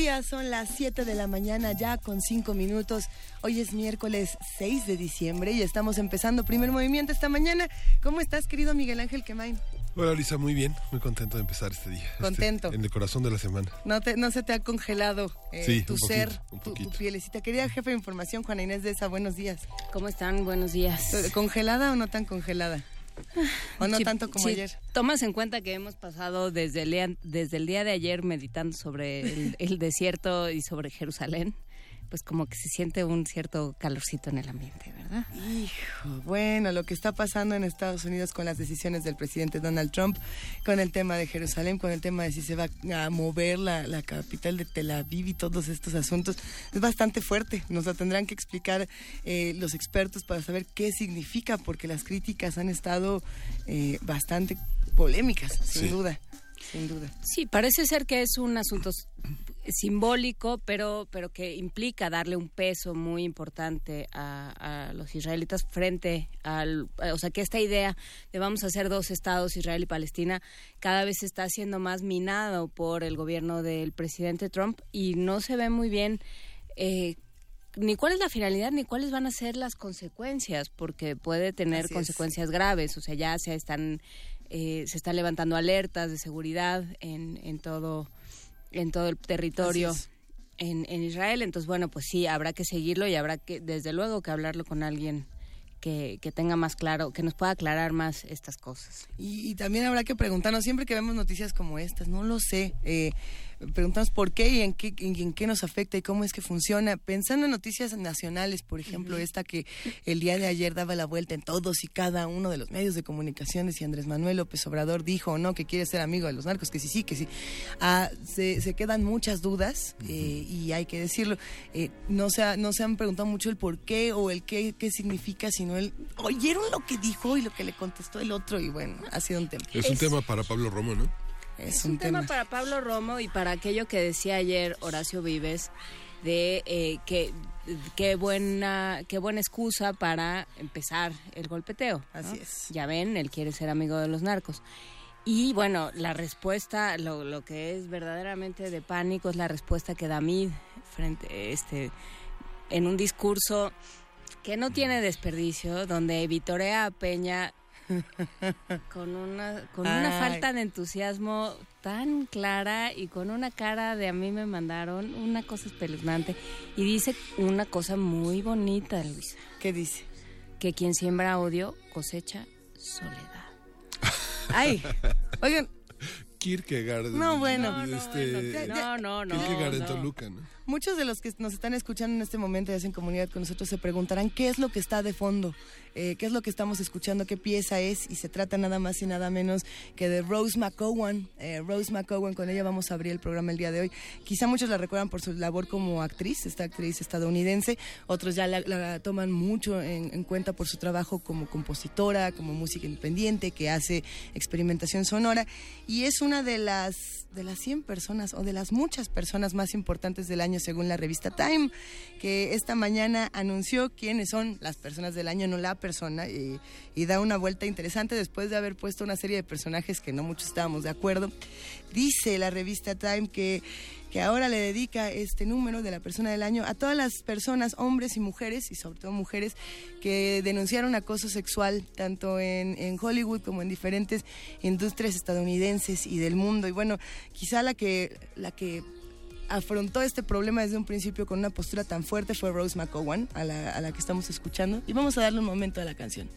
Días, son las 7 de la mañana ya con 5 minutos. Hoy es miércoles 6 de diciembre y estamos empezando primer movimiento esta mañana. ¿Cómo estás, querido Miguel Ángel Quemain? Hola Lisa, muy bien, muy contento de empezar este día. este, Contento. en el corazón de la semana. No, te, no se te ha congelado eh, Sí, tu un poquito, ser, un tu, tu pielecita. Querida jefe de información, Juana Inés de esa, buenos días. ¿Cómo están? Buenos días. ¿Congelada o no tan congelada? ¿O no Si- tanto como si ayer? Tomas en cuenta que hemos pasado desde el día, desde el día de ayer meditando sobre el, el desierto y sobre Jerusalén, pues como que se siente un cierto calorcito en el ambiente, ¿verdad? Hijo, bueno, lo que está pasando en Estados Unidos con las decisiones del presidente Donald Trump, con el tema de Jerusalén, con el tema de si se va a mover la, la capital de Tel Aviv y todos estos asuntos, es bastante fuerte. Nos lo tendrán que explicar eh, los expertos para saber qué significa, porque las críticas han estado eh, bastante polémicas, sin Sí. duda, sin duda. Sí, parece ser que es un asunto simbólico, pero, pero que implica darle un peso muy importante a, a los israelitas frente al, o sea, que esta idea de vamos a hacer dos estados, Israel y Palestina, cada vez está siendo más minado por el gobierno del presidente Trump y no se ve muy bien eh, ni cuál es la finalidad ni cuáles van a ser las consecuencias, porque puede tener Así es. consecuencias graves. O sea, ya se están eh, se están levantando alertas de seguridad en, en todo en todo el territorio en, en Israel. Entonces, bueno, pues sí, habrá que seguirlo y habrá que, desde luego, que hablarlo con alguien que, que tenga más claro, que nos pueda aclarar más estas cosas. Y, y también habrá que preguntarnos, siempre que vemos noticias como estas, no lo sé, eh, preguntarnos por qué y en qué, en, en qué nos afecta y cómo es que funciona. Pensando en noticias nacionales, por ejemplo, esta que el día de ayer daba la vuelta en todos y cada uno de los medios de comunicaciones y Andrés Manuel López Obrador dijo o no que quiere ser amigo de los narcos, que sí, sí, que sí. Ah, se, se quedan muchas dudas eh, y hay que decirlo. Eh, no, se ha- no se han preguntado mucho el por qué o el qué, qué significa, sino el oyeron lo que dijo y lo que le contestó el otro y bueno, ha sido un tema. Es, un Es- tema para Pablo Romo, ¿no? Es, un tema para Pablo Romo y para aquello que decía ayer Horacio Vives de eh, que qué buena qué buena excusa para empezar el golpeteo. ¿no? Así es. Ya ven, él quiere ser amigo de los narcos. Y bueno, la respuesta, lo, lo que es verdaderamente de pánico es la respuesta que da Mid frente, este, en un discurso que no tiene desperdicio, donde vitorea a Peña con una, con una falta de entusiasmo tan clara y con una cara de a mí me mandaron una cosa espeluznante y dice una cosa muy bonita, Luisa, ¿Qué dice? que quien siembra odio cosecha soledad. Ay, oigan, Kierkegaard. No, bueno. No, no, este, no, no, no. Kierkegaard en no. Toluca, ¿no? Muchos de los que nos están escuchando en este momento y hacen comunidad con nosotros se preguntarán qué es lo que está de fondo, eh, qué es lo que estamos escuchando, qué pieza es, y se trata nada más y nada menos que de Rose McCowan. Eh, Rose McCowan, con ella vamos a abrir el programa el día de hoy. Quizá muchos la recuerdan por su labor como actriz, esta actriz estadounidense, otros ya la, la toman mucho en, en cuenta por su trabajo como compositora, como música independiente, que hace experimentación sonora, y es una de las, de las 100 personas o de las muchas personas más importantes del año según la revista Time, que esta mañana anunció quiénes son las personas del año, no la persona, y, da una vuelta interesante después de haber puesto una serie de personajes que no muchos estábamos de acuerdo. Dice la revista Time que que ahora le dedica este número de la persona del año a todas las personas, hombres y mujeres, y sobre todo mujeres, que denunciaron acoso sexual tanto en, en Hollywood como en diferentes industrias estadounidenses y del mundo. Y bueno, quizá la que, la que afrontó este problema desde un principio con una postura tan fuerte fue Rose McCowan, a la, a la que estamos escuchando. Y vamos a darle un momento a la canción.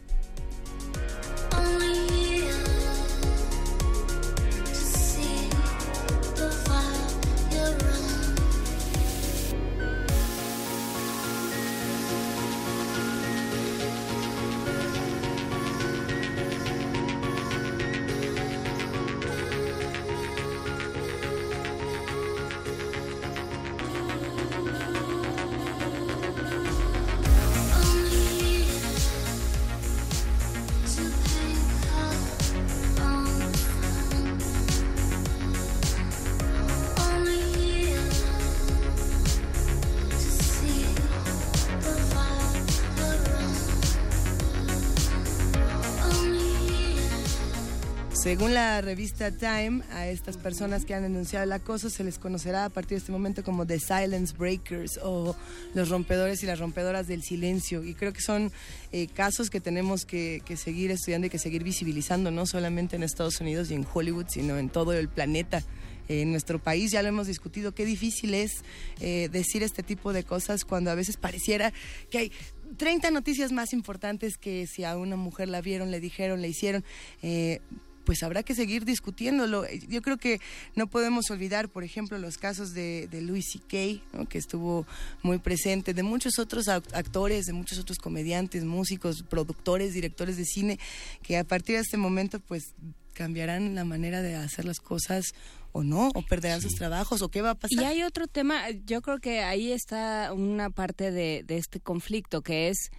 Según la revista Time, a estas personas que han denunciado el acoso se les conocerá a partir de este momento como The Silence Breakers o los rompedores y las rompedoras del silencio. Y creo que son eh, casos que tenemos que, seguir estudiando y que seguir visibilizando, no solamente en Estados Unidos y en Hollywood, sino en todo el planeta en nuestro país. Ya lo hemos discutido, qué difícil es eh, decir este tipo de cosas cuando a veces pareciera que hay 30 noticias más importantes que si a una mujer la vieron, le dijeron, le hicieron. Eh, pues habrá que seguir discutiéndolo. Yo creo que no podemos olvidar, por ejemplo, los casos de, de Louis C.K., que estuvo muy presente, de muchos otros actores, de muchos otros comediantes, músicos, productores, directores de cine, que a partir de este momento, pues cambiarán la manera de hacer las cosas o no, o perderán sus trabajos, o qué va a pasar. Y hay otro tema, yo creo que ahí está una parte de, de este conflicto, que es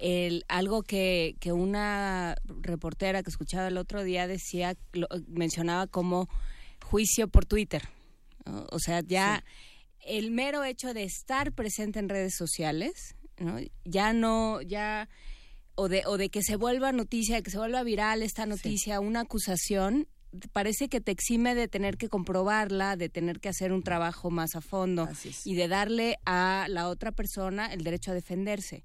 el, algo que, que una reportera que escuchaba el otro día decía, mencionaba como juicio por Twitter. O sea, ya el mero hecho de estar presente en redes sociales, ¿no? ya no, ya, o de, o de que se vuelva noticia, de que se vuelva viral esta noticia, una acusación, parece que te exime de tener que comprobarla, de tener que hacer un trabajo más a fondo y de darle a la otra persona el derecho a defenderse.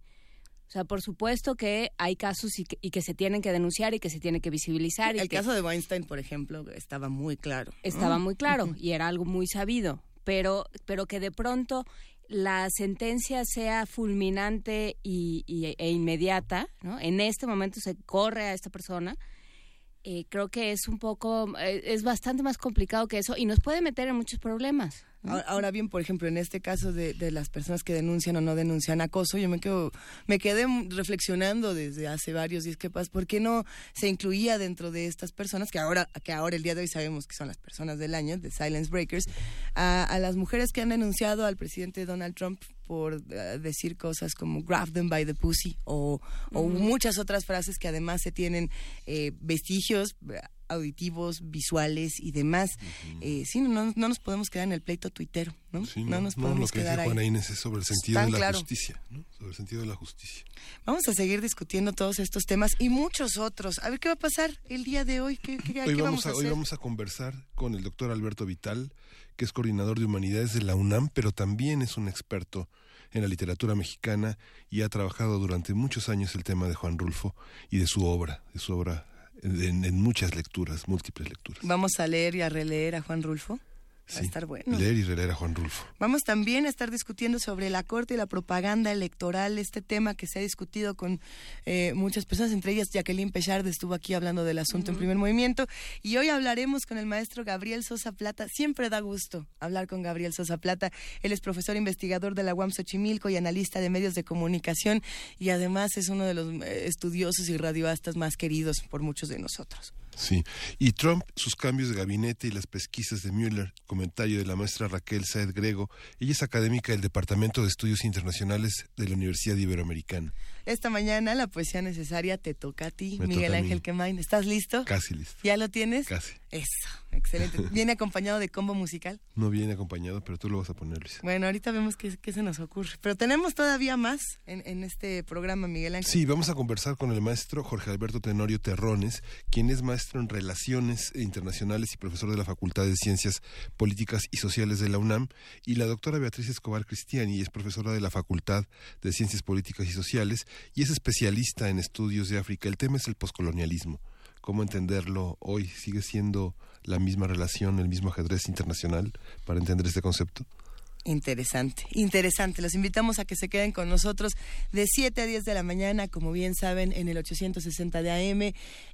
O sea, por supuesto que hay casos y que, se tienen que denunciar y que se tienen que visibilizar. El caso de Weinstein, por ejemplo, estaba muy claro. Estaba muy claro y era algo muy sabido, pero, pero que de pronto la sentencia sea fulminante y, e inmediata, ¿no? En este momento se corre a esta persona. Eh, creo que es un poco, eh, es bastante más complicado que eso y nos puede meter en muchos problemas. Ahora bien, por ejemplo, en este caso de, de, las personas que denuncian o no denuncian acoso, yo me quedo, me quedé reflexionando desde hace varios días que pasa, ¿por qué no se incluía dentro de estas personas que ahora, que ahora el día de hoy sabemos que son las personas del año, de Silence Breakers, a, las mujeres que han denunciado al presidente Donald Trump por eh, decir cosas como grab them by the pussy o, muchas otras frases que además se tienen eh, vestigios auditivos, visuales y demás. Eh, sí, no, no, nos podemos quedar en el pleito tuitero, ¿no? no, nos podemos lo que quedar dice Juana Inés es sobre el sentido de la justicia. Sobre el sentido de la justicia. Vamos a seguir discutiendo todos estos temas y muchos otros. A ver qué va a pasar el día de hoy. ¿Qué, hoy vamos, a, Hoy vamos a conversar con el doctor Alberto Vital, que es coordinador de humanidades de la UNAM, pero también es un experto en la literatura mexicana y ha trabajado durante muchos años el tema de Juan Rulfo y de su obra, de su obra en, muchas lecturas, múltiples lecturas. Vamos a leer y a releer a Juan Rulfo. Va a estar bueno. Leer y releer a Juan Rulfo. Vamos también a estar discutiendo sobre la corte y la propaganda electoral, este tema que se ha discutido con eh, muchas personas, entre ellas Jacqueline Pechard estuvo aquí hablando del asunto en primer movimiento. Y hoy hablaremos con el maestro Gabriel Sosa Plata. Siempre da gusto hablar con Gabriel Sosa Plata. Él es profesor investigador de la UAM Xochimilco y analista de medios de comunicación y además es uno de los eh, estudiosos y radioastas más queridos por muchos de nosotros. Sí, y Trump, sus cambios de gabinete y las pesquisas de Mueller, comentario de la maestra Raquel Saed Grego, ella es académica del Departamento de Estudios Internacionales de la Universidad Iberoamericana. Esta mañana la poesía necesaria te toca a ti, Miguel Ángel Quemain. ¿Estás listo? Casi listo. ¿Ya lo tienes? Casi. Eso, excelente. ¿Viene acompañado de combo musical? No viene acompañado, pero tú lo vas a poner, Luis. Bueno, ahorita vemos qué, se nos ocurre. Pero tenemos todavía más en, en, este programa, Miguel Ángel. Sí, vamos a conversar con el maestro Jorge Alberto Tenorio Terrones, quien es maestro en Relaciones Internacionales y profesor de la Facultad de Ciencias Políticas y Sociales de la UNAM, y la doctora Beatriz Escobar Cristiani, es profesora de la Facultad de Ciencias Políticas y Sociales y es especialista en estudios de África. El tema es el poscolonialismo. ¿Cómo entenderlo hoy? ¿Sigue siendo la misma relación, el mismo ajedrez internacional para entender este concepto? Interesante, interesante. Los invitamos a que se queden con nosotros de 7 a 10 de la mañana, como bien saben, en el 860 de AM,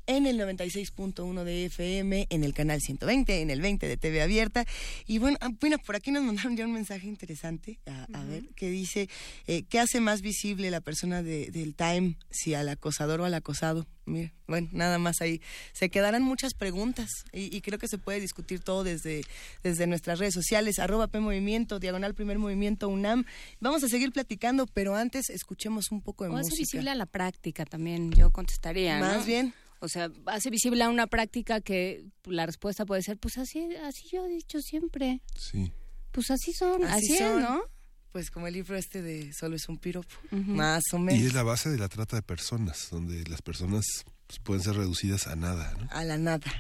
en el 96.1 de FM, en el canal 120, en el 20 de TV Abierta. Y bueno, ah, bueno por aquí nos mandaron ya un mensaje interesante, a, ver, que dice, eh, ¿qué hace más visible la persona del Time, si al acosador o al acosado? Mira, bueno, nada más ahí. Se quedarán muchas preguntas y, creo que se puede discutir todo desde, desde nuestras redes sociales, arroba P Movimiento, diagonal Primer Movimiento UNAM. Vamos a seguir platicando, pero antes escuchemos un poco de o música. Hace visible a la práctica también, yo contestaría. Más bien. O sea, hace visible a una práctica que la respuesta puede ser, pues así, así yo he dicho siempre. Sí. Pues así son, así, Es, ¿no? Pues como el libro este de Solo es un piropo, más o menos. Y es la base de la trata de personas, donde las personas pues pueden ser reducidas a nada. A la nada.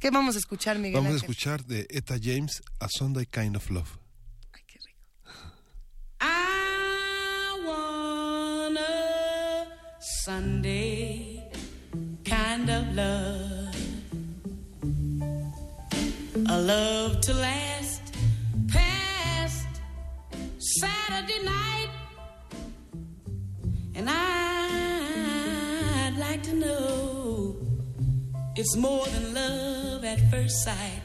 ¿Qué vamos a escuchar, Miguel? Vamos a escuchar de Etta James, A Sunday Kind of Love. Ay, qué rico. I want a Sunday kind of love. A love to last Saturday night. And I'd like to know it's more than love at first sight.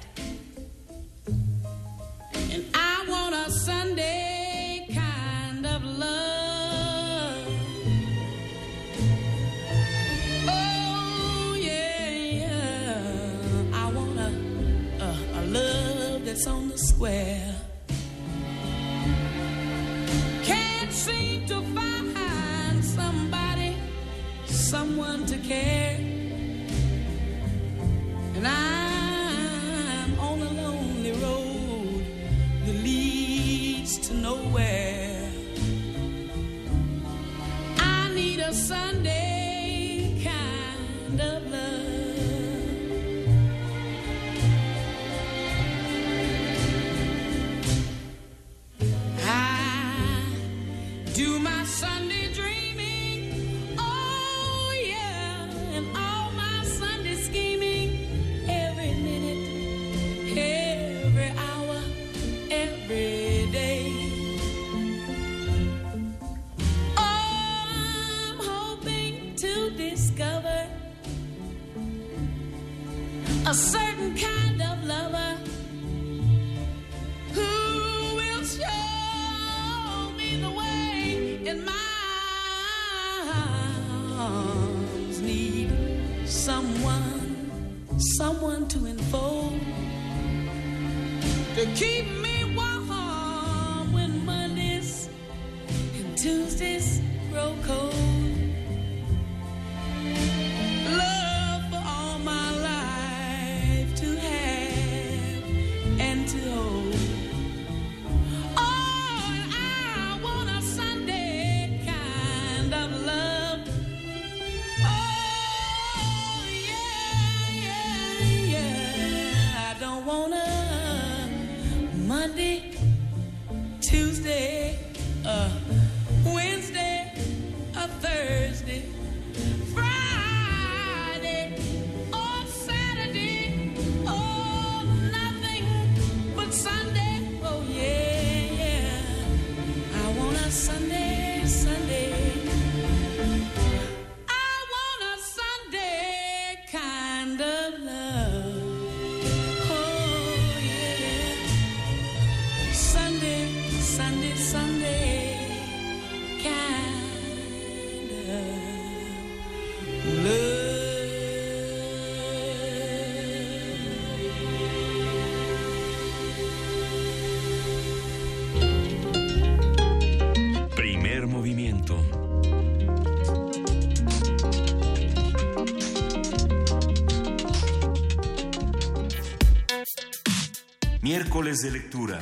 Miércoles de lectura.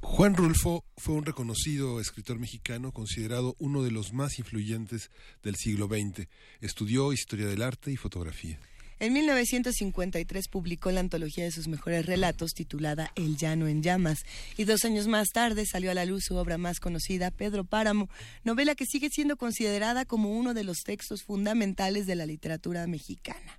Juan Rulfo fue un reconocido escritor mexicano considerado uno de los más influyentes del siglo XX. Estudió historia del arte y fotografía. En 1953 publicó la antología de sus mejores relatos titulada El llano en llamas y dos años más tarde salió a la luz su obra más conocida, Pedro Páramo, novela que sigue siendo considerada como uno de los textos fundamentales de la literatura mexicana.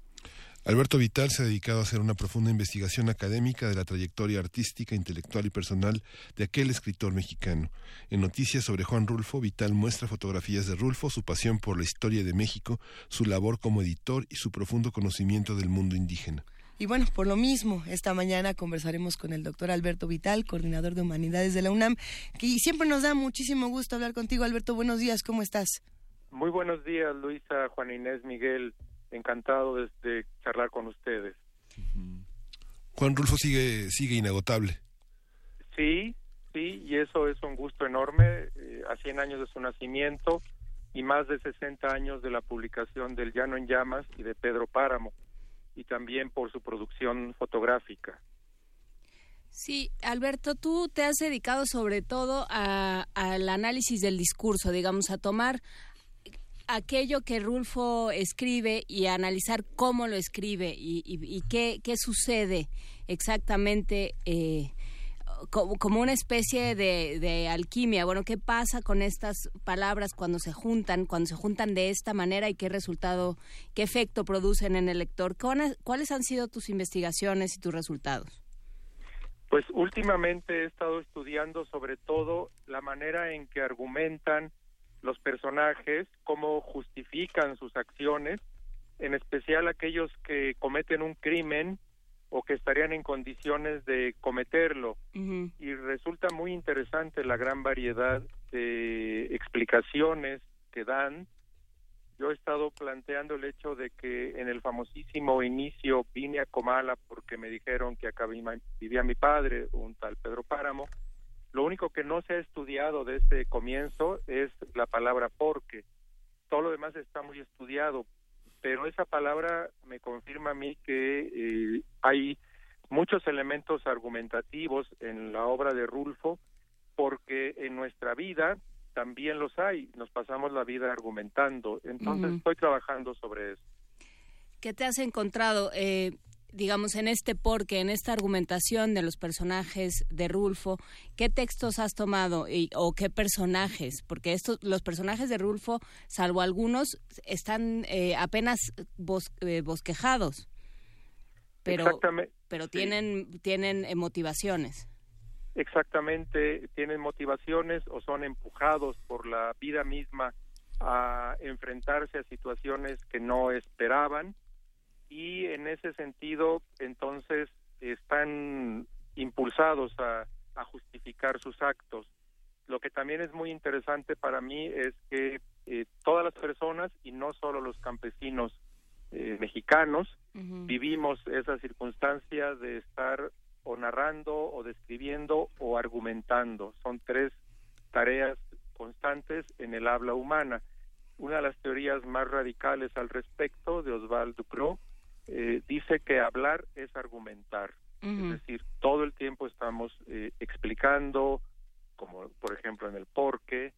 Alberto Vital se ha dedicado a hacer una profunda investigación académica de la trayectoria artística, intelectual y personal de aquel escritor mexicano. En noticias sobre Juan Rulfo, Vital muestra fotografías de Rulfo, su pasión por la historia de México, su labor como editor y su profundo conocimiento del mundo indígena. Y bueno, por lo mismo, esta mañana conversaremos con el doctor Alberto Vital, coordinador de humanidades de la UNAM, que siempre nos da muchísimo gusto hablar contigo. Alberto, buenos días, ¿cómo estás? Muy buenos días, Luisa, Juan Inés, Miguel. Encantado de, de charlar con ustedes. Juan Rulfo sigue, sigue inagotable. Sí, sí, y eso es un gusto enorme. Eh, a 100 años de su nacimiento y más de 60 años de la publicación del Llano en Llamas y de Pedro Páramo, y también por su producción fotográfica. Sí, Alberto, tú te has dedicado sobre todo a- al análisis del discurso, digamos, a tomar aquello que Rulfo escribe y analizar cómo lo escribe y, qué, qué, sucede exactamente. Eh, como, una especie de, alquimia. Bueno, ¿qué pasa con estas palabras cuando se juntan, cuando se juntan de esta manera y qué resultado, qué efecto producen en el lector? ¿Cuáles han sido tus investigaciones y tus resultados? Pues últimamente he estado estudiando sobre todo la manera en que argumentan los personajes, cómo justifican sus acciones, en especial aquellos que cometen un crimen o que estarían en condiciones de cometerlo. Y resulta muy interesante la gran variedad de explicaciones que dan. Yo he estado planteando el hecho de que en el famosísimo inicio vine a Comala porque me dijeron que acá vivía mi padre, un tal Pedro Páramo. Lo único que no se ha estudiado desde comienzo es la palabra porque. Todo lo demás está muy estudiado, pero esa palabra me confirma a mí que eh, hay muchos elementos argumentativos en la obra de Rulfo, porque en nuestra vida también los hay, nos pasamos la vida argumentando, entonces estoy trabajando sobre eso. ¿Qué te has encontrado? Eh, digamos, en este porque, en esta argumentación de los personajes de Rulfo, ¿qué textos has tomado o qué personajes? Porque estos, los personajes de Rulfo, salvo algunos, están eh, apenas eh, bosquejados, pero, pero tienen, tienen eh, motivaciones. Exactamente, tienen motivaciones o son empujados por la vida misma a enfrentarse a situaciones que no esperaban y en ese sentido entonces están impulsados a, justificar sus actos. Lo que también es muy interesante para mí es que eh, todas las personas y no solo los campesinos eh, mexicanos vivimos esa circunstancia de estar o narrando o describiendo o argumentando. Son tres tareas constantes en el habla humana. Una de las teorías más radicales al respecto de Oswald Ducrot eh, dice que hablar es argumentar. Es decir, todo el tiempo estamos eh, explicando, como por ejemplo en el porqué,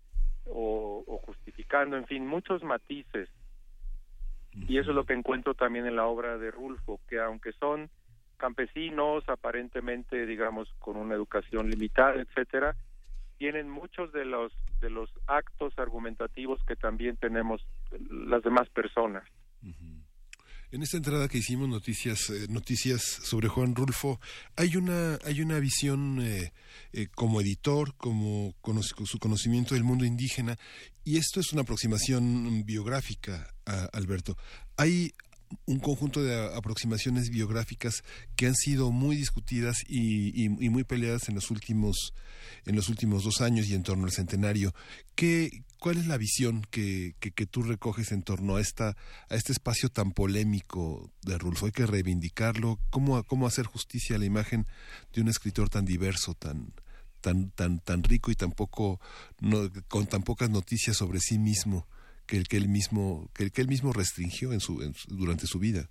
o, o justificando, en fin, muchos matices. Y eso es lo que encuentro también en la obra de Rulfo, que aunque son campesinos, aparentemente, digamos, con una educación limitada, etcétera, tienen muchos de los de los actos argumentativos que también tenemos las demás personas. En esta entrada que hicimos noticias eh, noticias sobre Juan Rulfo, hay una hay una visión eh, eh, como editor, como con su conocimiento del mundo indígena y esto es una aproximación biográfica, Alberto. Hay un conjunto de aproximaciones biográficas que han sido muy discutidas y, muy peleadas en los últimos en los últimos dos años y en torno al centenario. ¿Qué, ¿Cuál es la visión que, que, tú recoges en torno a esta a este espacio tan polémico de Rulfo? Hay que reivindicarlo. ¿Cómo, cómo hacer justicia a la imagen de un escritor tan diverso, tan tan tan tan rico y tan poco con tan pocas noticias sobre sí mismo? que el que él mismo que el que él mismo restringió en su, durante su vida.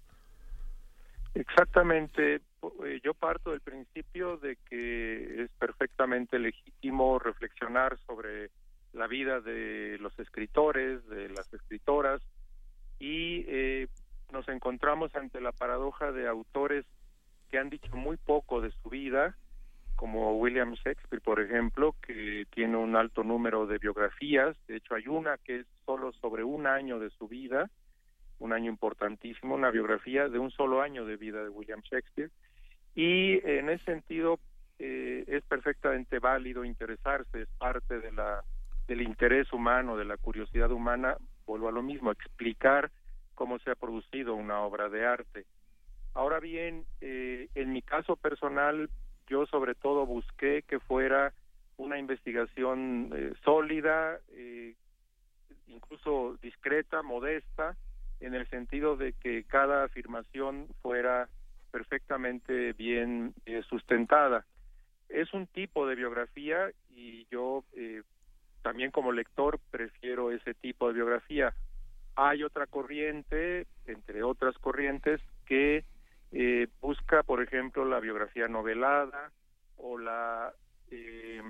Exactamente, eh, yo parto del principio de que es perfectamente legítimo reflexionar sobre la vida de los escritores, de las escritoras, y eh, nos encontramos ante la paradoja de autores que han dicho muy poco de su vida como William Shakespeare, por ejemplo, que tiene un alto número de biografías. De hecho, hay una que es solo sobre un año de su vida, un año importantísimo, una biografía de un solo año de vida de William Shakespeare. Y en ese sentido eh, es perfectamente válido interesarse, es parte de la del interés humano, de la curiosidad humana, vuelvo a lo mismo, explicar cómo se ha producido una obra de arte. Ahora bien, eh, en mi caso personal, yo sobre todo busqué que fuera una investigación eh, sólida, eh, incluso discreta, modesta, en el sentido de que cada afirmación fuera perfectamente bien sustentada. Es un tipo de biografía y yo también como lector prefiero ese tipo de biografía. Hay otra corriente, entre otras corrientes, que eh, busca, por ejemplo, la biografía novelada o la eh,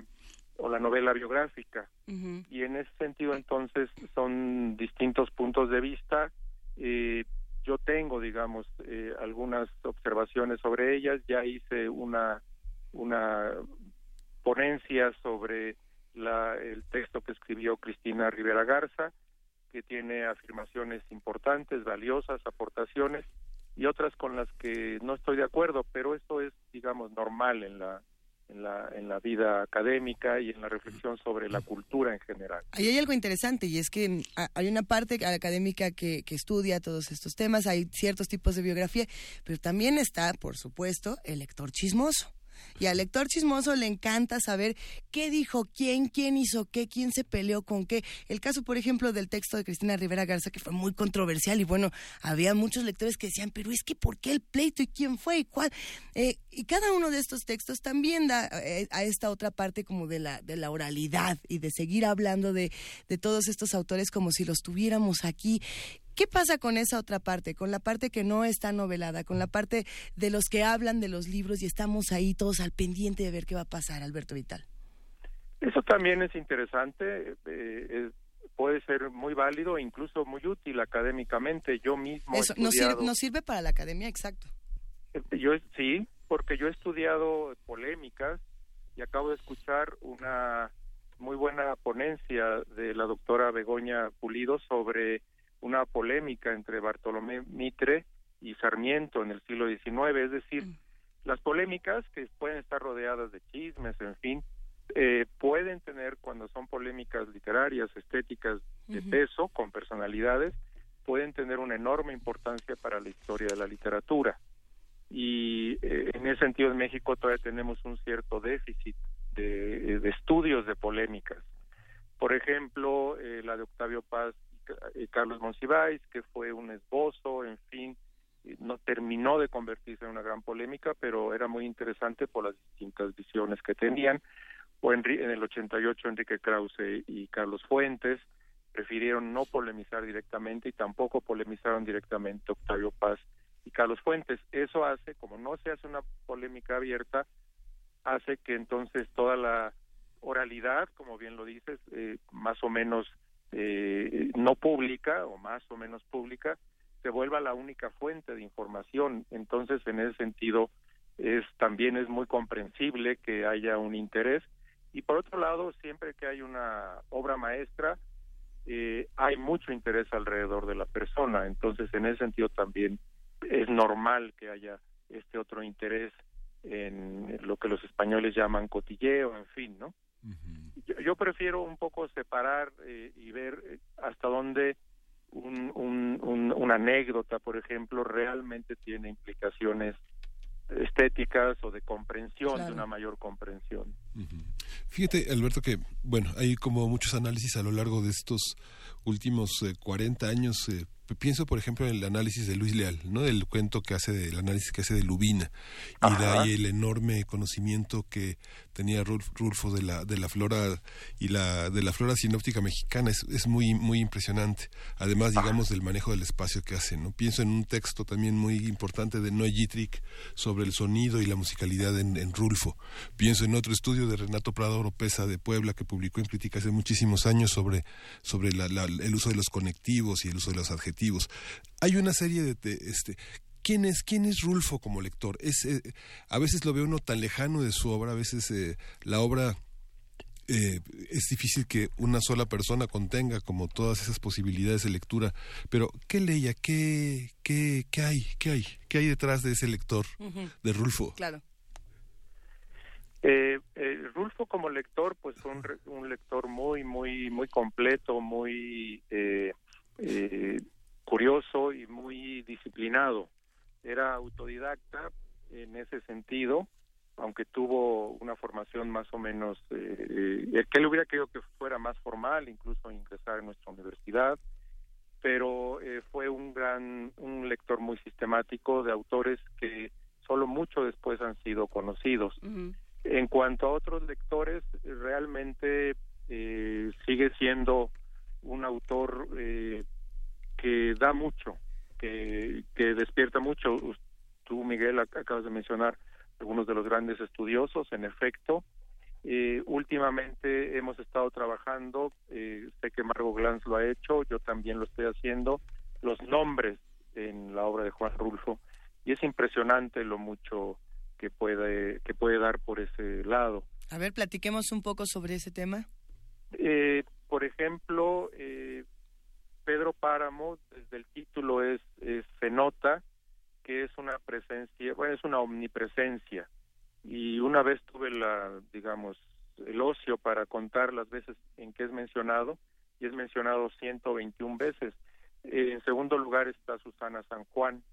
o la novela biográfica. Y en ese sentido, entonces, son distintos puntos de vista. Eh, yo tengo, digamos, eh, algunas observaciones sobre ellas. Ya hice una, una ponencia sobre la, el texto que escribió Cristina Rivera Garza, que tiene afirmaciones importantes, valiosas, aportaciones, y otras con las que no estoy de acuerdo, pero esto es, digamos, normal en la, en la, en la vida académica y en la reflexión sobre la cultura en general. Ahí hay algo interesante y es que hay una parte académica que, que estudia todos estos temas, hay ciertos tipos de biografía, pero también está, por supuesto, el lector chismoso. Y al lector chismoso le encanta saber qué dijo quién, quién hizo qué, quién se peleó con qué. El caso, por ejemplo, del texto de Cristina Rivera Garza, que fue muy controversial y bueno, había muchos lectores que decían, pero es que ¿por qué el pleito y quién fue y cuál? Eh, y cada uno de estos textos también da eh, a esta otra parte como de la, de la oralidad y de seguir hablando de, de todos estos autores como si los tuviéramos aquí. ¿Qué pasa con esa otra parte, con la parte que no está novelada, con la parte de los que hablan de los libros y estamos ahí todos al pendiente de ver qué va a pasar, Alberto Vital? Eso también es interesante, eh, puede ser muy válido e incluso muy útil académicamente. Yo mismo. Eso nos, sirve, nos sirve para la academia, exacto. Eh, yo sí, porque yo he estudiado polémicas y acabo de escuchar una muy buena ponencia de la doctora Begoña Pulido sobre una polémica entre Bartolomé Mitre y Sarmiento en el siglo XIX, es decir, mm. las polémicas que pueden estar rodeadas de chismes, en fin, eh, pueden tener cuando son polémicas literarias, estéticas de peso, con personalidades, pueden tener una enorme importancia para la historia de la literatura. Y eh, en ese sentido en México todavía tenemos un cierto déficit de, de estudios de polémicas. Por ejemplo, eh, la de Octavio Paz Carlos Monsiváis, que fue un esbozo, en fin, no terminó de convertirse en una gran polémica, pero era muy interesante por las distintas visiones que tenían. O en, en el 88 Enrique Krause y Carlos Fuentes prefirieron no polemizar directamente y tampoco polemizaron directamente Octavio Paz y Carlos Fuentes. Eso hace, como no se hace una polémica abierta, hace que entonces toda la oralidad, como bien lo dices, eh, más o menos eh, no pública o más o menos pública se vuelva la única fuente de información. Entonces, en ese sentido, es también es muy comprensible que haya un interés. Y por otro lado, siempre que hay una obra maestra, eh, hay mucho interés alrededor de la persona. Entonces, en ese sentido también es normal que haya este otro interés en lo que los españoles llaman cotilleo, en fin, ¿no? Yo, prefiero un poco separar eh, y ver eh, hasta dónde un, una anécdota, por ejemplo, realmente tiene implicaciones estéticas o de comprensión, de una mayor comprensión. Fíjate, Alberto, que, bueno, hay como muchos análisis a lo largo de estos últimos 40 eh, años pienso por ejemplo en el análisis de Luis Leal, ¿no? Del cuento que hace el análisis que hace de Lubina. Y de ahí el enorme conocimiento que tenía Rulfo de la de la flora y la de la flora sinóptica mexicana es, es muy muy impresionante. Además, digamos del manejo del espacio que hace, ¿no? Pienso en un texto también muy importante de Noé Gitrick sobre el sonido y la musicalidad en, Rulfo. Pienso en otro estudio de Renato Prado Oropesa de Puebla que publicó en Crítica hace muchísimos años sobre sobre el uso de los conectivos y el uso de los adjetivos hay una serie de, este ¿Quién es, ¿Quién es Rulfo como lector? Es, eh, a veces lo ve uno tan lejano de su obra, a veces eh, la obra eh, es difícil que una sola persona contenga como todas esas posibilidades de lectura, pero ¿qué leía? ¿Qué, qué, qué hay? ¿Qué hay? ¿Qué hay detrás de ese lector de Rulfo? Claro. Rulfo como lector, pues fue un, un, lector muy, muy, muy completo, muy curioso y muy disciplinado. Era autodidacta en ese sentido, aunque tuvo una formación más o menos, eh, eh, que él hubiera querido que fuera más formal, incluso ingresar en nuestra universidad, pero eh, fue un gran, un lector muy sistemático de autores que solo mucho después han sido conocidos. En cuanto a otros lectores, realmente eh, sigue siendo un autor eh, que da mucho, que, que despierta mucho. Tú, Miguel, acabas de mencionar algunos de los grandes estudiosos, en efecto, Eh, últimamente hemos estado trabajando, eh, sé que Margot Glantz lo ha hecho, yo también lo estoy haciendo, los nombres en la obra de Juan Rulfo y es impresionante lo mucho que puede que puede dar por ese lado. A ver, platiquemos un poco sobre ese tema. Eh, por ejemplo, Pedro Páramo, desde el título es, se nota que es una presencia, bueno, es una omnipresencia. Y una vez tuve la, digamos, el ocio para contar las veces en que es mencionado, y es mencionado 121 veces. en segundo lugar está Susana San Juan,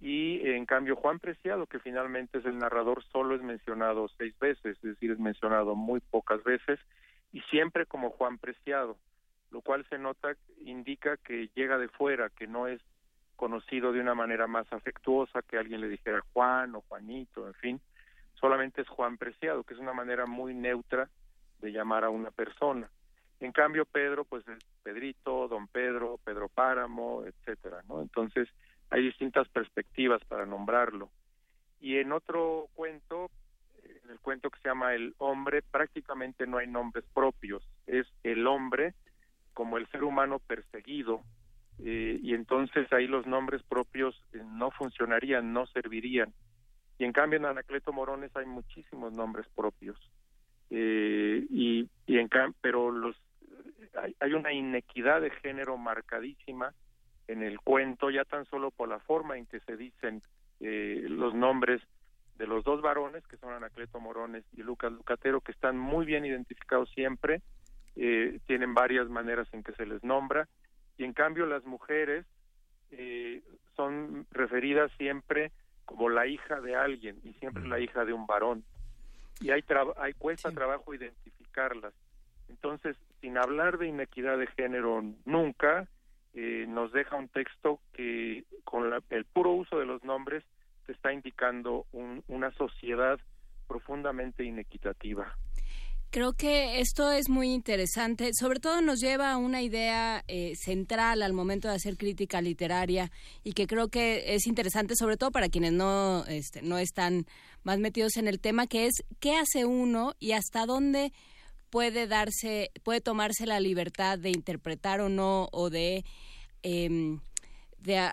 y en cambio Juan Preciado, que finalmente es el narrador, solo es mencionado seis veces, es decir, es mencionado muy pocas veces, y siempre como Juan Preciado, lo cual se nota, indica que llega de fuera, que no es conocido de una manera más afectuosa, que alguien le dijera Juan o Juanito, en fin, solamente es Juan Preciado, que es una manera muy neutra de llamar a una persona. En cambio, Pedro, pues es Pedrito, Don Pedro, Pedro Páramo, etcétera, ¿no? Entonces, hay distintas perspectivas para nombrarlo. Y en otro cuento, en el cuento que se llama El hombre, prácticamente no hay nombres propios. Es el hombre como el ser humano perseguido, eh, y entonces ahí los nombres propios eh, no funcionarían, no servirían. Y en cambio en Anacleto Morones hay muchísimos nombres propios. Eh, y, y en pero los hay, hay, una inequidad de género marcadísima en el cuento, ya tan solo por la forma en que se dicen eh, los nombres de los dos varones, que son Anacleto Morones y Lucas Lucatero, que están muy bien identificados siempre, eh, tienen varias maneras en que se les nombra, y en cambio las mujeres eh, son referidas siempre como la hija de alguien y siempre la hija de un varón. Y hay, hay cuesta trabajo identificarlas. Entonces, sin hablar de inequidad de género nunca, eh, nos deja un texto que con el puro uso de los nombres te está indicando una sociedad profundamente inequitativa. Creo que esto es muy interesante, sobre todo nos lleva a una idea eh, central al momento de hacer crítica literaria y que creo que es interesante, sobre todo para quienes no, este, no están más metidos en el tema, que es qué hace uno y hasta dónde puede darse, puede tomarse la libertad de interpretar o no o de em, de,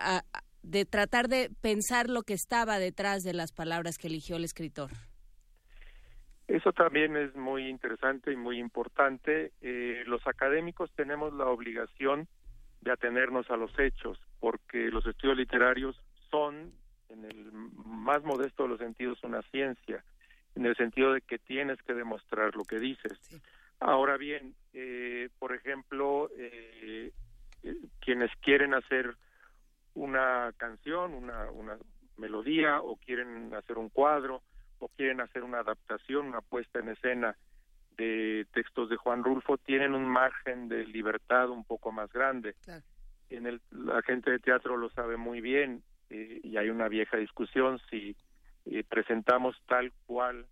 de tratar de pensar lo que estaba detrás de las palabras que eligió el escritor. Eso también es muy interesante y muy importante. Eh, los académicos tenemos la obligación de atenernos a los hechos, porque los estudios literarios son, en el más modesto de los sentidos, una ciencia, en el sentido de que tienes que demostrar lo que dices. Ahora bien, eh, por ejemplo, eh, quienes quieren hacer una canción, una, una melodía o quieren hacer un cuadro, o quieren hacer una adaptación, una puesta en escena de textos de Juan Rulfo, tienen un margen de libertad un poco más grande. En el, la gente de teatro lo sabe muy bien eh, y hay una vieja discusión si eh, presentamos tal cual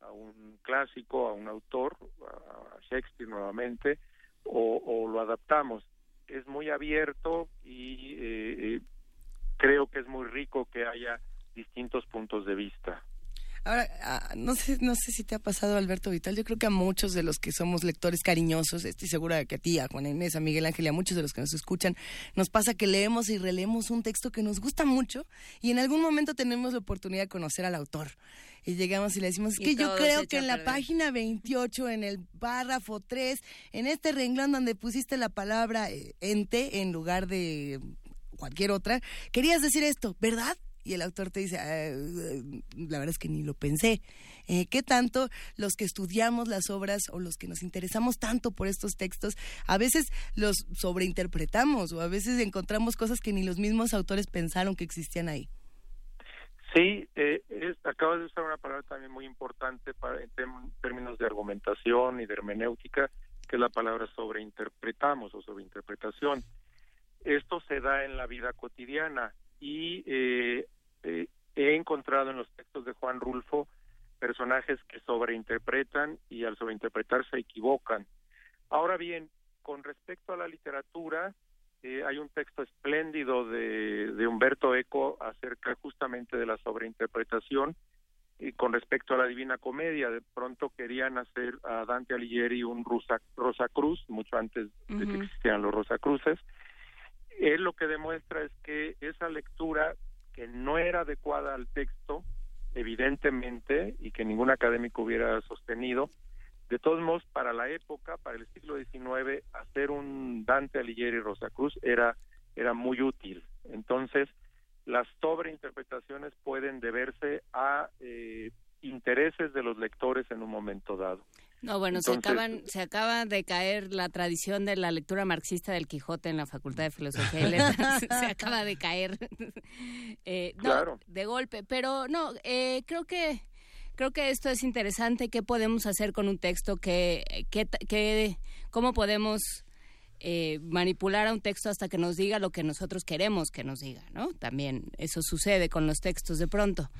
a un clásico, a un autor, a Shakespeare nuevamente, o, lo adaptamos. Es muy abierto y eh, creo que es muy rico que haya distintos puntos de vista. Ahora, ah, no sé, no sé si te ha pasado, Alberto Vital. Yo creo que a muchos de los que somos lectores cariñosos, estoy segura de que a ti, a Juan Inés, a Miguel Ángel y a muchos de los que nos escuchan, nos pasa que leemos y releemos un texto que nos gusta mucho y en algún momento tenemos la oportunidad de conocer al autor. Y llegamos y le decimos, es que yo creo que en la página 28, en el párrafo 3, en este renglón donde pusiste la palabra eh, ente en lugar de cualquier otra, querías decir esto, ¿verdad? Y el autor te dice, ah, la verdad es que ni lo pensé. Eh, ¿Qué tanto los que estudiamos las obras o los que nos interesamos tanto por estos textos, a veces los sobreinterpretamos o a veces encontramos cosas que ni los mismos autores pensaron que existían ahí? Sí, eh, acabas de usar una palabra también muy importante para, en términos de argumentación y de hermenéutica, que es la palabra sobreinterpretamos o sobreinterpretación. Esto se da en la vida cotidiana y eh, eh, he encontrado en los textos de Juan Rulfo personajes que sobreinterpretan y al sobreinterpretar se equivocan. Ahora bien, con respecto a la literatura, eh, hay un texto espléndido de, de, Humberto Eco acerca justamente de la sobreinterpretación Y con respecto a la Divina Comedia, de pronto querían hacer a Dante Alighieri un Rosa, Rosa Cruz, mucho antes de que existieran los Rosa Cruces. Él lo que demuestra es que esa lectura que no era adecuada al texto, evidentemente, y que ningún académico hubiera sostenido, de todos modos, para la época, para el siglo XIX, hacer un Dante Alighieri Rosa Cruz era, era muy útil. Entonces, las sobreinterpretaciones pueden deberse a eh, intereses de los lectores en un momento dado. No, bueno, se acaban, se acaba de caer la tradición de la lectura marxista del Quijote en la Facultad de Filosofía y Letras. se acaba de caer, eh, no, de golpe. Pero no, eh, creo que creo que esto es interesante. ¿Qué podemos hacer con un texto? que, que, cómo podemos eh, manipular a un texto hasta que nos diga lo que nosotros queremos que nos diga, ¿no? También eso sucede con los textos de pronto.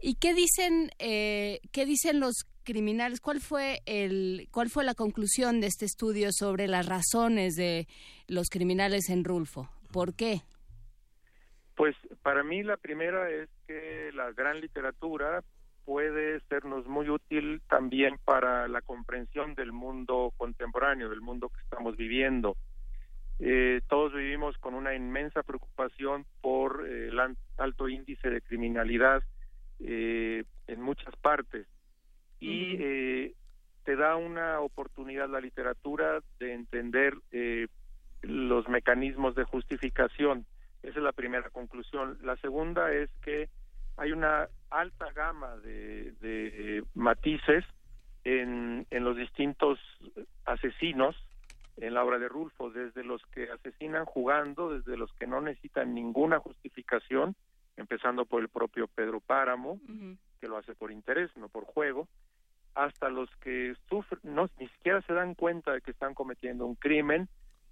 ¿Y qué dicen, eh, qué dicen los criminales? ¿Cuál fue el, cuál fue la conclusión de este estudio sobre las razones de los criminales en Rulfo? ¿Por qué? Pues para mí la primera es que la gran literatura puede sernos muy útil también para la comprensión del mundo contemporáneo, del mundo que estamos viviendo. Eh, todos vivimos con una inmensa preocupación por eh, el alto índice de criminalidad eh, en muchas partes y te da una oportunidad la literatura de entender los mecanismos de justificación. Esa es la primera conclusión. La segunda es que hay una alta gama de, de matices en, en los distintos asesinos en la obra de Rulfo, desde los que asesinan jugando, desde los que no necesitan ninguna justificación, empezando por el propio Pedro Páramo, que lo hace por interés, no por juego, hasta los que sufren, no, ni siquiera se dan cuenta de que están cometiendo un crimen,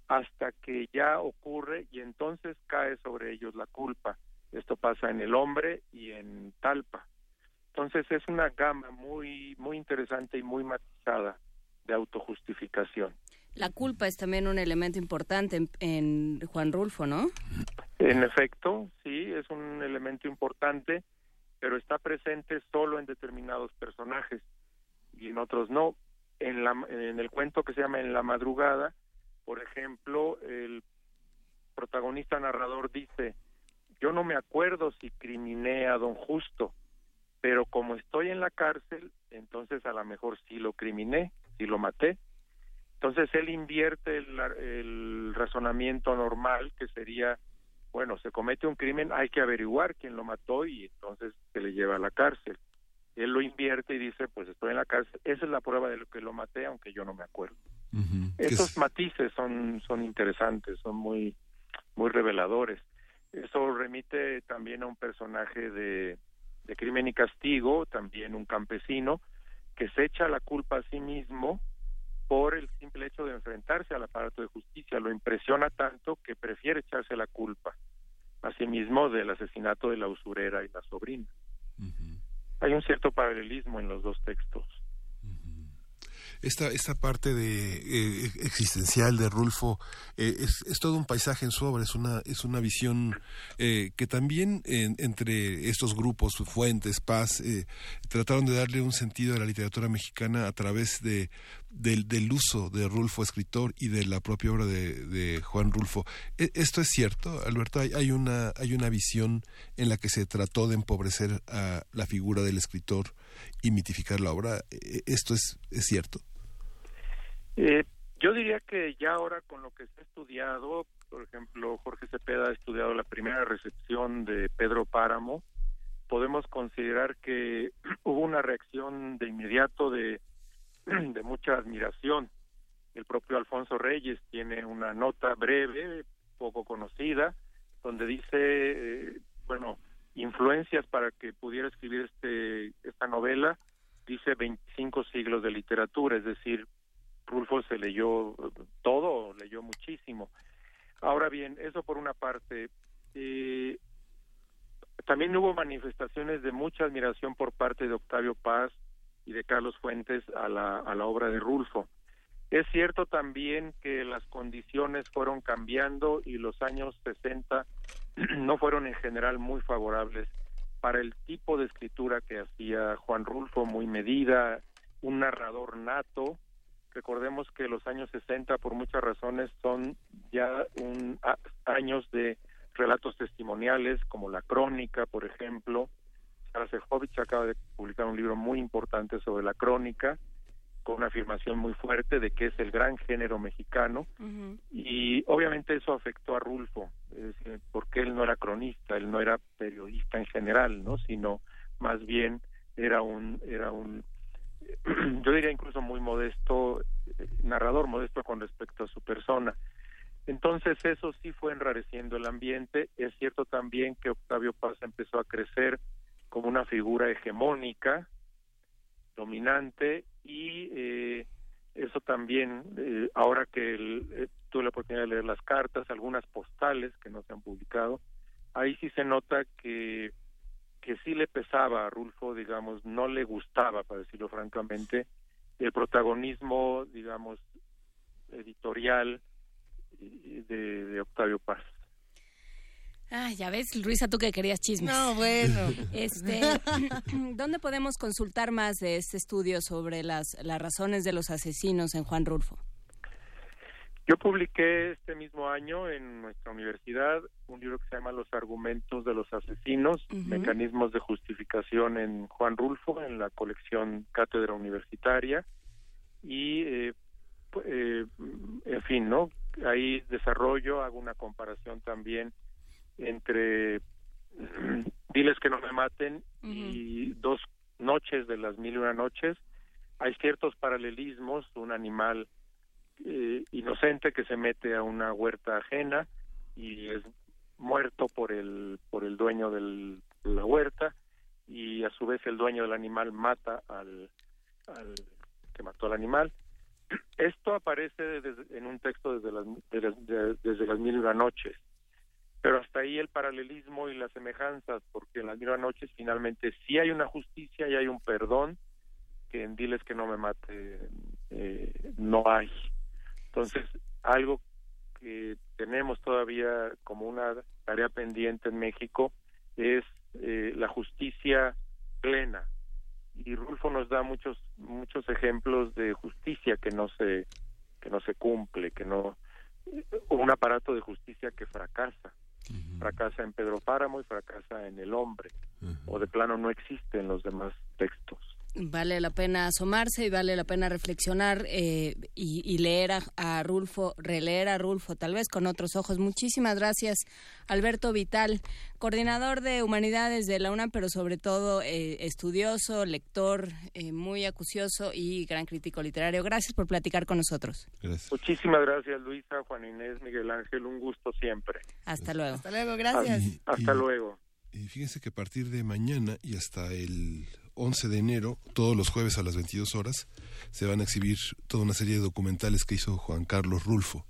hasta que ya ocurre y entonces cae sobre ellos la culpa. Esto pasa en el hombre y en Talpa. Entonces es una gama muy muy interesante y muy matizada de autojustificación. La culpa es también un elemento importante en, Juan Rulfo, ¿no? En efecto, sí, es un elemento importante, pero está presente solo en determinados personajes y en otros no. En, la, en el cuento que se llama En la madrugada, por ejemplo, el protagonista narrador dice, yo no me acuerdo si criminé a don Justo, pero como estoy en la cárcel, entonces a lo mejor sí lo criminé, sí lo maté. Entonces él invierte el, razonamiento normal, que sería, bueno, se comete un crimen, hay que averiguar quién lo mató y entonces se le lleva a la cárcel. Él lo invierte y dice, pues estoy en la cárcel, esa es la prueba de lo que lo maté, aunque yo no me acuerdo. Esos matices son, son interesantes, son muy, muy reveladores. Eso remite también a un personaje de, de crimen y castigo, también un campesino, que se echa la culpa a sí mismo por el simple hecho de enfrentarse al aparato de justicia. Lo impresiona tanto que prefiere echarse la culpa a sí mismo del asesinato de la usurera y la sobrina. Hay un cierto paralelismo en los dos textos esta, esta parte de eh, existencial de Rulfo eh, es, es, todo un paisaje en su obra, es una, es una visión eh, que también entre estos grupos, Fuentes, Paz, trataron de darle un sentido a la literatura mexicana a través de, del, del uso de Rulfo escritor y de la propia obra de, de Juan Rulfo. ¿E, ¿Esto es cierto, Alberto? ¿Hay, hay, una, ¿Hay una visión en la que se trató de empobrecer a la figura del escritor y mitificar la obra? ¿E, ¿Esto es, es cierto? Eh, yo diría que ya ahora con lo que se ha estudiado, por ejemplo, Jorge Cepeda ha estudiado la primera recepción de Pedro Páramo, podemos considerar que hubo una reacción de inmediato de, de mucha admiración. El propio Alfonso Reyes tiene una nota breve, poco conocida, donde dice, eh, bueno, influencias para que pudiera escribir este esta novela, dice 25 siglos de literatura, es decir, Rulfo se leyó todo, leyó muchísimo. Ahora bien, eso por una parte. Eh, también hubo manifestaciones de mucha admiración por parte de Octavio Paz y de Carlos Fuentes a la, a la obra de Rulfo. Es cierto también que las condiciones fueron cambiando y los años 60 no fueron en general muy favorables para el tipo de escritura que hacía Juan Rulfo, muy medida, un narrador nato. Recordemos que los años 60, por muchas razones, son ya un, años de relatos testimoniales, como la crónica, por ejemplo. Sara Sejovich acaba de publicar un libro muy importante sobre la crónica, con una afirmación muy fuerte de que es el gran género mexicano. Y obviamente eso afectó a Rulfo porque él no era cronista él no era periodista en general no sino más bien era un era un yo diría incluso muy modesto narrador modesto con respecto a su persona. Entonces eso sí fue enrareciendo el ambiente. Es cierto también que Octavio Paz empezó a crecer como una figura hegemónica dominante y eh, eso también, eh, ahora que eh, tuve la oportunidad de leer las cartas, algunas postales que no se han publicado, ahí sí se nota que, que sí le pesaba a Rulfo, digamos, no le gustaba, para decirlo francamente, el protagonismo, digamos, editorial de, de Octavio Paz. Ah, ya ves, Luisa, tú que querías chismes. No, bueno. Este, ¿Dónde podemos consultar más de este estudio sobre las, las razones de los asesinos en Juan Rulfo? Yo publiqué este mismo año en nuestra universidad un libro que se llama Los argumentos de los asesinos, mecanismos de justificación en Juan Rulfo, en la colección Cátedra Universitaria. Y, eh, eh, en fin, ¿no? Ahí desarrollo, hago una comparación también entre Diles que no me maten y Dos noches de las mil y una noches, hay ciertos paralelismos, un animal eh, inocente que se mete a una huerta ajena y es muerto por el por el dueño de la huerta y a su vez el dueño del animal mata al, que mató al animal. Esto aparece en un texto desde las, desde las mil noches pero hasta ahí el paralelismo y las semejanzas, porque en las mismas noches finalmente sí hay una justicia y hay un perdón, que en Diles que no me mate eh, no hay. Entonces, algo que tenemos todavía como una tarea pendiente en México es eh, la justicia plena. Y Rulfo nos da muchos muchos ejemplos de justicia que no se que no se cumple, que no un aparato de justicia que fracasa fracasa en Pedro Páramo y fracasa en El Hombre, o de plano no existe en los demás textos. Vale la pena asomarse y vale la pena reflexionar eh, y, leer a, Rulfo, releer a Rulfo, tal vez con otros ojos. Muchísimas gracias, Alberto Vital, coordinador de Humanidades de la UNAM, pero sobre todo eh, estudioso, lector, eh, muy acucioso y gran crítico literario. Gracias por platicar con nosotros. Muchísimas gracias, Luisa, Juan Inés, Miguel Ángel, un gusto siempre. Hasta luego. Hasta luego, gracias. hasta luego. Y fíjense que a partir de mañana y hasta el 11 de enero, todos los jueves a las 22 horas, se van a exhibir toda una serie de documentales que hizo Juan Carlos Rulfo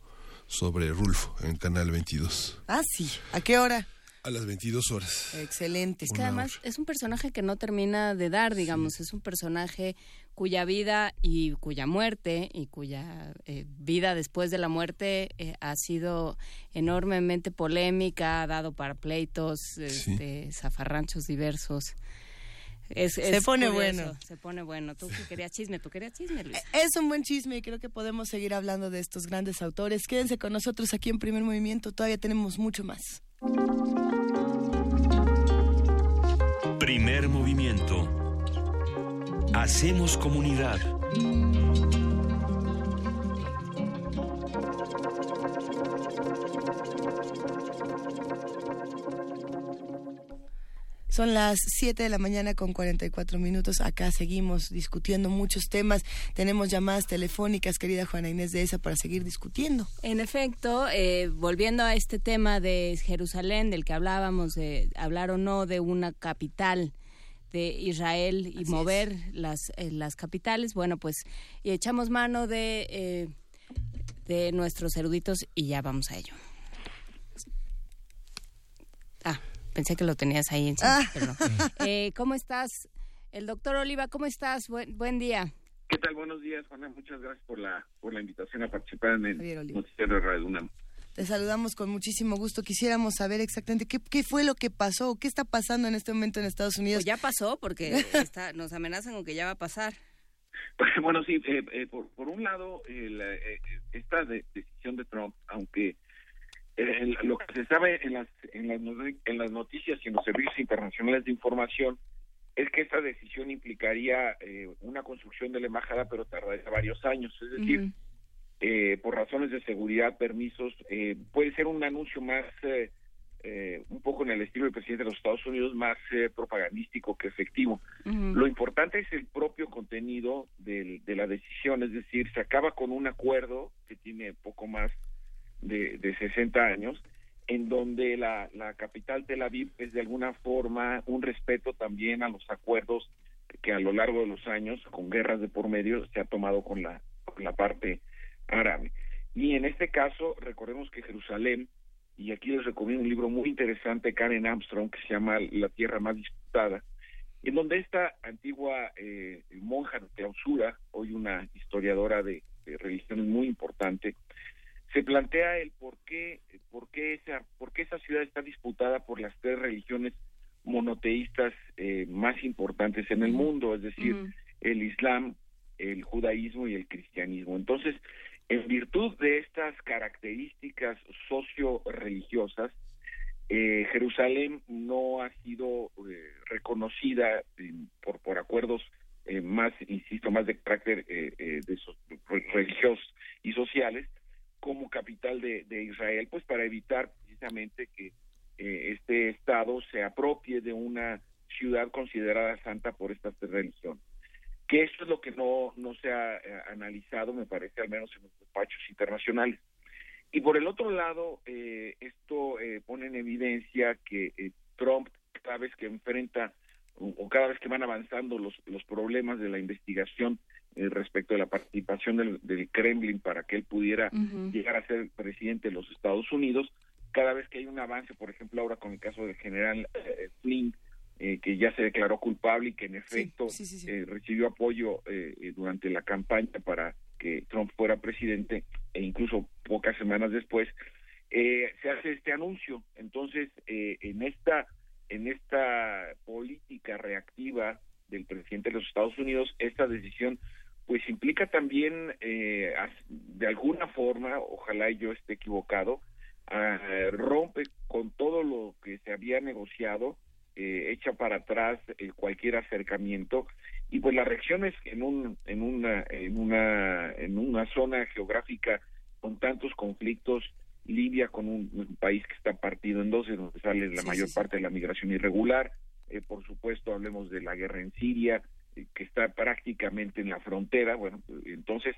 sobre Rulfo en Canal 22. Ah, sí. ¿A qué hora? A las 22 horas. Excelente. Es que además es un personaje que no termina de dar, digamos, es un personaje cuya vida y cuya muerte y cuya eh, vida después de la muerte eh, ha sido enormemente polémica, ha dado para pleitos, este, zafarranchos diversos se pone bueno. Se pone bueno. Tú querías chisme, tú querías chisme, Luis. Es un buen chisme y creo que podemos seguir hablando de estos grandes autores. Quédense con nosotros aquí en Primer Movimiento. Todavía tenemos mucho más. Primer Movimiento. Hacemos comunidad. Son las 7 de la mañana con 44 minutos. Acá seguimos discutiendo muchos temas. Tenemos llamadas telefónicas, querida Juana Inés de esa, para seguir discutiendo. En efecto, eh, volviendo a este tema de Jerusalén, del que hablábamos, de hablar o no de una capital de Israel y mover las, eh, las capitales, bueno, pues y echamos mano de, eh, de nuestros eruditos y ya vamos a ello. Ah, Pensé que lo tenías ahí encima, ah. pero eh, ¿Cómo estás? El doctor Oliva, ¿cómo estás? Buen, buen día. ¿Qué tal? Buenos días, Juana. Muchas gracias por la por la invitación a participar en el noticiero de Radio UNAM. Te saludamos con muchísimo gusto. Quisiéramos saber exactamente qué, qué fue lo que pasó, qué está pasando en este momento en Estados Unidos. Pues ya pasó, porque está, nos amenazan con que ya va a pasar. Bueno, sí, eh, eh, por, por, un lado, eh, esta decisión de Trump, aunque lo que se sabe en las, en las, en las noticias y en los servicios internacionales de información es que esta decisión implicaría una construcción de la embajada, pero tardaría varios años. Es decir, eh, por razones de seguridad, permisos, eh, puede ser un anuncio más, eh, un poco en el estilo del presidente de los Estados Unidos, más propagandístico que efectivo. Lo importante es el propio contenido de la decisión, es decir, se acaba con un acuerdo que tiene poco más de, de 60 años, en donde la, la capital Tel Aviv es de alguna forma un respeto también a los acuerdos que a lo largo de los años, con guerras de por medio, se ha tomado con la, con la parte árabe. Y en este caso, recordemos que Jerusalén, y aquí les recomiendo un libro muy interesante, Karen Armstrong, que se llama La Tierra Más Disputada, en donde esta antigua eh, monja de clausura, hoy una historiadora de, religiones muy importante, se plantea el por qué, por qué esa, por qué esa ciudad está disputada por las tres religiones monoteístas eh, más importantes en el mundo, es decir, el Islam, el judaísmo y el cristianismo. Entonces, en virtud de estas características socio-religiosas, eh, Jerusalén no ha sido eh, reconocida por, por acuerdos eh, más, insisto, más de carácter de religiosos y sociales como capital de, Israel, pues para evitar precisamente que este Estado se apropie de una ciudad considerada santa por estas tres religiones que esto es lo que no, no se ha eh, analizado, me parece, al menos en los despachos internacionales. Y por el otro lado, eh, esto eh, pone en evidencia que Trump, cada vez que enfrenta o, cada vez que van avanzando los, los problemas de la investigación respecto de la participación del, Kremlin para que él pudiera llegar a ser presidente de los Estados Unidos, cada vez que hay un avance, por ejemplo, ahora con el caso del general Flynn, eh, que ya se declaró culpable y que en efecto eh, recibió apoyo eh, durante la campaña para que Trump fuera presidente e incluso pocas semanas después se hace este anuncio. Entonces en esta en esta política reactiva del presidente de los Estados Unidos esta decisión pues implica también de alguna forma ojalá yo esté equivocado rompe con todo lo que se había negociado eh, echa para atrás eh, cualquier acercamiento. Y pues la reacción es en un en una en una en una zona geográfica con tantos conflictos Libia con un, país que está partido en dos donde sale la mayor parte de la migración irregular. Eh, por supuesto hablemos de la guerra en Siria que está prácticamente en la frontera bueno entonces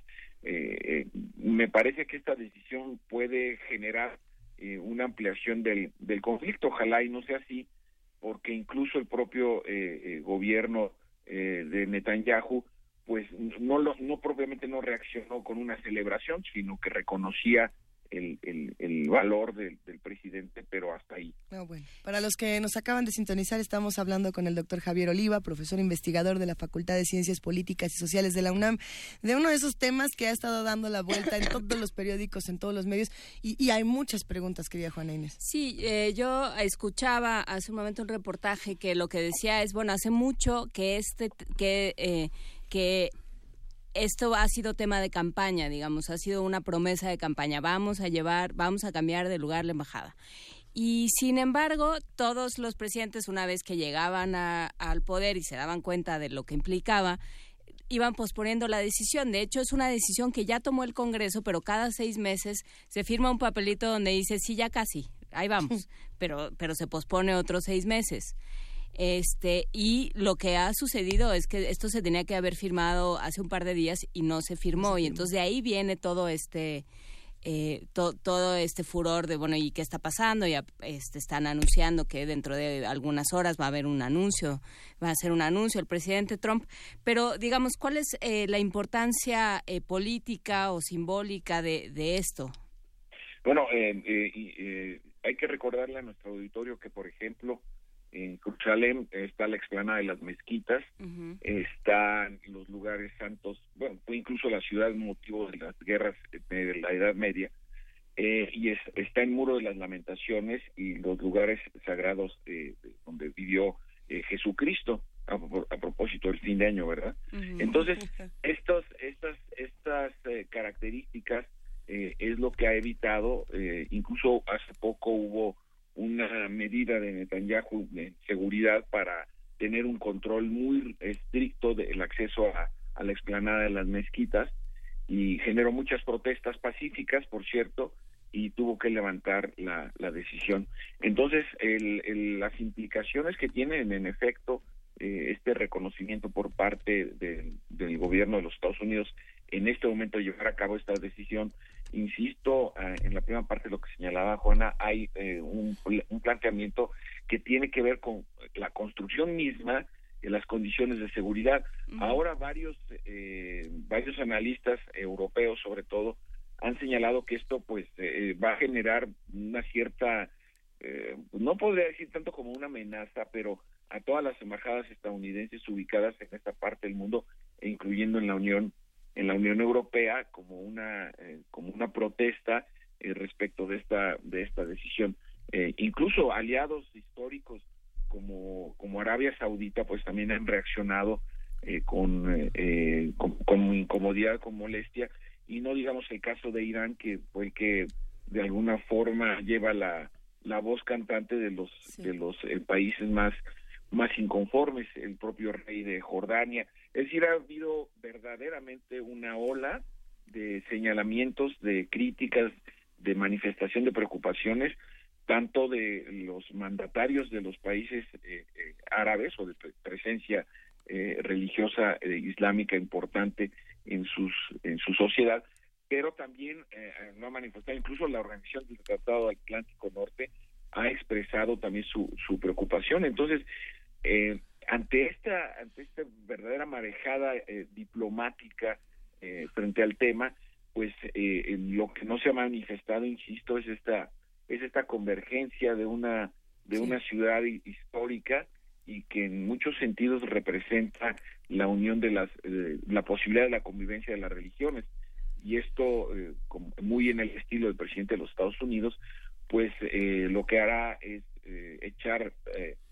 me parece que esta decisión puede generar una ampliación del, del conflicto ojalá y no sea así porque incluso el propio eh, eh, gobierno eh, de Netanyahu pues no lo, no propiamente no reaccionó con una celebración sino que reconocía el, el, valor del, presidente, pero hasta ahí. Ah, Para los que nos acaban de sintonizar, estamos hablando con el doctor Javier Oliva, profesor investigador de la Facultad de Ciencias Políticas y Sociales de la UNAM, de uno de esos temas que ha estado dando la vuelta en todos los periódicos, en todos los medios, y, hay muchas preguntas, querida Juana Inés. Sí, eh, yo escuchaba hace un momento un reportaje que lo que decía es, bueno, hace mucho que este, que, eh, que esto ha sido tema de campaña, digamos, ha sido una promesa de campaña. Vamos a llevar, vamos a cambiar de lugar la embajada. Y sin embargo, todos los presidentes, una vez que llegaban al poder y se daban cuenta de lo que implicaba, iban posponiendo la decisión. De hecho, es una decisión que ya tomó el Congreso, pero cada seis meses se firma un papelito donde dice, sí, ya casi, ahí vamos, pero, pero se pospone otros seis meses. Este, y lo que ha sucedido es que esto se tenía que haber firmado hace un par de días y no se firmó. y entonces de ahí viene todo este, eh, todo este furor de, bueno, ¿y qué está pasando? Ya este, están anunciando que dentro de algunas horas va a haber un anuncio, va a ser un anuncio el presidente Trump. Pero, digamos, ¿cuál es eh, la importancia eh, política o simbólica de, de esto? Bueno, hay que recordarle a nuestro auditorio que, por ejemplo, en Jerusalén está la explanada de las mezquitas, están los lugares santos, bueno, fue incluso la ciudad motivo de las guerras de la Edad Media, eh, y es, está en Muro de las Lamentaciones y los lugares sagrados eh, donde vivió eh, Jesucristo a, a, propósito del fin de año, ¿verdad? Entonces, estos, estas, estas características es lo que ha evitado, incluso hace poco hubo una medida de Netanyahu de seguridad para tener un control muy estricto del acceso a, la explanada de las mezquitas y generó muchas protestas pacíficas, por cierto, y tuvo que levantar la, decisión. Entonces, el, las implicaciones que tienen, en efecto, eh, este reconocimiento por parte del gobierno de los Estados Unidos en este momento llevar a cabo esta decisión, insisto, ah, en la primera parte de lo que señalaba Juana, hay eh, un, un planteamiento que tiene que ver con la construcción misma en las condiciones de seguridad. Ahora varios eh, varios analistas europeos, sobre todo, han señalado que esto pues eh, va a generar una cierta eh, no podría decir tanto como una amenaza, pero a todas las embajadas estadounidenses ubicadas en esta parte del mundo, e incluyendo en la Unión en la Unión Europea como una como una protesta respecto de esta de esta decisión. incluso aliados históricos como, como Arabia Saudita, pues también han reaccionado eh, con, eh, con, incomodidad, con molestia, y no digamos el caso de Irán, que fue el que de alguna forma lleva la, la voz cantante de los, de los eh, países más, más inconformes, el propio rey de Jordania. Es decir, ha habido verdaderamente una ola de señalamientos, de críticas, de manifestación de preocupaciones tanto de los mandatarios de los países eh, eh, árabes o de presencia eh, religiosa islámica importante en sus en su sociedad pero también no ha manifestado incluso la organización del Tratado Atlántico Norte ha expresado también su, su preocupación. Entonces ante esta ante esta verdadera marejada diplomática frente al tema pues lo que no se ha manifestado insisto es esta es esta convergencia de una de una ciudad histórica y que en muchos sentidos representa la unión de las eh, la posibilidad de la convivencia de las religiones. Y esto eh, muy en el estilo del presidente de los Estados Unidos pues eh, lo que hará es echar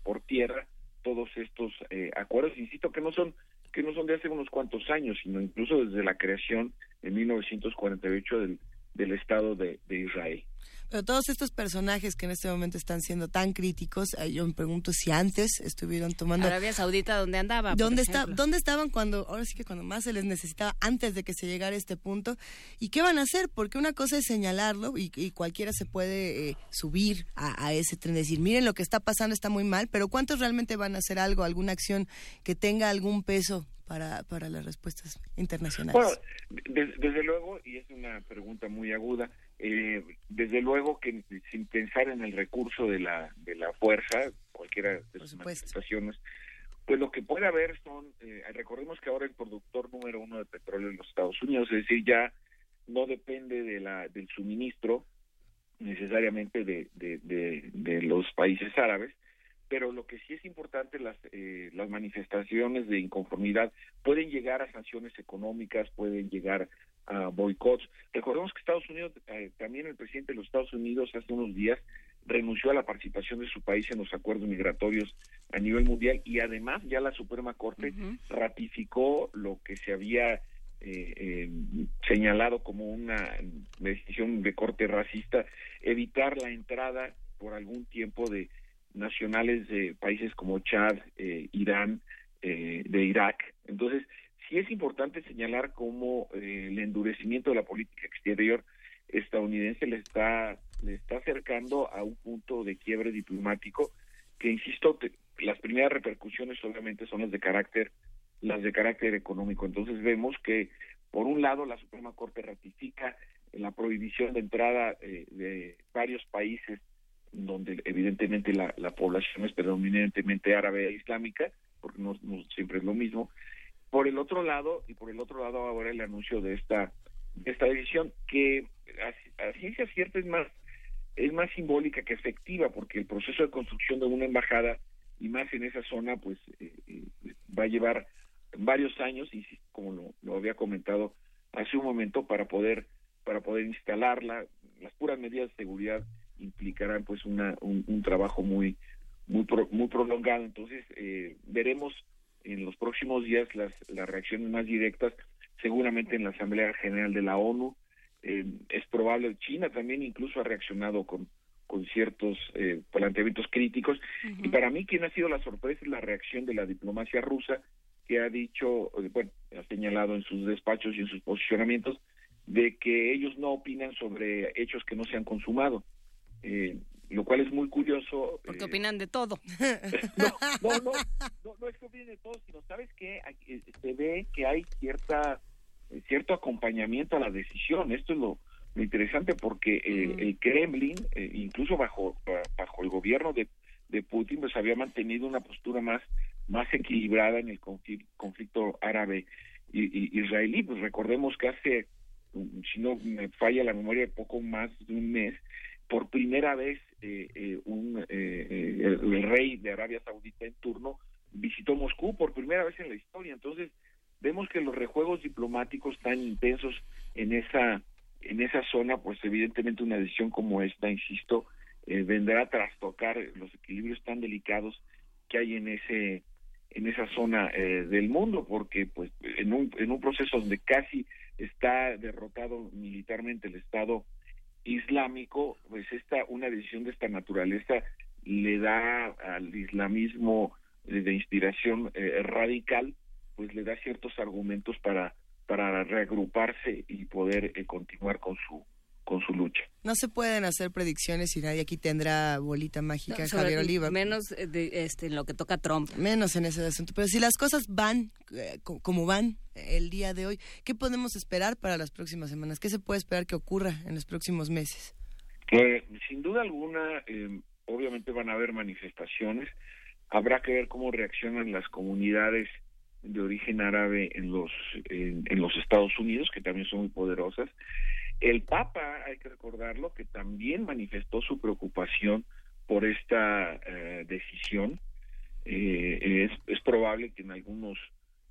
por tierra todos estos acuerdos. Insisto que no son que no son de hace unos cuantos años sino incluso desde la creación en 1948 del del Estado de Israel pero todos estos personajes que en este momento están siendo tan críticos, yo me pregunto si antes estuvieron tomando... Arabia Saudita, ¿dónde andaba? ¿Dónde, está, ¿Dónde estaban cuando, ahora sí que cuando más se les necesitaba, antes de que se llegara a este punto? ¿Y qué van a hacer? Porque una cosa es señalarlo y, cualquiera se puede eh, subir a, a, ese tren, decir, miren lo que está pasando está muy mal, pero ¿cuántos realmente van a hacer algo, alguna acción que tenga algún peso para, para las respuestas internacionales? Bueno, desde luego, y es una pregunta muy aguda, eh, desde luego que sin pensar en el recurso de la, de la fuerza, cualquiera de las manifestaciones, pues lo que puede haber son, eh, recordemos que ahora el productor número uno de petróleo en los Estados Unidos, es decir, ya no depende de la, del suministro necesariamente de, de, de, los países árabes, pero lo que sí es importante, las, eh, las manifestaciones de inconformidad pueden llegar a sanciones económicas, pueden llegar a boicots. Recordemos que Estados Unidos, eh, también el presidente de los Estados Unidos hace unos días renunció a la participación de su país en los acuerdos migratorios a nivel mundial y además ya la Suprema Corte ratificó lo que se había eh, eh, señalado como una decisión de corte racista, evitar la entrada por algún tiempo de nacionales de países como Chad, Irán, de Irak. Entonces, sí es importante señalar cómo eh, el endurecimiento de la política exterior estadounidense le está le está acercando a un punto de quiebre diplomático que insisto las primeras repercusiones obviamente son las de carácter las de carácter económico. Entonces vemos que por un lado la Suprema Corte ratifica la prohibición de entrada eh, de varios países donde evidentemente la, la población es predominantemente árabe e islámica porque no siempre es lo mismo por el otro lado, y por el otro lado ahora el anuncio de esta, esta decisión, que a, ciencia cierta es más, es más simbólica que efectiva, porque el proceso de construcción de una embajada, y más en esa zona, pues eh, eh, va a llevar varios años, y como lo, había comentado hace un momento, para poder, para poder instalarla, las puras medidas de seguridad implicarán pues una, un, trabajo muy muy muy prolongado. Entonces eh, veremos en los próximos días las, las reacciones más directas seguramente en la Asamblea General de la ONU. Eh, es probable China también incluso ha reaccionado con con ciertos eh, planteamientos críticos. Y para mí quien ha sido la sorpresa es la reacción de la diplomacia rusa que ha dicho bueno ha señalado en sus despachos y en sus posicionamientos de que ellos no opinan sobre hechos que no se han consumado, eh, lo cual es muy curioso. Porque eh, opinan de todo. no, no, no, no, es que opinen de todo, sino sabes que eh, se ve que hay cierta cierto acompañamiento a la decisión. Esto es lo, interesante porque el Kremlin, incluso bajo bajo el gobierno de, de Putin, pues había mantenido una postura más más equilibrada en el conflicto árabe y, israelí. Pues recordemos que hace si no me falla la memoria, poco más de un mes, por primera vez eh, eh, un, eh, el, rey de Arabia Saudita en turno visitó Moscú por primera vez en la historia. Entonces, vemos que los rejuegos diplomáticos tan intensos en esa en esa zona, pues evidentemente una decisión como esta, insisto, vendrá a trastocar los equilibrios tan delicados que hay en ese en esa zona del mundo, porque pues en un en un proceso donde casi está derrotado militarmente el Estado Islámico, pues esta una decisión de esta naturaleza le da al islamismo de inspiración eh, radical, pues le da ciertos argumentos para para reagruparse y poder eh, continuar con su con su lucha. No se pueden hacer predicciones y nadie aquí tendrá bolita mágica, Javier Oliva. Menos eh, de, este, en lo que toca Trump. Menos en ese asunto. Pero si las cosas van eh, como van el día de hoy, ¿qué podemos esperar para las próximas semanas? ¿Qué se puede esperar que ocurra en los próximos meses? sin duda alguna, em, obviamente van a haber manifestaciones. Habrá que ver cómo reaccionan las comunidades de origen árabe en los en los Estados Unidos, que también son muy poderosas. El Papa, hay que recordarlo, que también manifestó su preocupación por esta eh, decisión. Eh, es, probable que en algunos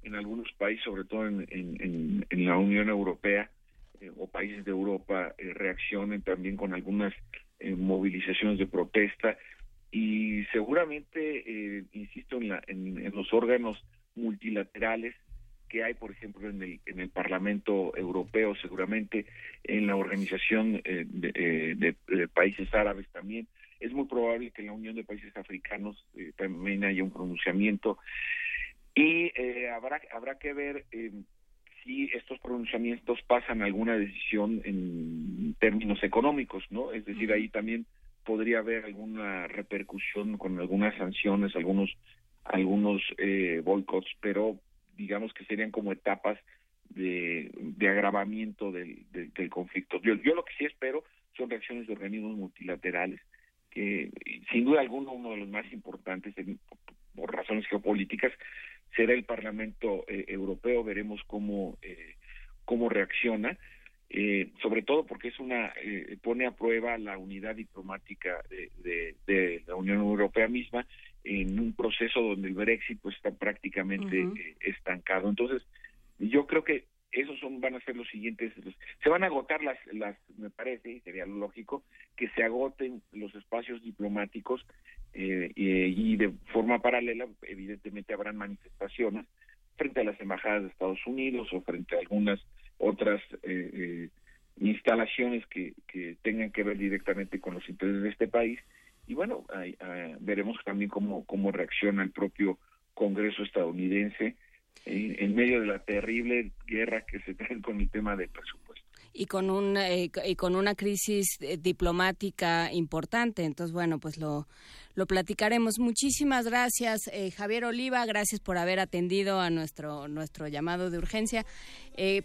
en algunos países, sobre todo en, la Unión Europea eh, o países de Europa, reaccionen también con algunas movilizaciones de protesta y seguramente, insisto, en, la, en los órganos multilaterales que hay, por ejemplo, en el, en el Parlamento Europeo, seguramente en la Organización eh, eh, de, Países Árabes también. Es muy probable que en la Unión de Países Africanos eh, también haya un pronunciamiento. Y habrá, habrá que ver si estos pronunciamientos pasan alguna decisión en términos económicos, ¿no? Es decir, ahí también podría haber alguna repercusión con algunas sanciones, algunos algunos eh, boicots, pero digamos que serían como etapas de, de agravamiento del, del, conflicto. Yo, yo lo que sí espero son reacciones de organismos multilaterales, que sin duda alguna uno de los más importantes por razones geopolíticas será el Parlamento eh, Europeo, veremos cómo, eh, cómo reacciona. Eh, sobre todo porque es una pone a prueba la unidad diplomática de, de, la Unión Europea misma en un proceso donde el Brexit pues está prácticamente eh, estancado. Entonces, yo creo que esos son van a ser los siguientes se van a agotar las las me parece y sería lógico que se agoten los espacios diplomáticos eh, y, de forma paralela evidentemente habrán manifestaciones frente a las embajadas de Estados Unidos o frente a algunas otras eh, instalaciones que, que tengan que ver directamente con los intereses de este país y bueno, veremos también cómo, cómo reacciona el propio Congreso estadounidense en, medio de la terrible guerra que se trae con el tema del presupuesto y con un eh, y con una crisis eh, diplomática importante. Entonces bueno pues lo lo platicaremos. Muchísimas gracias eh, Javier Oliva. Gracias por haber atendido a nuestro nuestro llamado de urgencia.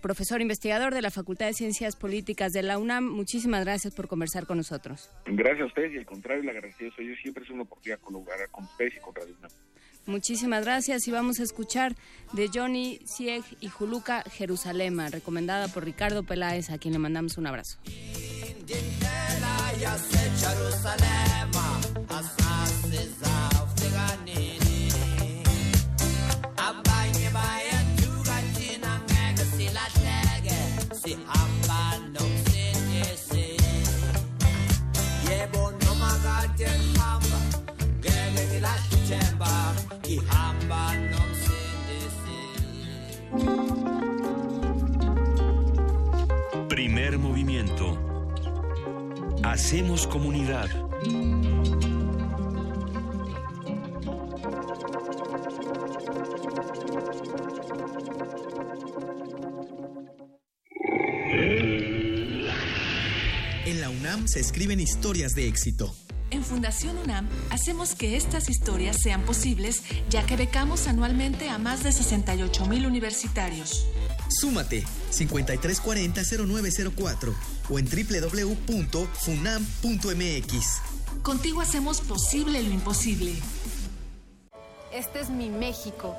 Profesor investigador de la Facultad de Ciencias Políticas de la UNAM muchísimas gracias por conversar con nosotros. Gracias a ustedes y al contrario le agradecido soy yo siempre es una oportunidad colaborar con ustedes y con Radio UNAM Muchísimas gracias y vamos a escuchar de Johnny Sieg y Juluca Jerusalema, recomendada por Ricardo Peláez, a quien le mandamos un abrazo. Escriben historias de éxito. En Fundación UNAM hacemos que estas historias sean posibles, ya que becamos anualmente a más de 68 mil universitarios. Súmate 5340-0904 o en www.funam.mx. Contigo hacemos posible lo imposible. Este es mi México.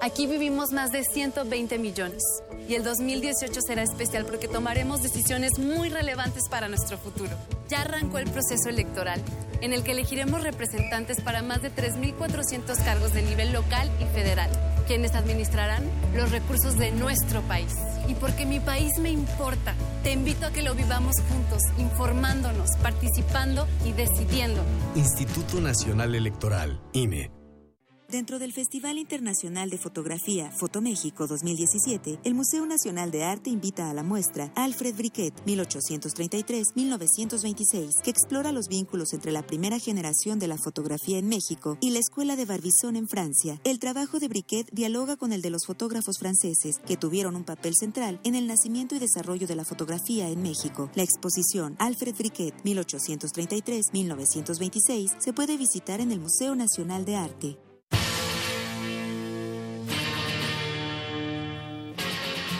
Aquí vivimos más de 120 millones y el 2018 será especial porque tomaremos decisiones muy relevantes para nuestro futuro. Ya arrancó el proceso electoral en el que elegiremos representantes para más de 3.400 cargos de nivel local y federal, quienes administrarán los recursos de nuestro país. Y porque mi país me importa, te invito a que lo vivamos juntos, informándonos, participando y decidiendo. Instituto Nacional Electoral, INE. Dentro del Festival Internacional de Fotografía Fotoméxico 2017, el Museo Nacional de Arte invita a la muestra Alfred Briquet 1833-1926, que explora los vínculos entre la primera generación de la fotografía en México y la Escuela de Barbizon en Francia. El trabajo de Briquet dialoga con el de los fotógrafos franceses, que tuvieron un papel central en el nacimiento y desarrollo de la fotografía en México. La exposición Alfred Briquet 1833-1926 se puede visitar en el Museo Nacional de Arte.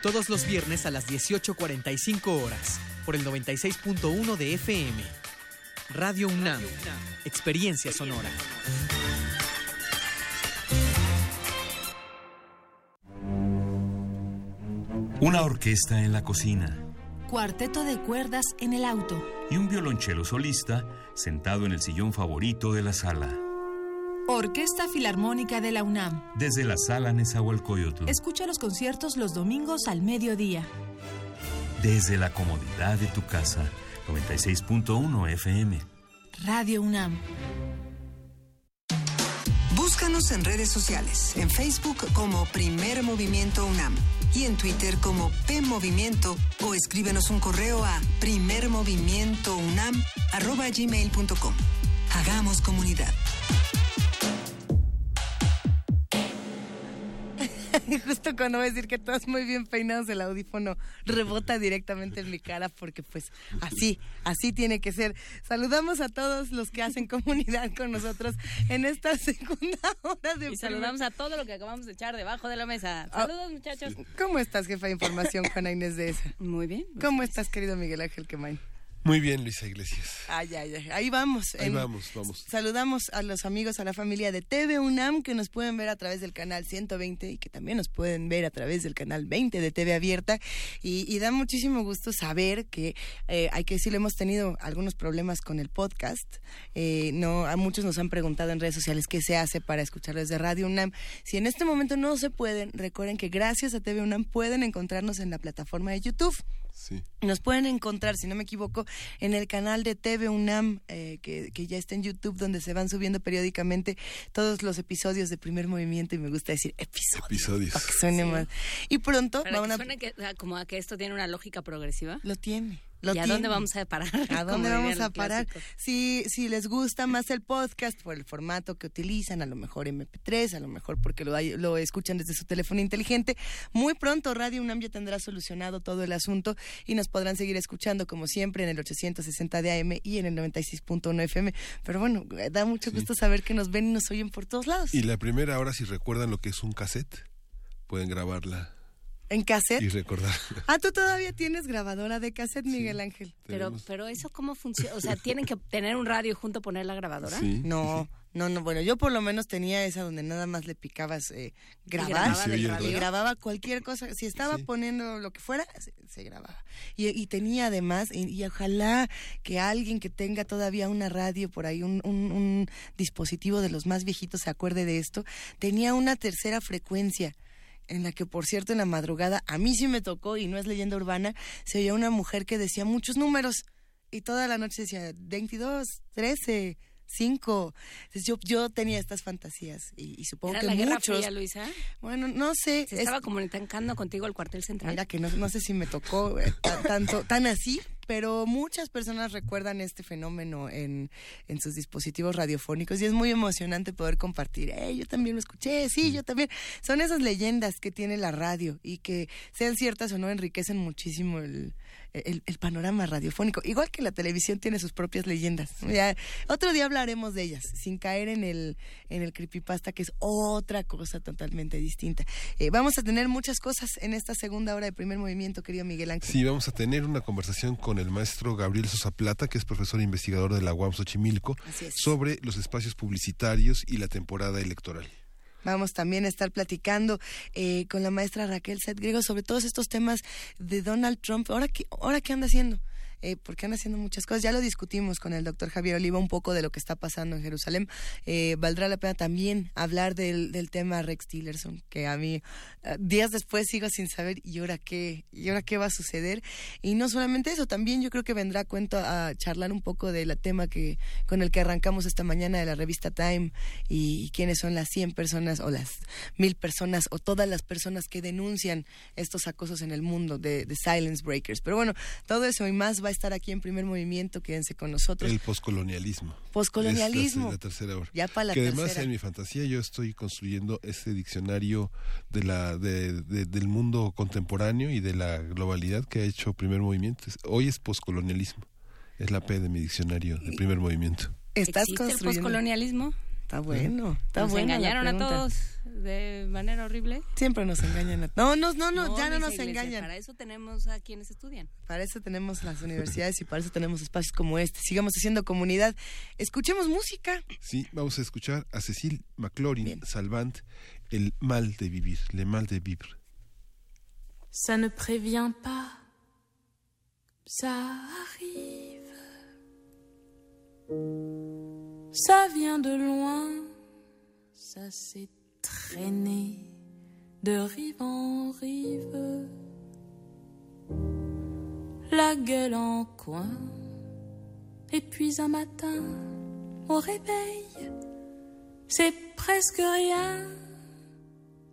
todos los viernes a las 18.45 horas, por el 96.1 de FM. Radio UNAM, Experiencia Sonora. Una orquesta en la cocina. Cuarteto de cuerdas en el auto. Y un violonchelo solista sentado en el sillón favorito de la sala. Orquesta Filarmónica de la UNAM. Desde la sala Nezahualcóyotl. Escucha los conciertos los domingos al mediodía. Desde la comodidad de tu casa. 96.1 FM. Radio UNAM. Búscanos en redes sociales. En Facebook como Primer Movimiento UNAM. Y en Twitter como P Movimiento. O escríbenos un correo a primermovimientounam.gmail.com. Hagamos comunidad. Justo cuando voy a decir que todos muy bien peinados, el audífono rebota directamente en mi cara porque pues así, así tiene que ser. Saludamos a todos los que hacen comunidad con nosotros en esta segunda hora de... Y saludamos a todo lo que acabamos de echar debajo de la mesa. Saludos muchachos. ¿Cómo estás, jefa de información, Juana Inés de esa? Muy bien. ¿Cómo estás, querido Miguel Ángel Quemain? Muy bien, Luisa Iglesias. Ay, ay, ay. Ahí vamos. Ahí vamos, vamos. Saludamos a los amigos, a la familia de TV UNAM que nos pueden ver a través del canal 120 y que también nos pueden ver a través del canal 20 de TV Abierta. Y, y da muchísimo gusto saber que, eh, hay que decirlo, hemos tenido algunos problemas con el podcast. Eh, no, a muchos nos han preguntado en redes sociales qué se hace para escucharlo desde Radio UNAM. Si en este momento no se pueden, recuerden que gracias a TV UNAM pueden encontrarnos en la plataforma de YouTube. Sí. Nos pueden encontrar, si no me equivoco, en el canal de TV UNAM, eh, que, que, ya está en YouTube, donde se van subiendo periódicamente todos los episodios de Primer Movimiento, y me gusta decir episodios. Episodios. Para que suene sí. más. Y pronto... Para que suene que, como a que esto tiene una lógica progresiva. Lo tiene. Lo ¿Y a dónde vamos a parar? ¿A dónde vamos a parar? Si, si les gusta más el podcast por el formato que utilizan, a lo mejor MP3, a lo mejor porque lo, lo escuchan desde su teléfono inteligente, muy pronto Radio UNAM ya tendrá solucionado todo el asunto y nos podrán seguir escuchando como siempre en el 860 de AM y en el 96.1 FM. Pero bueno, da mucho gusto sí. saber que nos ven y nos oyen por todos lados. Y la primera hora, si recuerdan lo que es un cassette, pueden grabarla ¿En cassette? Y recordar. Ah, tú todavía tienes grabadora de cassette, Miguel Ángel. Pero, pero eso cómo funciona, o sea, tienen que tener un radio junto a poner la grabadora. No, no, no. Bueno, yo por lo menos tenía esa donde nada más le picabas eh, grabar grababa radio. grababa cualquier cosa. Si estaba poniendo lo que fuera, se, se grababa. Y, y tenía además, y, y ojalá que alguien que tenga todavía una radio por ahí, un, un- un dispositivo de los más viejitos se acuerde de esto, tenía una tercera frecuencia en la que, por cierto, en la madrugada, a mí sí me tocó, y no es leyenda urbana, se oía una mujer que decía muchos números, y toda la noche decía 22, 13, 5. Entonces yo, yo tenía estas fantasías, y, y supongo ¿Era que la Guerra muchos... Fría, Luisa? Bueno, no sé. Se estaba comunicando contigo al cuartel central. Mira que no, no sé si me tocó eh, ta- tanto, tan así, pero muchas personas recuerdan este fenómeno en, en sus dispositivos radiofónicos y es muy emocionante poder compartir. "Eh, yo también lo escuché, sí, yo también. Son esas leyendas que tiene la radio y que sean ciertas o no enriquecen muchísimo el, el, el panorama radiofónico. Igual que la televisión tiene sus propias leyendas. Ya, otro día hablaremos de ellas, sin caer en el, en el creepypasta, que es otra cosa totalmente distinta. Eh, vamos a tener muchas cosas en esta segunda hora de primer movimiento, querido Miguel Ángel. Sí, vamos a tener una conversación con el maestro Gabriel Sosa Plata, que es profesor e investigador de la UAM Xochimilco, sobre los espacios publicitarios y la temporada electoral. Vamos también a estar platicando eh, con la maestra Raquel Set Griego sobre todos estos temas de Donald Trump. ¿Ahora qué, ahora qué anda haciendo? Eh, porque anda haciendo muchas cosas. Ya lo discutimos con el doctor Javier Oliva un poco de lo que está pasando en Jerusalén. Eh, valdrá la pena también hablar del, del tema Rex Tillerson, que a mí eh, días después sigo sin saber y ahora qué, y ahora qué va a suceder. Y no solamente eso, también yo creo que vendrá a cuento a charlar un poco del tema que con el que arrancamos esta mañana de la revista Time y, y quiénes son las 100 personas o las mil personas o todas las personas que denuncian estos acosos en el mundo de, de Silence Breakers. Pero bueno, todo eso y más va a estar aquí en primer movimiento. Quédense con nosotros. El poscolonialismo. Poscolonialismo. Es la, la tercera hora. Ya para la que además tercera. en mi fantasía yo estoy construyendo este diccionario de la de- de- del mundo contemporáneo y de la globalidad que ha hecho primer movimiento. Hoy es poscolonialismo. Es la P de mi diccionario de primer movimiento. Estás ¿Existe el construyendo- poscolonialismo? Está bueno, está Nos buena la engañaron a todos de manera horrible. Siempre nos engañan. a- No, no, no, no, ya no nos Iglesia, engañan. Para eso tenemos a quienes estudian. Para eso tenemos las universidades y para eso tenemos espacios como este. Sigamos haciendo comunidad. Escuchemos música. Sí, vamos a escuchar a Cecil McLaurin Salvant, El mal de vivir, Le mal de vivre. Ça ne prévient pas, ça arrive. Ça vient de loin, ça s'est traîné de rive en rive. La gueule en coin, et puis un matin, au réveil, c'est presque rien,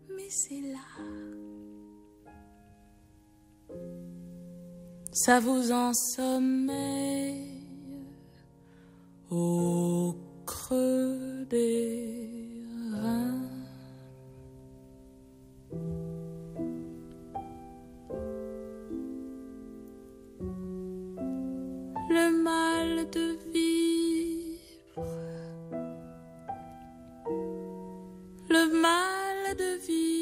mais c'est là. ça vous ensommeille au creux des reins. Le mal de vivre, le mal de vivre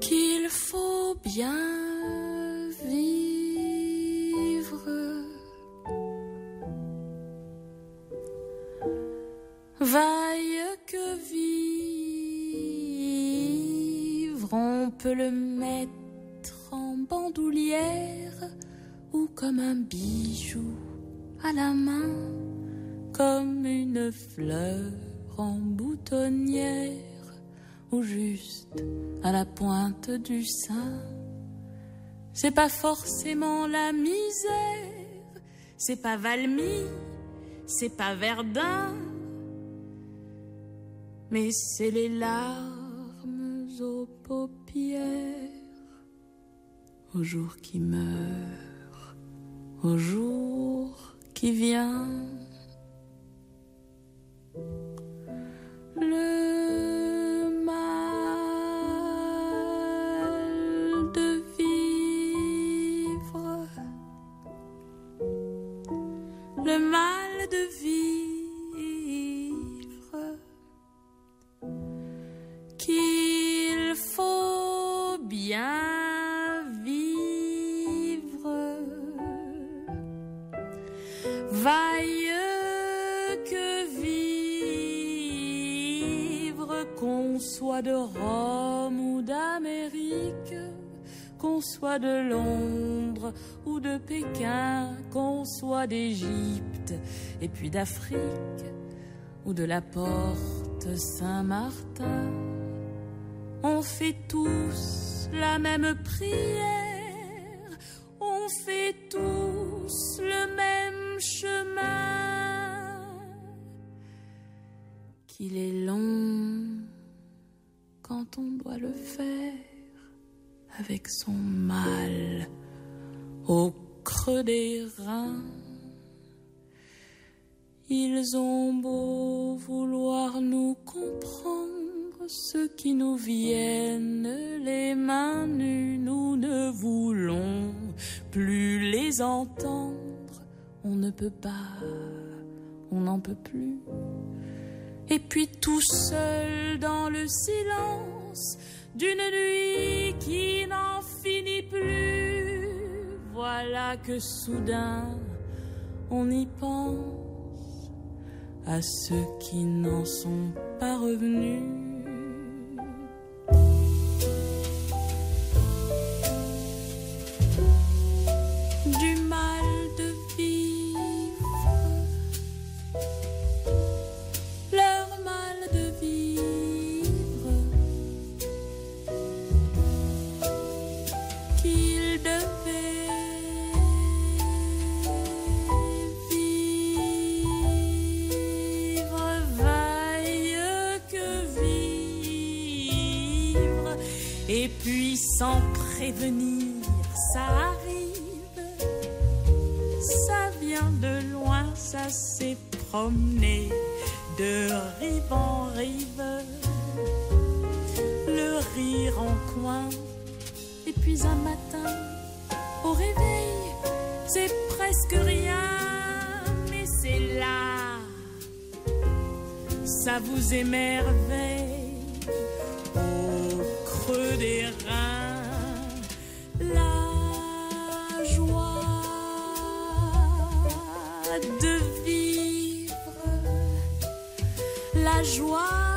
qu'il faut bien que vivre, on peut le mettre en bandoulière ou comme un bijou à la main, comme une fleur en boutonnière ou juste à la pointe du sein. C'est pas forcément la misère, c'est pas Valmy, c'est pas Verdun, mais c'est les larmes aux paupières, au jour qui meurt, au jour qui vient. Le mal de vivre, le mal de vivre, de Rome ou d'Amérique, qu'on soit de Londres ou de Pékin, qu'on soit d'Égypte et puis d'Afrique ou de la porte Saint-Martin. On fait tous la même prière, on fait tous le même chemin. Qu'il est on doit le faire avec son mal au creux des reins. Ils ont beau vouloir nous comprendre, ceux qui nous viennent les mains nues, nous ne voulons plus les entendre. On ne peut pas, on n'en peut plus. Et puis tout seul dans le silence d'une nuit qui n'en finit plus, voilà que soudain on y pense à ceux qui n'en sont pas revenus. Puis sans prévenir, ça arrive, ça vient de loin, ça s'est promené de rive en rive, le rire en coin, et puis un matin, au réveil, c'est presque rien, mais c'est là, ça vous émerveille des reins, la joie de vivre, la joie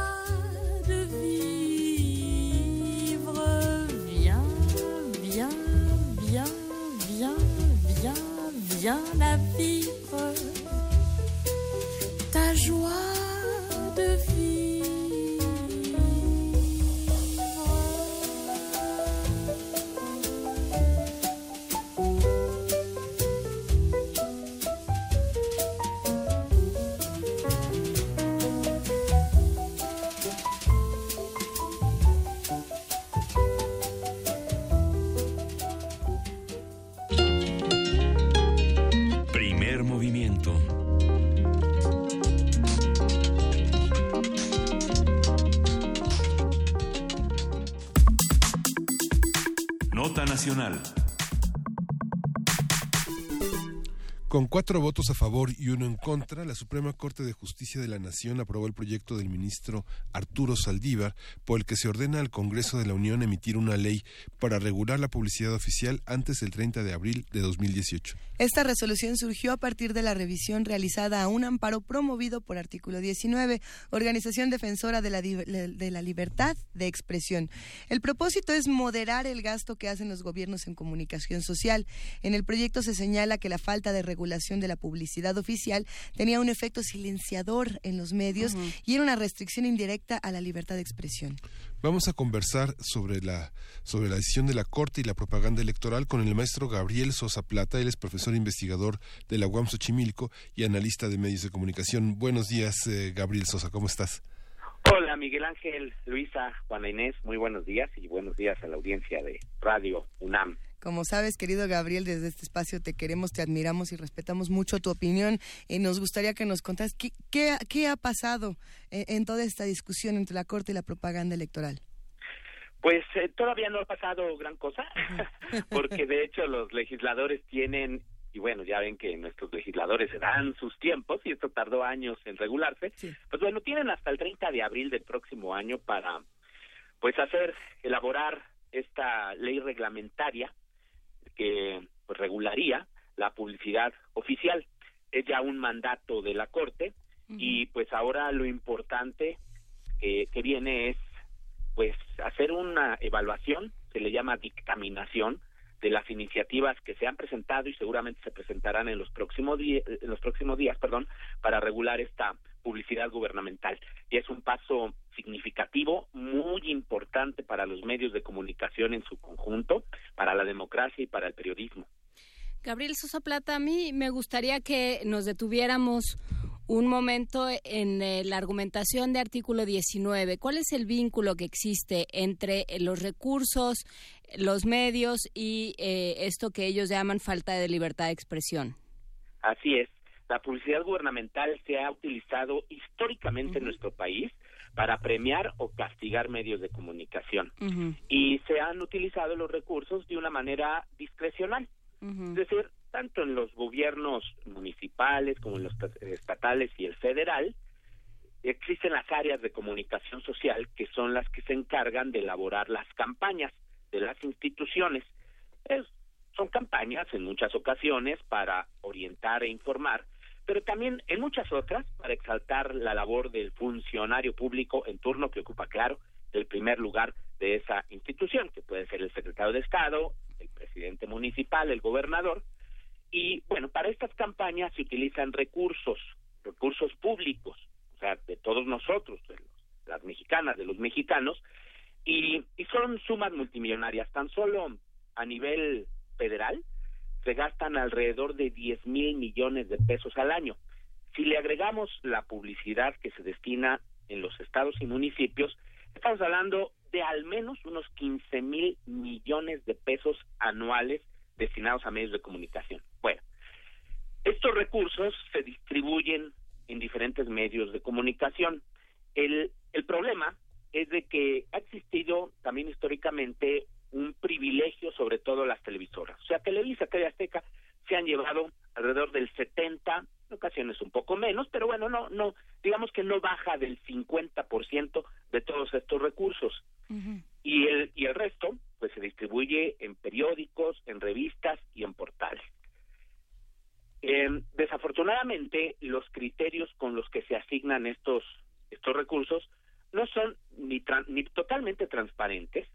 cuatro votos a favor y uno en contra, la Suprema Corte de Justicia de la Nación aprobó el proyecto del ministro Arturo Saldívar, por el que se ordena al Congreso de la Unión emitir una ley para regular la publicidad oficial antes del 30 de abril de 2018. Esta resolución surgió a partir de la revisión realizada a un amparo promovido por Artículo 19, Organización Defensora de la, de la Libertad de Expresión. El propósito es moderar el gasto que hacen los gobiernos en comunicación social. En el proyecto se señala que la falta de regulación de la publicidad oficial tenía un efecto silenciador en los medios y era una restricción indirecta a la libertad de expresión. Vamos a conversar sobre la, sobre la decisión de la Corte y la propaganda electoral con el maestro Gabriel Sosa Plata. Él es profesor investigador de la UAM Xochimilco y analista de medios de comunicación. Buenos días, eh, Gabriel Sosa, ¿cómo estás? Hola Miguel Ángel, Luisa, Juana Inés, muy buenos días y buenos días a la audiencia de Radio UNAM. Como sabes, querido Gabriel, desde este espacio te queremos, te admiramos y respetamos mucho tu opinión. Y nos gustaría que nos contaras qué, qué, qué ha pasado en, en toda esta discusión entre la Corte y la propaganda electoral. Pues eh, todavía no ha pasado gran cosa, porque de hecho los legisladores tienen, y bueno, ya ven que nuestros legisladores se dan sus tiempos, y esto tardó años en regularse, pues bueno, tienen hasta el 30 de abril del próximo año para, pues hacer, elaborar esta ley reglamentaria que pues, regularía la publicidad oficial. Es ya un mandato de la Corte y pues ahora lo importante que, que viene es pues hacer una evaluación, se le llama dictaminación, de las iniciativas que se han presentado y seguramente se presentarán en los próximos días, en los próximos días, perdón, para regular esta publicidad gubernamental. Y es un paso significativo, muy importante para los medios de comunicación en su conjunto, para la democracia y para el periodismo. Gabriel Sosa Plata, a mí me gustaría que nos detuviéramos un momento en eh, la argumentación de artículo 19. ¿Cuál es el vínculo que existe entre los recursos, los medios y eh, esto que ellos llaman falta de libertad de expresión? Así es. La publicidad gubernamental se ha utilizado históricamente en nuestro país para premiar o castigar medios de comunicación. Y se han utilizado los recursos de una manera discrecional. Es decir, tanto en los gobiernos municipales como en los estatales y el federal, existen las áreas de comunicación social que son las que se encargan de elaborar las campañas de las instituciones. son campañas en muchas ocasiones para orientar e informar, pero también en muchas otras para exaltar la labor del funcionario público en turno que ocupa, claro, el primer lugar de esa institución, que puede ser el secretario de Estado, el presidente municipal, el gobernador. Y bueno, para estas campañas se utilizan recursos, recursos públicos, o sea, de todos nosotros, de las mexicanas, de los mexicanos, y, y son sumas multimillonarias. Tan solo a nivel federal se gastan alrededor de 10 mil millones de pesos al año. Si le agregamos la publicidad que se destina en los estados y municipios, estamos hablando de al menos unos 15 mil millones de pesos anuales destinados a medios de comunicación. Bueno, estos recursos se distribuyen en diferentes medios de comunicación. El, el problema es de que ha existido también históricamente un privilegio sobre todo las televisoras. O sea, Televisa, TV Azteca se han llevado alrededor del 70, en ocasiones un poco menos, pero bueno, no no digamos que no baja del 50% de todos estos recursos. Y el y el resto pues se distribuye en periódicos, en revistas y en portales. Eh, desafortunadamente, los criterios con los que se asignan estos estos recursos no son ni, ni totalmente transparentes,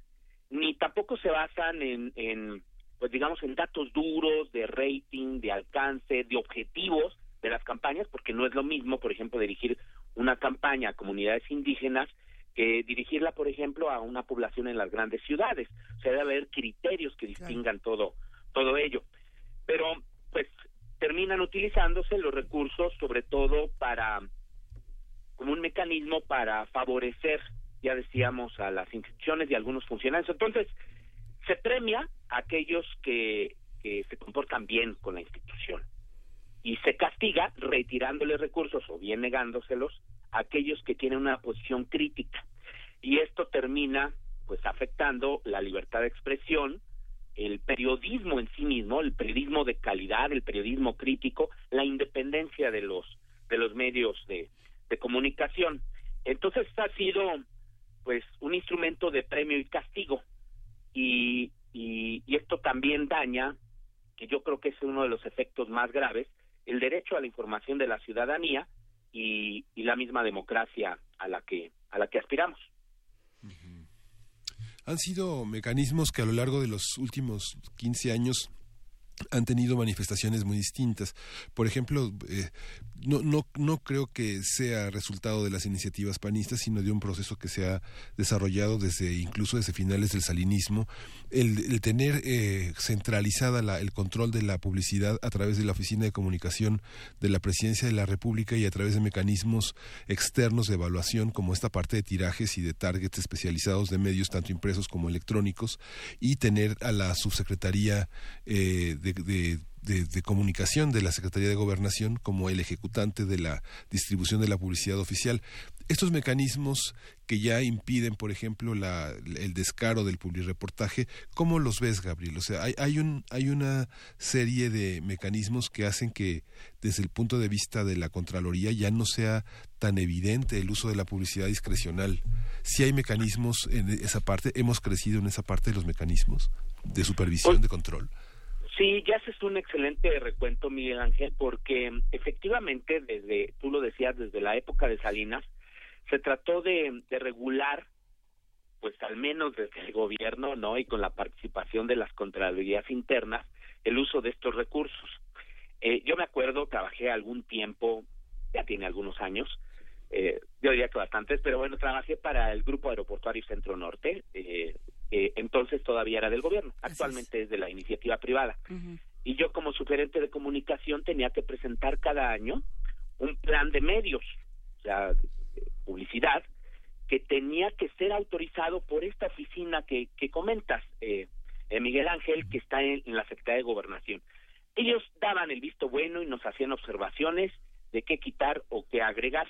ni tampoco se basan en, en, pues digamos, en datos duros de rating, de alcance, de objetivos de las campañas, porque no es lo mismo, por ejemplo, dirigir una campaña a comunidades indígenas que dirigirla, por ejemplo, a una población en las grandes ciudades. O sea, debe haber criterios que distingan todo, todo ello. Pero, pues, terminan utilizándose los recursos, sobre todo para como un mecanismo para favorecer, ya decíamos, a las instituciones y a algunos funcionarios. Entonces, se premia a aquellos que, que se comportan bien con la institución y se castiga retirándole recursos o bien negándoselos a aquellos que tienen una posición crítica. Y esto termina pues afectando la libertad de expresión, el periodismo en sí mismo, el periodismo de calidad, el periodismo crítico, la independencia de los de los medios de, de comunicación. Entonces ha sido pues un instrumento de premio y castigo y, y, esto también daña, que yo creo que es uno de los efectos más graves, el derecho a la información de la ciudadanía y, y la misma democracia a la que a la que aspiramos. Han sido mecanismos que a lo largo de los últimos 15 años han tenido manifestaciones muy distintas. Por ejemplo, eh, no, no, no creo que sea resultado de las iniciativas panistas, sino de un proceso que se ha desarrollado desde incluso desde finales del salinismo, el, tener eh, centralizada el control de la publicidad a través de la Oficina de Comunicación de la Presidencia de la República y a través de mecanismos externos de evaluación como esta parte de tirajes y de targets especializados de medios tanto impresos como electrónicos y tener a la subsecretaría eh, de, de, comunicación de la Secretaría de Gobernación como el ejecutante de la distribución de la publicidad oficial. Estos mecanismos que ya impiden, por ejemplo, la, el descaro del publireportaje, ¿cómo los ves, Gabriel? O sea, hay, hay, un, hay una serie de mecanismos que hacen que, desde el punto de vista de la Contraloría, ya no sea tan evidente el uso de la publicidad discrecional. Si hay mecanismos en esa parte, hemos crecido en esa parte de los mecanismos de supervisión, Pues de control. Sí, ya haces un excelente recuento, Miguel Ángel, porque efectivamente, desde, tú lo decías, desde la época de Salinas, se trató de, de regular, pues al menos desde el gobierno, ¿no? Y con la participación de las contralorías internas, el uso de estos recursos. Eh, yo me acuerdo, trabajé algún tiempo, ya tiene algunos años, eh, yo diría que bastantes, pero bueno, trabajé para el Grupo Aeroportuario Centro Norte, eh, eh, entonces todavía era del gobierno, actualmente es de la iniciativa privada. Y yo como sugerente de comunicación tenía que presentar cada año un plan de medios, o sea, eh, publicidad, que tenía que ser autorizado por esta oficina que, que comentas, eh, eh, Miguel Ángel, que está en, en la Secretaría de Gobernación. Ellos daban el visto bueno y nos hacían observaciones de qué quitar o qué agregar.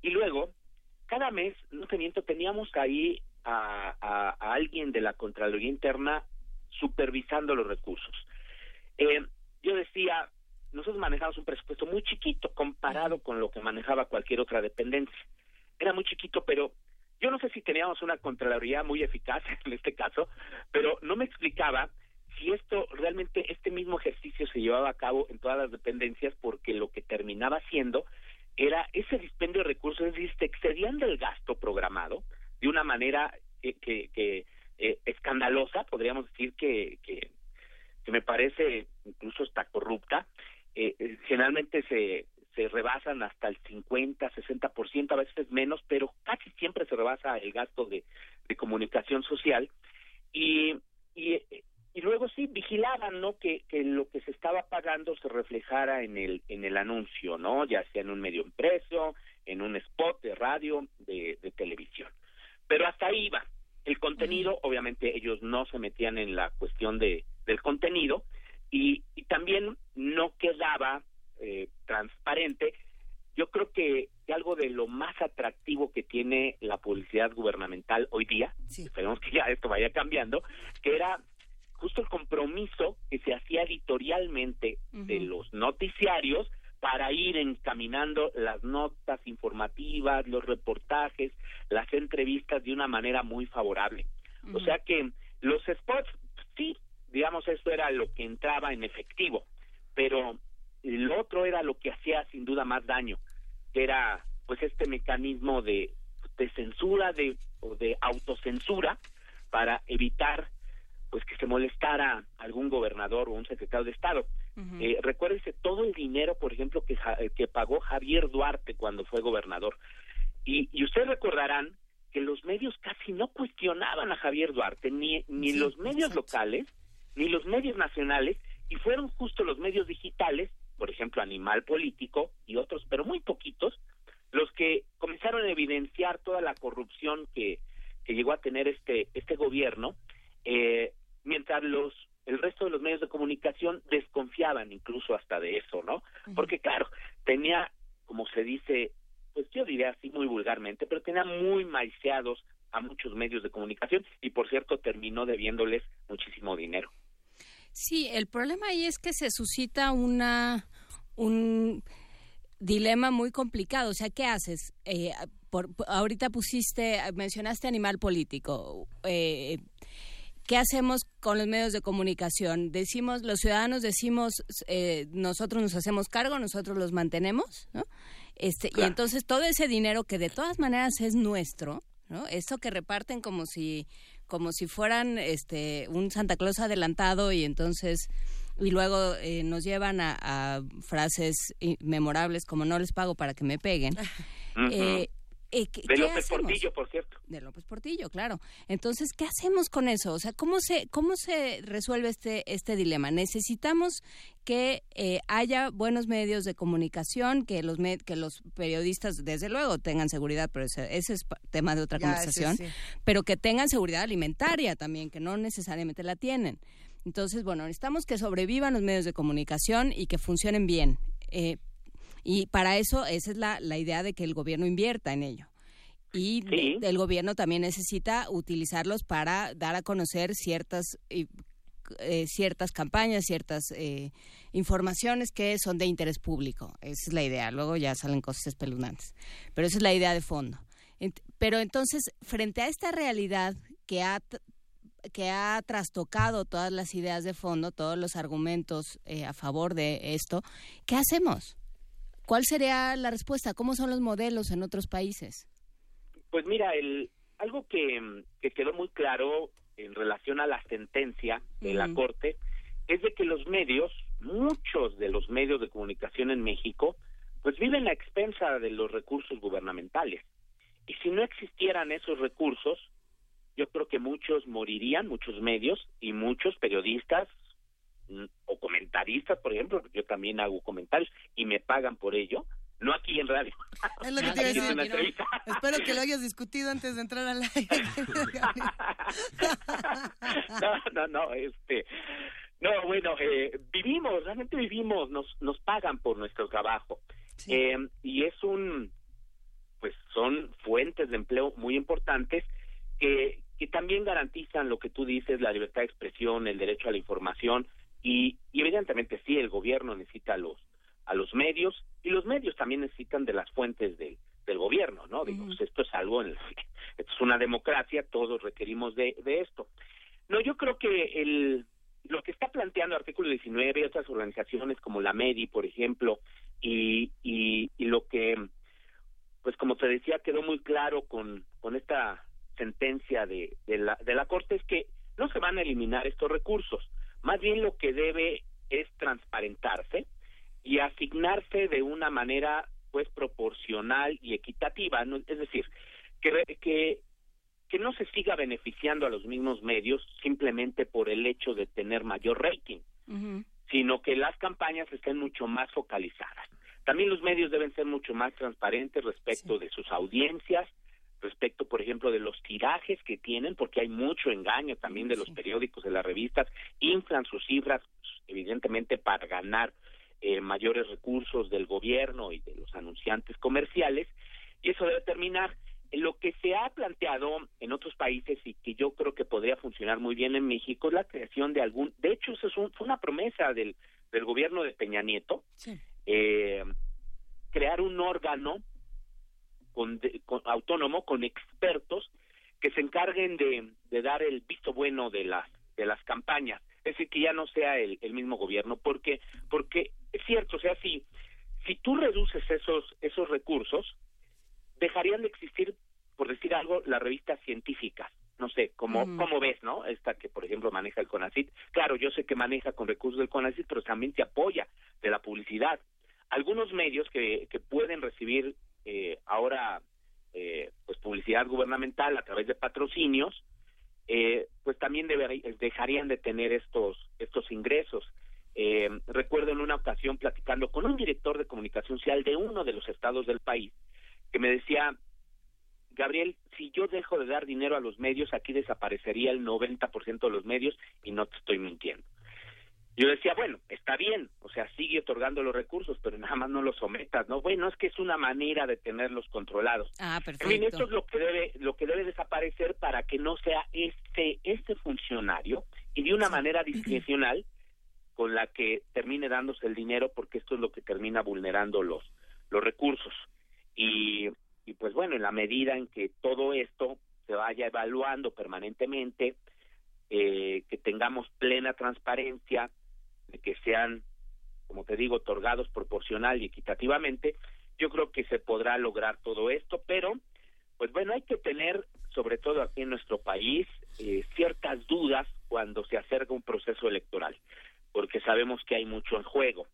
Y luego, cada mes, no te miento, teníamos ahí a, a- a alguien de la Contraloría Interna supervisando los recursos. Eh, yo decía, nosotros manejamos un presupuesto muy chiquito comparado con lo que manejaba cualquier otra dependencia. Era muy chiquito, pero yo no sé si teníamos una Contraloría muy eficaz en este caso, pero no me explicaba si esto realmente, este mismo ejercicio se llevaba a cabo en todas las dependencias, porque lo que terminaba haciendo era ese dispendio de recursos, es decir, se excedían del gasto programado de una manera que, que, eh, escandalosa, podríamos decir que, que, que me parece incluso hasta corrupta. Eh, eh, generalmente se, se rebasan hasta el 50, 60%, a veces menos, pero casi siempre se rebasa el gasto de, de comunicación social. Y, y, y luego sí vigilaban no que, que lo que se estaba pagando se reflejara en el en el anuncio no ya sea en un medio impreso en un spot de radio de, de televisión pero hasta ahí iba el contenido obviamente ellos no se metían en la cuestión de del contenido y, y también no quedaba eh, transparente. Yo creo que, que algo de lo más atractivo que tiene la publicidad gubernamental hoy día esperemos que ya esto vaya cambiando que era justo el compromiso que se hacía editorialmente de los noticiarios para ir encaminando las notas informativas, los reportajes, las entrevistas de una manera muy favorable. O sea que los spots, sí, digamos, eso era lo que entraba en efectivo, pero el otro era lo que hacía sin duda más daño, que era pues este mecanismo de, de censura de, o de autocensura para evitar pues que se molestara algún gobernador o un secretario de Estado. Eh, recuérdese todo el dinero, por ejemplo, que, que pagó Javier Duarte cuando fue gobernador. Y, y ustedes recordarán que los medios casi no cuestionaban a Javier Duarte, ni, ni los medios locales, ni los medios nacionales, y fueron justo los medios digitales, por ejemplo, Animal Político y otros, pero muy poquitos, los que comenzaron a evidenciar toda la corrupción que, que llegó a tener este, este gobierno, eh, mientras los el resto de los medios de comunicación desconfiaban incluso hasta de eso, ¿no? Porque claro, tenía, como se dice, pues yo diría así muy vulgarmente, pero tenía muy maiciados a muchos medios de comunicación y por cierto terminó debiéndoles muchísimo dinero. Sí, el problema ahí es que se suscita una un dilema muy complicado. O sea, ¿qué haces? Eh, por, por- ahorita pusiste, mencionaste animal político. Eh, ¿Qué hacemos con los medios de comunicación? Decimos, los ciudadanos decimos, eh, nosotros nos hacemos cargo, nosotros los mantenemos, ¿no? Este, Y entonces todo ese dinero que de todas maneras es nuestro, ¿no? Eso que reparten como si, como si fueran este, un Santa Claus adelantado y entonces y luego eh, nos llevan a, a frases memorables como no les pago para que me peguen. Eh, eh, ¿qué- de López? Portillo, por cierto. De López Portillo, claro. Entonces, ¿qué hacemos con eso? O sea, ¿cómo se, cómo se resuelve este, este dilema? Necesitamos que eh, haya buenos medios de comunicación, que los, me- que los periodistas, desde luego, tengan seguridad, pero ese, ese es tema de otra Ya, ese conversación, sí. pero que tengan seguridad alimentaria también, que no necesariamente la tienen. Entonces, bueno, necesitamos que sobrevivan los medios de comunicación y que funcionen bien. Eh, y para eso, esa es la, la idea de que el gobierno invierta en ello. Y el gobierno también necesita utilizarlos para dar a conocer ciertas eh, ciertas campañas, ciertas eh, informaciones que son de interés público. Esa es la idea. Luego ya salen cosas espeluznantes. Pero esa es la idea de fondo. pero entonces, frente a esta realidad que ha que ha trastocado todas las ideas de fondo, todos los argumentos eh, a favor de esto, ¿qué hacemos? ¿Cuál sería la respuesta? ¿Cómo son los modelos en otros países? Pues mira, el, algo que, que quedó muy claro en relación a la sentencia de la Corte es de que los medios, muchos de los medios de comunicación en México, pues viven a expensa de los recursos gubernamentales. Y si no existieran esos recursos, yo creo que muchos morirían, muchos medios y muchos periodistas o comentaristas, por ejemplo, yo también hago comentarios y me pagan por ello, no aquí en radio. Es lo que te iba a decir. Espero que lo hayas discutido antes de entrar al aire. no, no, no, este... No, bueno, eh, vivimos, realmente vivimos, nos, nos pagan por nuestro trabajo. Eh, y es un, pues son fuentes de empleo muy importantes que, que también garantizan lo que tú dices, la libertad de expresión, el derecho a la información y, y evidentemente sí, el gobierno necesita los a los medios y los medios también necesitan de las fuentes del, del gobierno, ¿no? Digo, pues, esto es algo, en esto es una democracia, todos requerimos de, de esto. No, yo creo que el, lo que está planteando artículo 19 y otras organizaciones como la MEDI, por ejemplo, y, y, y lo que, pues como te decía, quedó muy claro con, con esta sentencia de, de, la, de la Corte es que no se van a eliminar estos recursos. Más bien lo que debe es transparentarse, y asignarse de una manera pues proporcional y equitativa, es decir, que, que que no se siga beneficiando a los mismos medios simplemente por el hecho de tener mayor rating, sino que las campañas estén mucho más focalizadas. También los medios deben ser mucho más transparentes respecto de sus audiencias, respecto, por ejemplo, de los tirajes que tienen, porque hay mucho engaño también de los periódicos, de las revistas, inflan sus cifras, evidentemente, para ganar eh, mayores recursos del gobierno y de los anunciantes comerciales, y eso debe terminar. Lo que se ha planteado en otros países y que yo creo que podría funcionar muy bien en México es la creación de algún, de hecho, eso es fue una promesa del, del gobierno de Peña Nieto, eh, crear un órgano con, autónomo con expertos que se encarguen de, de dar el visto bueno de las de las campañas es decir, que ya no sea el, el mismo gobierno, porque, porque es cierto, o sea, si, si tú reduces esos, esos recursos, dejarían de existir, por decir algo, las revistas científicas. No sé, como, ¿cómo ves, no? Esta que, por ejemplo, maneja el CONACIT. Claro, yo sé que maneja con recursos del CONACIT, pero también se apoya de la publicidad. Algunos medios que, que pueden recibir eh, ahora eh, pues publicidad gubernamental a través de patrocinios, eh, pues también dejarían de tener estos, estos ingresos. Eh, recuerdo en una ocasión platicando con un director de comunicación social de uno de los estados del país que me decía, Gabriel, si yo dejo de dar dinero a los medios, aquí desaparecería el 90% de los medios y no te estoy mintiendo. Yo decía, bueno, está bien, o sea, sigue otorgando los recursos, pero nada más no los sometas, ¿no? Bueno, es que es una manera de tenerlos controlados. Ah, perfecto. En fin, esto es lo que debe, lo que debe desaparecer para que no sea este, este funcionario y de una manera discrecional con la que termine dándose el dinero, porque esto es lo que termina vulnerando los, los recursos. Y, y pues bueno, en la medida en que todo esto se vaya evaluando permanentemente, eh, que tengamos plena transparencia, de que sean, como te digo, otorgados proporcional y equitativamente, yo creo que se podrá lograr todo esto, pero pues bueno, hay que tener, sobre todo aquí en nuestro país, eh, ciertas dudas cuando se acerca un proceso electoral, porque sabemos que hay mucho en juego.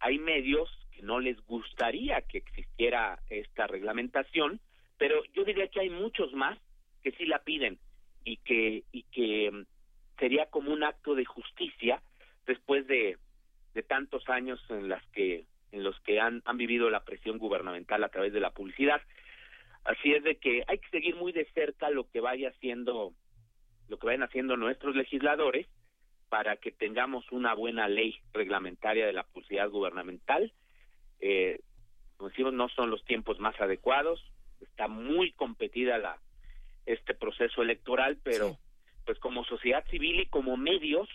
Hay medios que no les gustaría que existiera esta reglamentación, pero yo diría que hay muchos más que sí la piden y que y que mm, sería como un acto de justicia después de, de tantos años en las que en los que han, han vivido la presión gubernamental a través de la publicidad. Así es de que hay que seguir muy de cerca lo que vaya haciendo, lo que vayan haciendo nuestros legisladores para que tengamos una buena ley reglamentaria de la publicidad gubernamental. Eh, como decimos, no son los tiempos más adecuados, está muy competida la este proceso electoral, pero pues como sociedad civil y como medios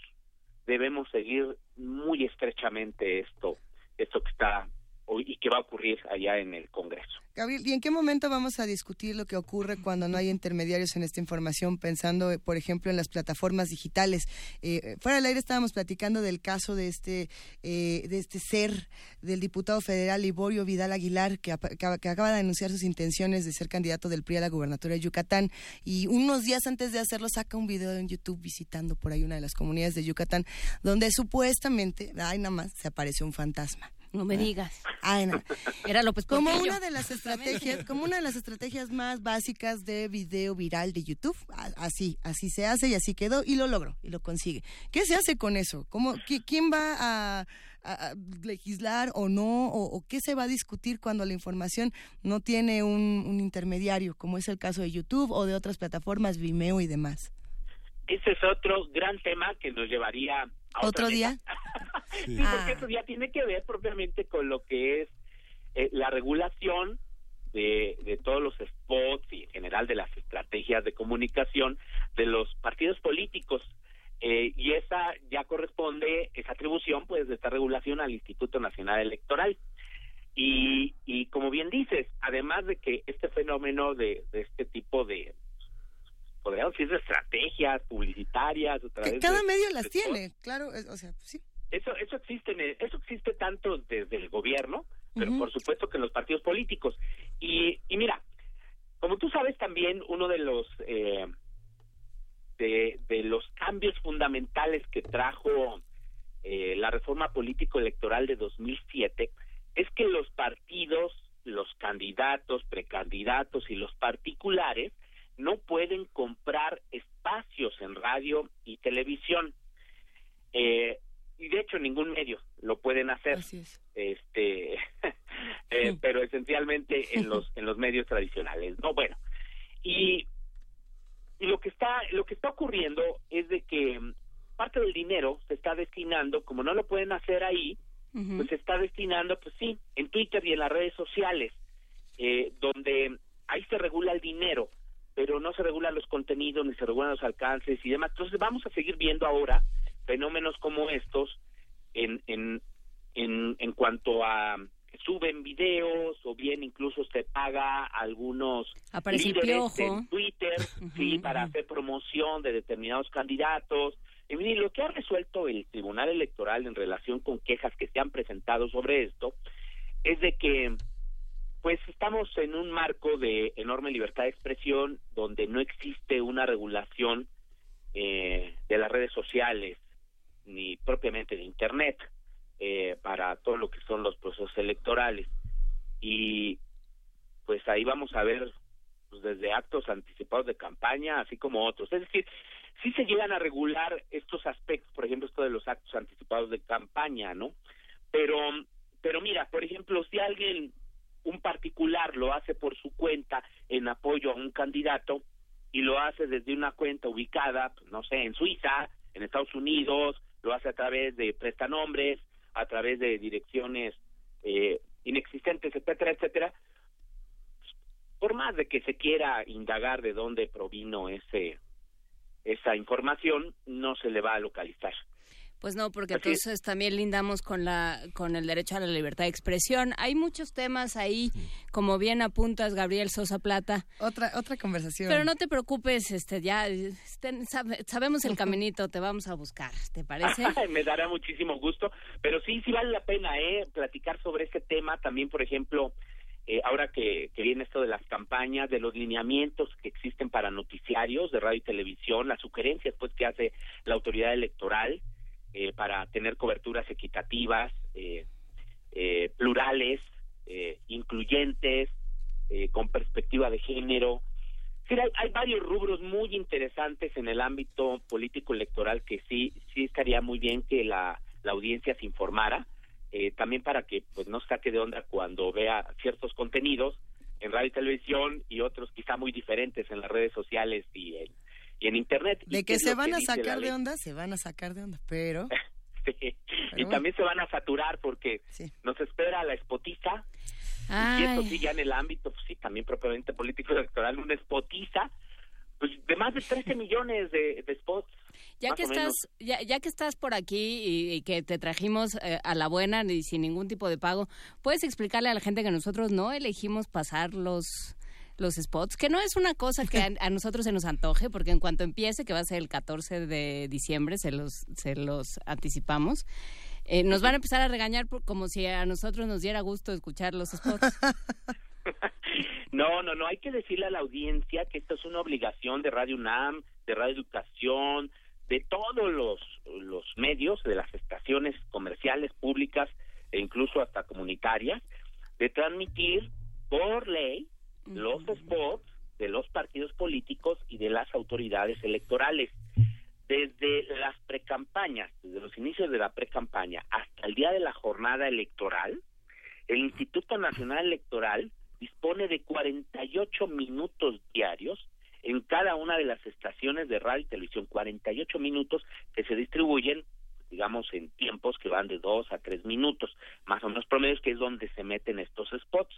debemos seguir muy estrechamente esto esto que está y que va a ocurrir allá en el Congreso. Gabriel, ¿y en qué momento vamos a discutir lo que ocurre cuando no hay intermediarios en esta información, pensando, eh, por ejemplo, en las plataformas digitales? Eh, fuera del aire estábamos platicando del caso de este, eh, de este ser del diputado federal Liborio Vidal Aguilar, que, que, acaba de anunciar sus intenciones de ser candidato del PRI a la gubernatura de Yucatán, y unos días antes de hacerlo saca un video en YouTube visitando por ahí una de las comunidades de Yucatán, donde supuestamente, ay, nada más, se apareció un fantasma. No me digas. Ay, no. Era López Como una de las estrategias, como una de las estrategias más básicas de video viral de YouTube, así, así se hace y así quedó y lo logró y lo consigue. ¿Qué se hace con eso? ¿Cómo, ¿Quién va a, legislar o no? O, qué se va a discutir cuando la información no tiene un, un intermediario, como es el caso de YouTube o de otras plataformas, Vimeo y demás? Ese es otro gran tema que nos llevaría ¿Otro día? sí, porque eso ya tiene que ver propiamente con lo que es eh, la regulación de, de todos los spots y en general de las estrategias de comunicación de los partidos políticos. Eh, y esa ya corresponde, esa atribución, pues, de esta regulación al Instituto Nacional Electoral. Y, y como bien dices, además de que este fenómeno de, de este tipo de, podríamos decir, de estrategias publicitarias. cada medio las tiene, claro, o sea, sí. Eso, eso existe, eso existe tanto desde el gobierno, pero por supuesto que en los partidos políticos. Y, y mira, como tú sabes también, uno de los eh, de, de los cambios fundamentales que trajo eh, la reforma político-electoral de 2007 es que los partidos, los candidatos, precandidatos y los particulares no pueden comprar espacios en radio y televisión. Eh, y de hecho ningún medio lo pueden hacer. Este, eh, pero esencialmente en los en los medios tradicionales. No, bueno. Y, y lo que está lo que está ocurriendo es de que parte del dinero se está destinando, como no lo pueden hacer ahí, pues se está destinando, pues sí, en Twitter y en las redes sociales, eh, donde ahí se regula el dinero pero no se regulan los contenidos ni se regulan los alcances y demás. Entonces vamos a seguir viendo ahora fenómenos como estos en, en, en, en cuanto a suben videos o bien incluso se paga algunos líderes en Twitter sí para hacer promoción de determinados candidatos. Y lo que ha resuelto el Tribunal Electoral en relación con quejas que se han presentado sobre esto es de que pues estamos en un marco de enorme libertad de expresión donde no existe una regulación eh, de las redes sociales ni propiamente de Internet eh, para todo lo que son los procesos electorales. Y pues ahí vamos a ver pues, desde actos anticipados de campaña, así como otros. Es decir, sí se llegan a regular estos aspectos, por ejemplo, esto de los actos anticipados de campaña, ¿no? Pero, pero mira, por ejemplo, si alguien un particular lo hace por su cuenta en apoyo a un candidato y lo hace desde una cuenta ubicada, pues, no sé, en Suiza, en Estados Unidos, lo hace a través de prestanombres, a través de direcciones eh, inexistentes, etcétera, etcétera. Por más de que se quiera indagar de dónde provino ese esa información, no se le va a localizar. Pues no, porque entonces también lindamos con la con el derecho a la libertad de expresión. Hay muchos temas ahí, como bien apuntas, Gabriel Sosa Plata. Otra otra conversación. Pero no te preocupes, este ya sabemos el caminito, te vamos a buscar, ¿te parece? Me dará muchísimo gusto, pero sí sí vale la pena eh platicar sobre este tema también, por ejemplo, eh, ahora que, que, viene esto de las campañas, de los lineamientos que existen para noticiarios de radio y televisión, las sugerencias pues que hace la autoridad electoral, eh, para tener coberturas equitativas, eh, eh, plurales, incluyentes, con perspectiva de género. Sí, hay, varios rubros muy interesantes en el ámbito político electoral que sí sí estaría muy bien que la, la audiencia se informara, también para que pues no saque de onda cuando vea ciertos contenidos en radio y televisión y otros quizá muy diferentes en las redes sociales y en, en Internet. ¿Y De que se van a sacar de onda, se van a sacar de onda, pero... Sí. Y bueno. también se van a saturar porque nos espera la spotiza. Y esto sí, ya en el ámbito, pues sí, también propiamente político electoral, una spotiza pues, de más de 13 millones de, de spots. Ya que estás, ya, ya que estás por aquí y, y que te trajimos eh, a la buena y sin ningún tipo de pago, ¿puedes explicarle a la gente que nosotros no elegimos pasar los los spots? Que no es una cosa que a, nosotros se nos antoje, porque en cuanto empiece, que va a ser el 14 de diciembre, se los, se los anticipamos, eh, nos van a empezar a regañar por- como si a nosotros nos diera gusto escuchar los spots. No, no, no, hay que decirle a la audiencia que esto es una obligación de Radio UNAM, de Radio Educación, de todos los, los medios, de las estaciones comerciales, públicas e incluso hasta comunitarias, de transmitir por ley los spots de los partidos políticos y de las autoridades electorales. Desde las precampañas, desde los inicios de la precampaña hasta el día de la jornada electoral, el Instituto Nacional Electoral dispone de 48 minutos diarios en cada una de las estaciones de radio y televisión, 48 minutos que se distribuyen, digamos, en tiempos que van de 2 a 3 minutos, más o menos promedios, que es donde se meten estos spots.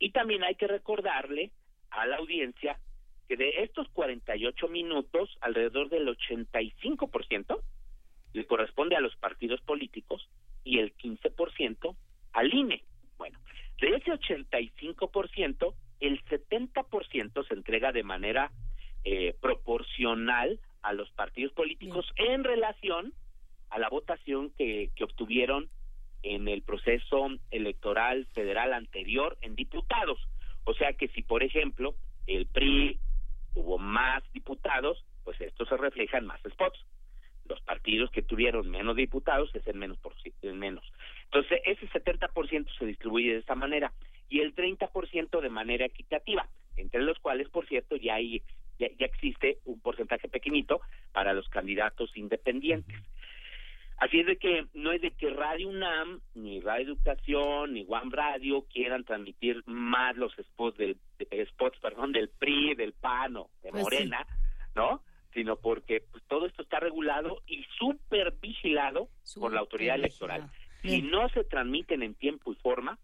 Y también hay que recordarle a la audiencia que de estos 48 minutos, alrededor del 85% le corresponde a los partidos políticos y el 15% al INE. Bueno, de ese 85%, el 70% se entrega de manera eh, proporcional a los partidos políticos en relación a la votación que, que obtuvieron en el proceso electoral federal anterior en diputados. O sea que si, por ejemplo, el PRI tuvo más diputados, pues esto se refleja en más spots. Los partidos que tuvieron menos diputados es en menos por menos. Entonces, ese 70% se distribuye de esta manera y el 30% de manera equitativa, entre los cuales, por cierto, ya hay ya, ya existe un porcentaje pequeñito para los candidatos independientes. Así es de que no es de que Radio UNAM, ni Radio Educación, ni One Radio quieran transmitir más los spots del, de- spots, perdón, del PRI, del PAN o de Pues sí. Morena, ¿no? Sino porque pues, todo esto está regulado y súper vigilado por la autoridad electoral. Si no se transmiten en tiempo y forma,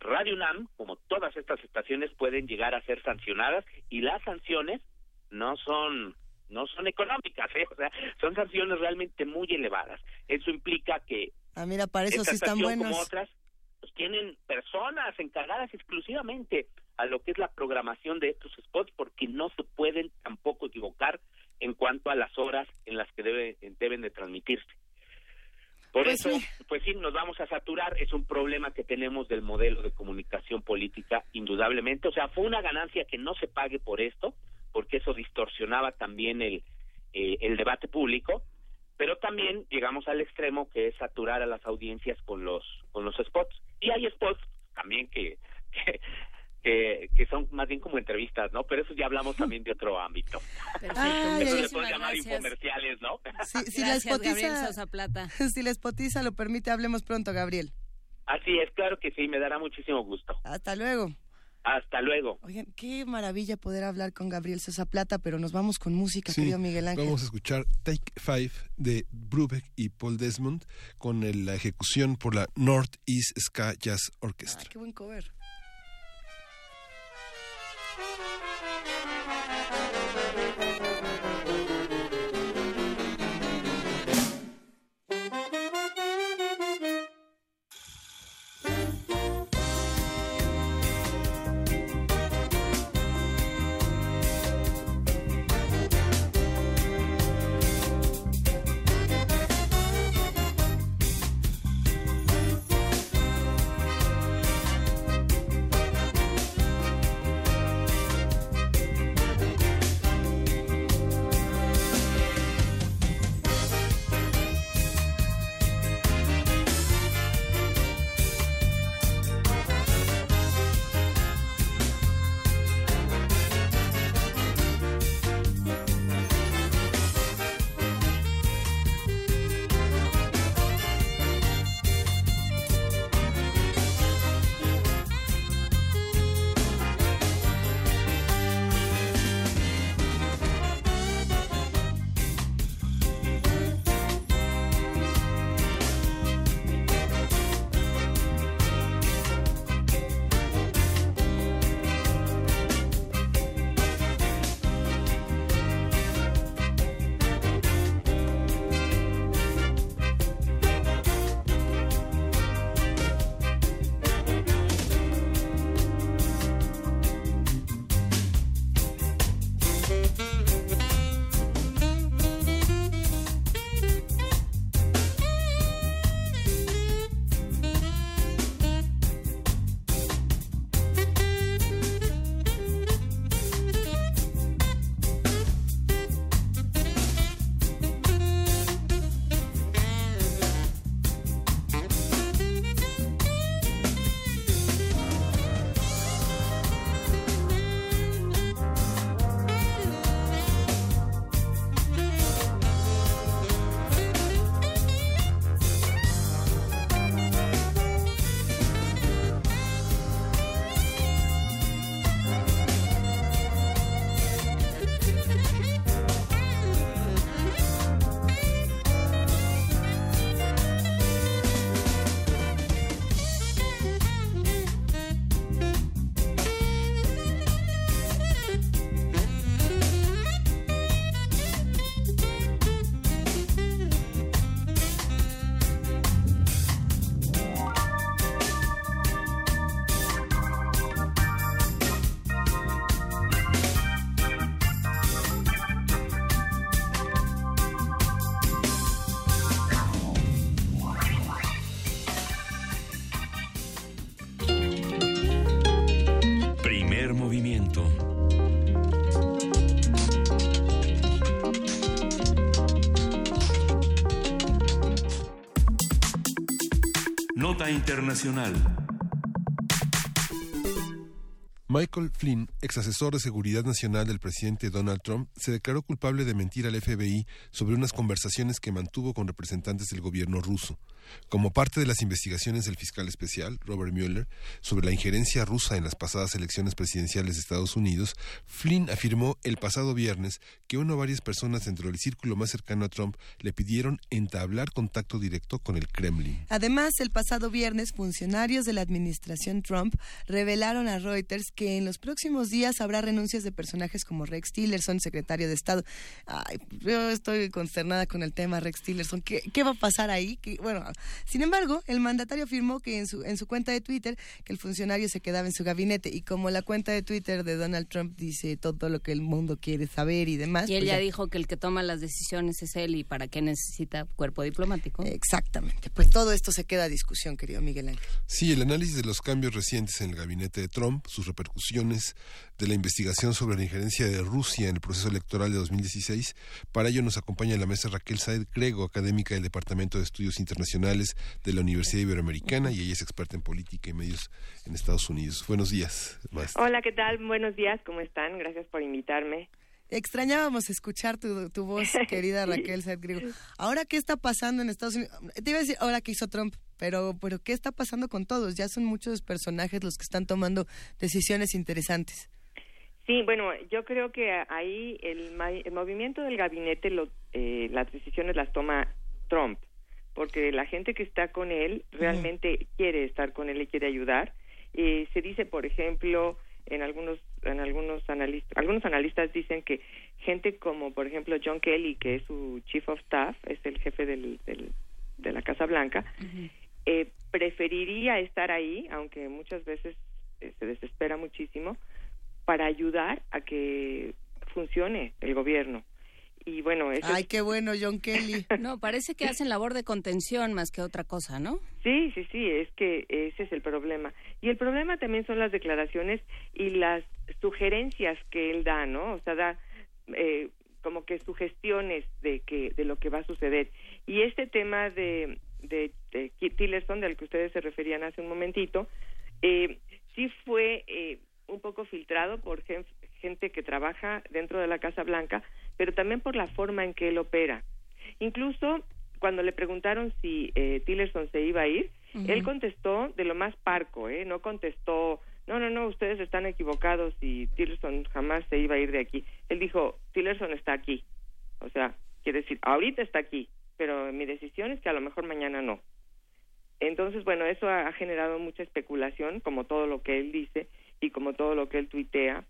Radio UNAM, como todas estas estaciones, pueden llegar a ser sancionadas y las sanciones no son no son económicas, ¿eh? o sea, son sanciones realmente muy elevadas. Eso implica que Ah, mira, para eso esta sí están como otras pues, tienen personas encargadas exclusivamente a lo que es la programación de estos spots porque no se pueden tampoco equivocar en cuanto a las horas en las que debe- deben de transmitirse. Por Pues eso, sí. pues sí, nos vamos a saturar. Es un problema que tenemos del modelo de comunicación política, indudablemente. O sea, fue una ganancia que no se pague por esto, porque eso distorsionaba también el, eh, el debate público. Pero también llegamos al extremo que es saturar a las audiencias con los con los spots. Y hay spots también que, que, que, que son más bien como entrevistas, ¿no? Pero eso ya hablamos también de otro ámbito. Ay, eso le muchísimas puedes llamar gracias. infomerciales, ¿no? Si, si la Gracias, Gabriel spotiza, Sosa Plata. si la spotiza lo permite, hablemos pronto, Gabriel. Así es, claro que sí, me dará muchísimo gusto. Hasta luego. Hasta luego. Oigan, qué maravilla poder hablar con Gabriel Sosa Plata, pero nos vamos con música, Sí, querido Miguel Ángel. Vamos a escuchar Take Five de Brubeck y Paul Desmond con el- la ejecución por la North East Ska Jazz Orchestra. Qué buen cover. Michael Flynn, ex asesor de seguridad nacional del presidente Donald Trump, se declaró culpable de mentir al FBI sobre unas conversaciones que mantuvo con representantes del gobierno ruso. Como parte de las investigaciones del fiscal especial, Robert Mueller, sobre la injerencia rusa en las pasadas elecciones presidenciales de Estados Unidos, Flynn afirmó el pasado viernes que una o varias personas dentro del círculo más cercano a Trump le pidieron entablar contacto directo con el Kremlin. Además, el pasado viernes, funcionarios de la administración Trump revelaron a Reuters que en los próximos días habrá renuncias de personajes como Rex Tillerson, secretario de Estado. Ay, yo estoy consternada con el tema Rex Tillerson. ¿Qué, va a pasar ahí? Bueno, sin embargo, el mandatario afirmó que en su, en su cuenta de Twitter que el funcionario se quedaba en su gabinete y como la cuenta de Twitter de Donald Trump dice todo lo que el mundo quiere saber y demás. Y él pues ya dijo que el que toma las decisiones es él y para qué necesita cuerpo diplomático. Exactamente. Pues todo esto se queda a discusión, querido Miguel Ángel. Sí, el análisis de los cambios recientes en el gabinete de Trump, sus repercusiones de la investigación sobre la injerencia de Rusia en el proceso electoral de 2016. Para ello nos acompaña en la mesa Raquel Saed Grego, académica del Departamento de Estudios Internacionales de la Universidad Iberoamericana y ella es experta en política y medios en Estados Unidos. Buenos días, maestra. Hola, ¿qué tal? Buenos días, ¿cómo están? Gracias por invitarme. Extrañábamos escuchar tu, tu voz, querida Raquel Saed Grego. Ahora, ¿qué está pasando en Estados Unidos? Te iba a decir ahora que hizo Trump, pero, pero ¿qué está pasando con todos? Ya son muchos personajes los que están tomando decisiones interesantes. Sí, bueno, yo creo que ahí el, el movimiento del gabinete, lo, eh, las decisiones las toma Trump, porque la gente que está con él realmente quiere estar con él y quiere ayudar. Eh, se dice, por ejemplo, en algunos en algunos analistas algunos analistas dicen que gente como por ejemplo John Kelly que es su chief of staff es el jefe del, del de la Casa Blanca eh, preferiría estar ahí aunque muchas veces eh, se desespera muchísimo para ayudar a que funcione el gobierno. Y bueno eso ay qué bueno John Kelly. No parece que hacen labor de contención más que otra cosa no sí sí sí es que ese es el problema. Y el problema también son las declaraciones y las sugerencias que él da no o sea da eh, como que sugestiones de que de lo que va a suceder. Y este tema de de, de Tillerson del que ustedes se referían hace un momentito eh, sí fue eh, un poco filtrado por gente que trabaja dentro de la Casa Blanca, pero también por la forma en que él opera. Incluso cuando le preguntaron si eh, Tillerson se iba a ir, él contestó de lo más parco, ¿eh? No contestó, no, no, no, ustedes están equivocados y Tillerson jamás se iba a ir de aquí. Él dijo, Tillerson está aquí. O sea, quiere decir, ahorita está aquí, pero mi decisión es que a lo mejor mañana no. Entonces, bueno, eso ha generado mucha especulación, como todo lo que él dice, y como todo lo que él tuitea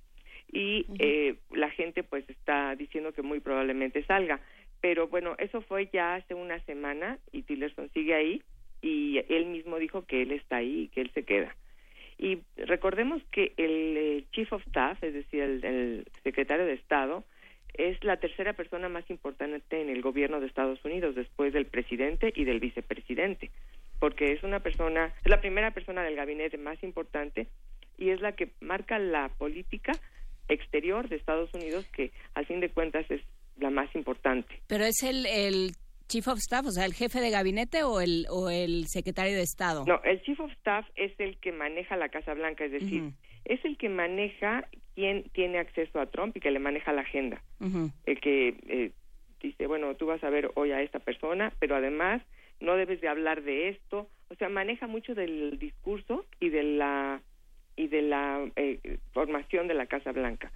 y eh, la gente pues está diciendo que muy probablemente salga. Pero bueno eso fue ya hace una semana y Tillerson sigue ahí y él mismo dijo que él está ahí y que él se queda. Y recordemos que el eh, chief of staff es decir el, el secretario de estado es la tercera persona más importante en el gobierno de Estados Unidos después del presidente y del vicepresidente porque es una persona es la primera persona del gabinete más importante y es la que marca la política exterior de Estados Unidos que al fin de cuentas es la más importante. Pero es el, el Chief of Staff, o sea, el jefe de gabinete o el, o el secretario de Estado. No, el Chief of Staff es el que maneja la Casa Blanca, es decir, es el que maneja quién tiene acceso a Trump y que le maneja la agenda. El que eh, dice, bueno, tú vas a ver hoy a esta persona, pero además no debes de hablar de esto. O sea, maneja mucho del discurso y de la y de la eh, formación de la Casa Blanca.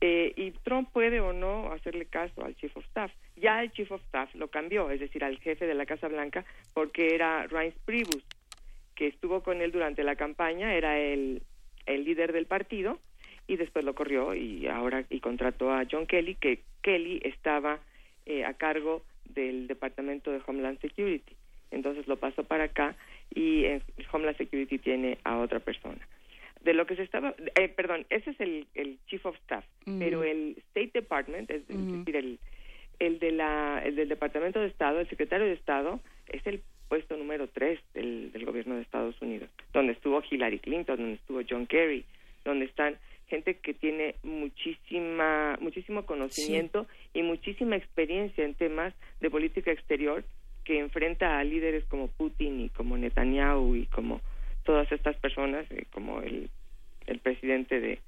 eh, y Trump puede o no hacerle caso al Chief of Staff. Ya el Chief of Staff lo cambió, es decir, al jefe de la Casa Blanca, porque era Reince Priebus, que estuvo con él durante la campaña, era el, el líder del partido, y después lo corrió y ahora y contrató a John Kelly, que Kelly estaba eh, a cargo del Departamento de Homeland Security. Entonces lo pasó para acá y en Homeland Security tiene a otra persona de lo que se estaba, eh, perdón, ese es el, el chief of staff, pero el State Department, es, decir, el, el de la, el del Departamento de Estado, el secretario de Estado, es el puesto número tres del, del gobierno de Estados Unidos, donde estuvo Hillary Clinton, donde estuvo John Kerry, donde están gente que tiene muchísima, muchísimo conocimiento y muchísima experiencia en temas de política exterior que enfrenta a líderes como Putin y como Netanyahu y como todas estas personas, eh, como el, presidente de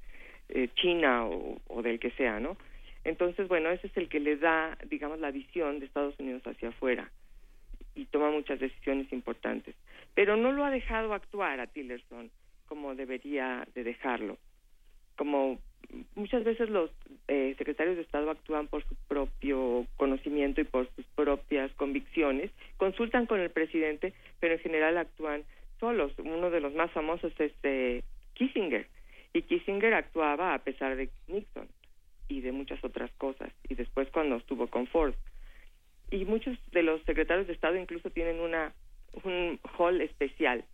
eh, China o, o del que sea, ¿no? Entonces, bueno, ese es el que le da, digamos, la visión de Estados Unidos hacia afuera y toma muchas decisiones importantes. Pero no lo ha dejado actuar a Tillerson como debería de dejarlo. Como muchas veces los eh, secretarios de Estado actúan por su propio conocimiento y por sus propias convicciones, consultan con el presidente, pero en general actúan solos. Uno de los más famosos es eh, Kissinger, y Kissinger actuaba a pesar de Nixon y de muchas otras cosas, y después cuando estuvo con Ford. Y muchos de los secretarios de Estado incluso tienen una un hall especial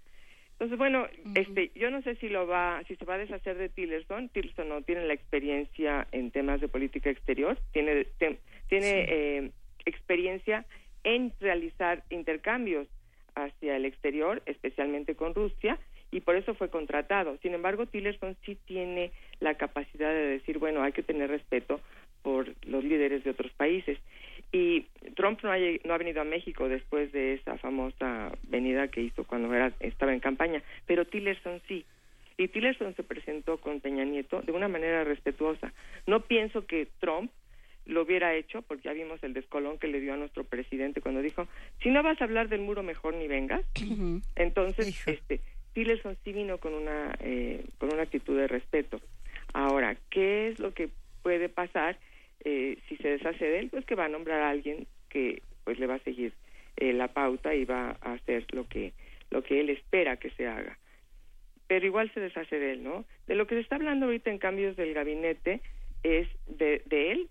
entonces, bueno, este, yo no sé si lo va, si se va a deshacer de Tillerson. Tillerson no tiene la experiencia en temas de política exterior, tiene, tiene eh, experiencia en realizar intercambios hacia el exterior, especialmente con Rusia, y por eso fue contratado. Sin embargo, Tillerson sí tiene la capacidad de decir, bueno, hay que tener respeto por los líderes de otros países. Y Trump no ha, no ha venido a México después de esa famosa venida que hizo cuando era, estaba en campaña, pero Tillerson sí. Y Tillerson se presentó con Peña Nieto de una manera respetuosa. No pienso que Trump lo hubiera hecho, porque ya vimos el descolón que le dio a nuestro presidente cuando dijo, si no vas a hablar del muro, mejor ni vengas. Entonces, este, Tillerson sí vino con una, eh, con una actitud de respeto. Ahora, ¿qué es lo que puede pasar? Eh, si se deshace de él, pues que va a nombrar a alguien que pues le va a seguir eh, la pauta y va a hacer lo que lo que él espera que se haga. Pero igual se deshace de él, ¿no? De lo que se está hablando ahorita en cambios del gabinete es de, de él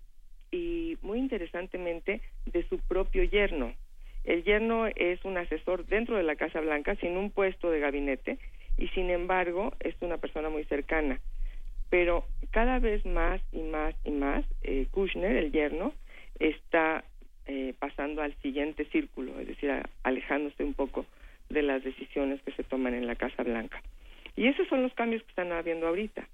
y muy interesantemente de su propio yerno. El yerno es un asesor dentro de la Casa Blanca sin un puesto de gabinete y sin embargo es una persona muy cercana pero cada vez más y más y más eh, Kushner, el yerno, está eh, pasando al siguiente círculo, es decir, alejándose un poco de las decisiones que se toman en la Casa Blanca. Y esos son los cambios que están habiendo ahorita.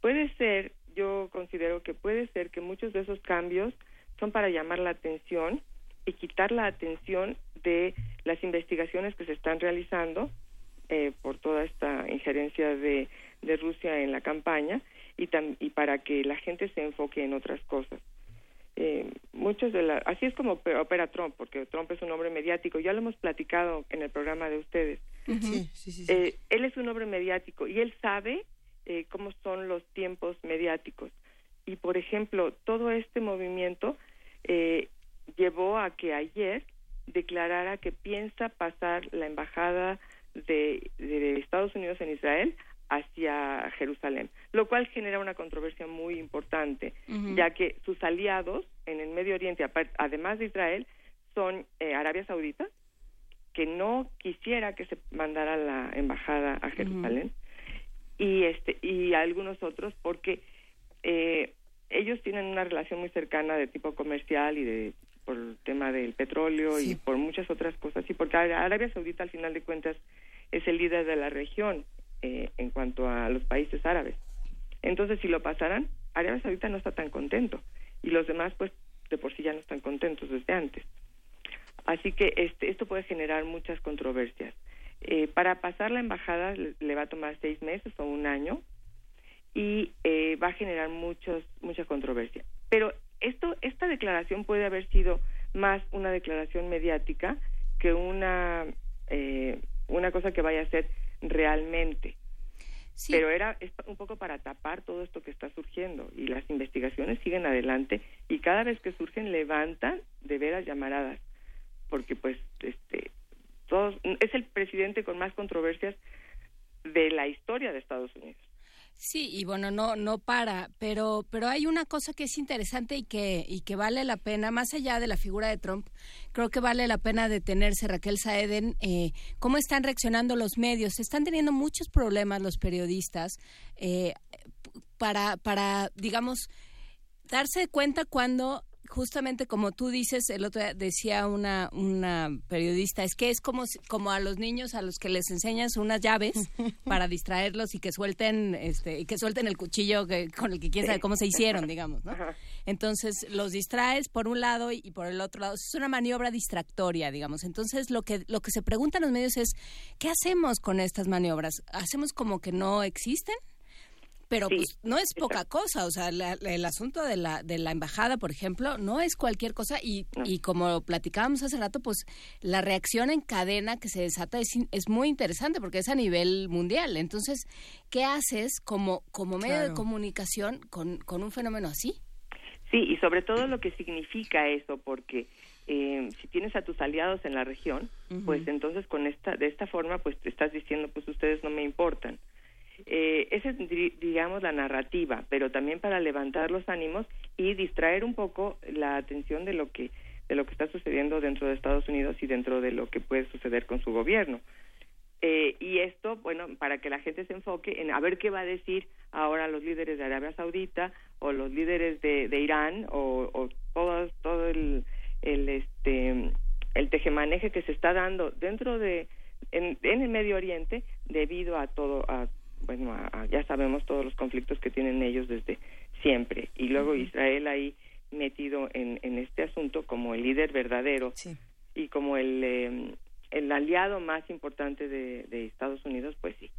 Puede ser, yo considero que puede ser que muchos de esos cambios son para llamar la atención y quitar la atención de las investigaciones que se están realizando eh, por toda esta injerencia de de Rusia en la campaña y, y para que la gente se enfoque en otras cosas. Eh, muchos de la, así es como opera Trump, porque Trump es un hombre mediático. Ya lo hemos platicado en el programa de ustedes. Eh, él es un hombre mediático y él sabe eh, cómo son los tiempos mediáticos. Y por ejemplo, todo este movimiento eh, llevó a que ayer declarara que piensa pasar la embajada de, de Estados Unidos en Israel hacia Jerusalén, lo cual genera una controversia muy importante, ya que sus aliados en el Medio Oriente, además de Israel, son eh, Arabia Saudita, que no quisiera que se mandara la embajada a Jerusalén, y este y algunos otros porque eh, ellos tienen una relación muy cercana de tipo comercial y de por el tema del petróleo y por muchas otras cosas y porque Arabia Saudita al final de cuentas es el líder de la región eh, en cuanto a los países árabes. Entonces, si lo pasaran, Arabia Saudita no está tan contento y los demás, pues, de por sí ya no están contentos desde antes. Así que este, esto puede generar muchas controversias. Eh, para pasar la embajada le, va a tomar seis meses o un año y eh, va a generar muchos, mucha controversia. Pero esto, esta declaración puede haber sido más una declaración mediática que una, una cosa que vaya a ser realmente. Pero era un poco para tapar todo esto que está surgiendo y las investigaciones siguen adelante y cada vez que surgen levantan de veras llamaradas porque pues este todos es el presidente con más controversias de la historia de Estados Unidos. Sí, y bueno, no, no para, pero, pero hay una cosa que es interesante y que, y que vale la pena, más allá de la figura de Trump, creo que vale la pena detenerse, Raquel Saeden, eh, cómo están reaccionando los medios. Están teniendo muchos problemas los periodistas eh, para, para, digamos, darse cuenta cuando justamente como tú dices, el otro día decía una, una periodista, es que es como, como a los niños a los que les enseñas unas llaves para distraerlos y que suelten, este, y que suelten el cuchillo que, con el que quién sabe cómo se hicieron, digamos, ¿no? Entonces los distraes por un lado y por el otro lado. Es una maniobra distractoria, digamos. Entonces lo que, lo que se preguntan los medios es, ¿qué hacemos con estas maniobras? ¿Hacemos como que no existen? Pero pues no es poca cosa, o sea, el asunto de la, de la embajada, por ejemplo, no es cualquier cosa y, y como platicábamos hace rato, pues la reacción en cadena que se desata es, es muy interesante porque es a nivel mundial. Entonces, ¿qué haces como, como medio de comunicación con, con un fenómeno así? Sí, y sobre todo lo que significa eso, porque eh, si tienes a tus aliados en la región, pues entonces con esta, de esta forma, pues te estás diciendo, pues ustedes no me importan. Eh, esa es, digamos, la narrativa, pero también para levantar los ánimos y distraer un poco la atención de lo que de lo que está sucediendo dentro de Estados Unidos y dentro de lo que puede suceder con su gobierno. Eh, y esto, bueno, para que la gente se enfoque en a ver qué va a decir ahora los líderes de Arabia Saudita o los líderes de, de Irán o, todo, todo el, el, este, el tejemaneje que se está dando dentro de, en, en el Medio Oriente debido a todo, a bueno, ya sabemos todos los conflictos que tienen ellos desde siempre. Y luego Israel ahí metido en, en este asunto como el líder verdadero y como el, em, el aliado más importante de, de, Estados Unidos, pues sí.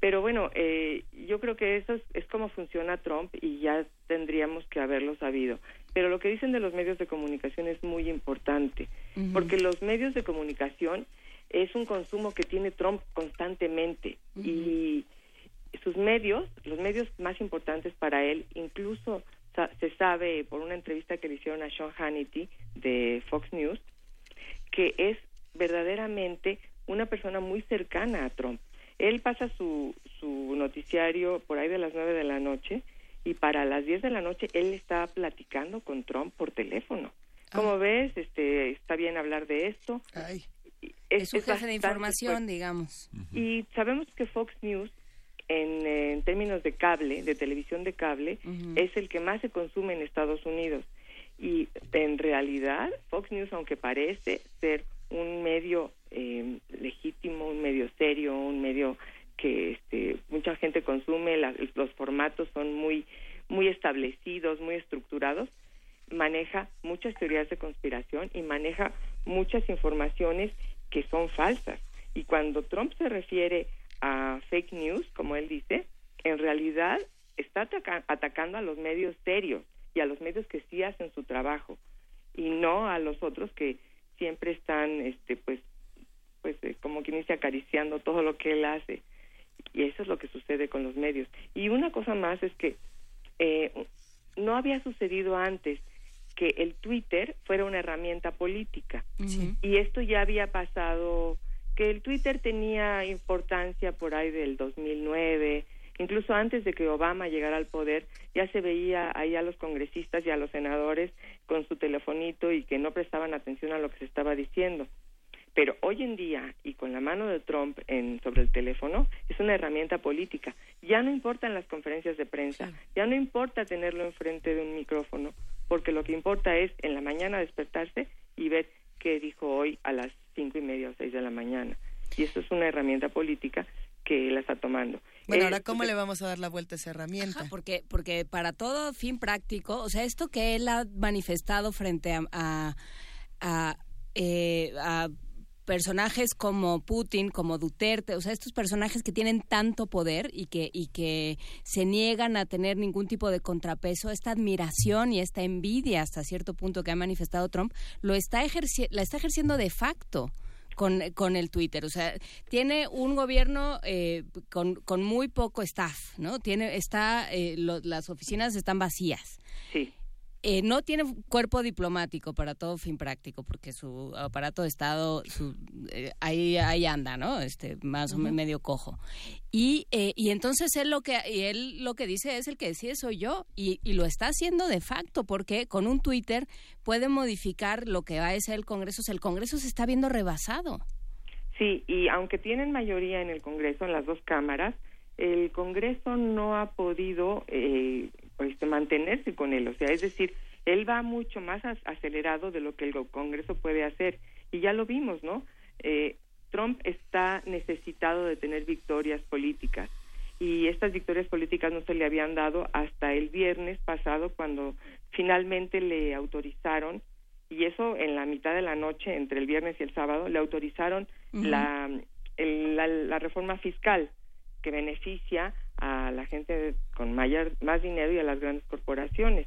Pero bueno, eh, yo creo que eso es, como funciona Trump y ya tendríamos que haberlo sabido. Pero lo que dicen de los medios de comunicación es muy importante, porque los medios de comunicación es un consumo que tiene Trump constantemente y sus medios, los medios más importantes para él, incluso se sabe por una entrevista que le hicieron a Sean Hannity de Fox News, que es verdaderamente una persona muy cercana a Trump. Él pasa su, su noticiario por ahí de las nueve de la noche y para las diez de la noche él está platicando con Trump por teléfono. Como ah. ves, este, está bien hablar de esto. Es, un jefe de información, digamos. Y sabemos que Fox News en, términos de cable, de televisión de cable, es el que más se consume en Estados Unidos. Y en realidad, Fox News, aunque parece ser un medio eh, legítimo, un medio serio, un medio que este, mucha gente consume, los formatos son muy, muy establecidos, muy estructurados, maneja muchas teorías de conspiración y maneja muchas informaciones que son falsas. Y cuando Trump se refiere a fake news, como él dice, en realidad está atacando a los medios serios y a los medios que sí hacen su trabajo y no a los otros que siempre están, este, pues, pues, eh, como quien dice, acariciando todo lo que él hace. Y eso es lo que sucede con los medios. Y una cosa más es que eh, no había sucedido antes que el Twitter fuera una herramienta política. Y esto ya había pasado que el Twitter tenía importancia por ahí del 2009, incluso antes de que Obama llegara al poder, ya se veía ahí a los congresistas y a los senadores con su telefonito y que no prestaban atención a lo que se estaba diciendo. Pero hoy en día, y con la mano de Trump en, sobre el teléfono, es una herramienta política. Ya no importan las conferencias de prensa, ya no importa tenerlo enfrente de un micrófono, porque lo que importa es en la mañana despertarse y ver qué dijo hoy a las cinco y media o seis de la mañana. Y eso es una herramienta política que la está tomando. Bueno, ahora, ¿cómo le vamos a dar la vuelta a esa herramienta? porque, porque para todo fin práctico, o sea, esto que él ha manifestado frente a, a, a, eh, a personajes como Putin, como Duterte, o sea, estos personajes que tienen tanto poder y que, y que se niegan a tener ningún tipo de contrapeso, esta admiración y esta envidia hasta cierto punto que ha manifestado Trump, lo está la está ejerciendo de facto. Con, con el Twitter, o sea, tiene un gobierno eh, con, con muy poco staff, ¿no? Tiene, está, eh, las oficinas están vacías. Sí. Eh, no tiene cuerpo diplomático para todo fin práctico, porque su aparato de Estado su, eh, ahí, ahí anda, ¿no? Este, más o menos medio cojo. Y, eh, y entonces él lo que él lo que dice es el que decide soy yo y, y, lo está haciendo de facto porque con un Twitter puede modificar lo que va a ser el Congreso. O sea, el Congreso se está viendo rebasado. Sí, y aunque tienen mayoría en el Congreso, en las dos cámaras, el Congreso no ha podido eh, este, mantenerse con él. O sea, es decir, él va mucho más acelerado de lo que el Congreso puede hacer. Y ya lo vimos, ¿no? Eh, Trump está necesitado de tener victorias políticas. Y estas victorias políticas no se le habían dado hasta el viernes pasado cuando finalmente le autorizaron, y eso en la mitad de la noche, entre el viernes y el sábado, le autorizaron la, la, reforma fiscal que beneficia a la gente con mayor, más dinero y a las grandes corporaciones.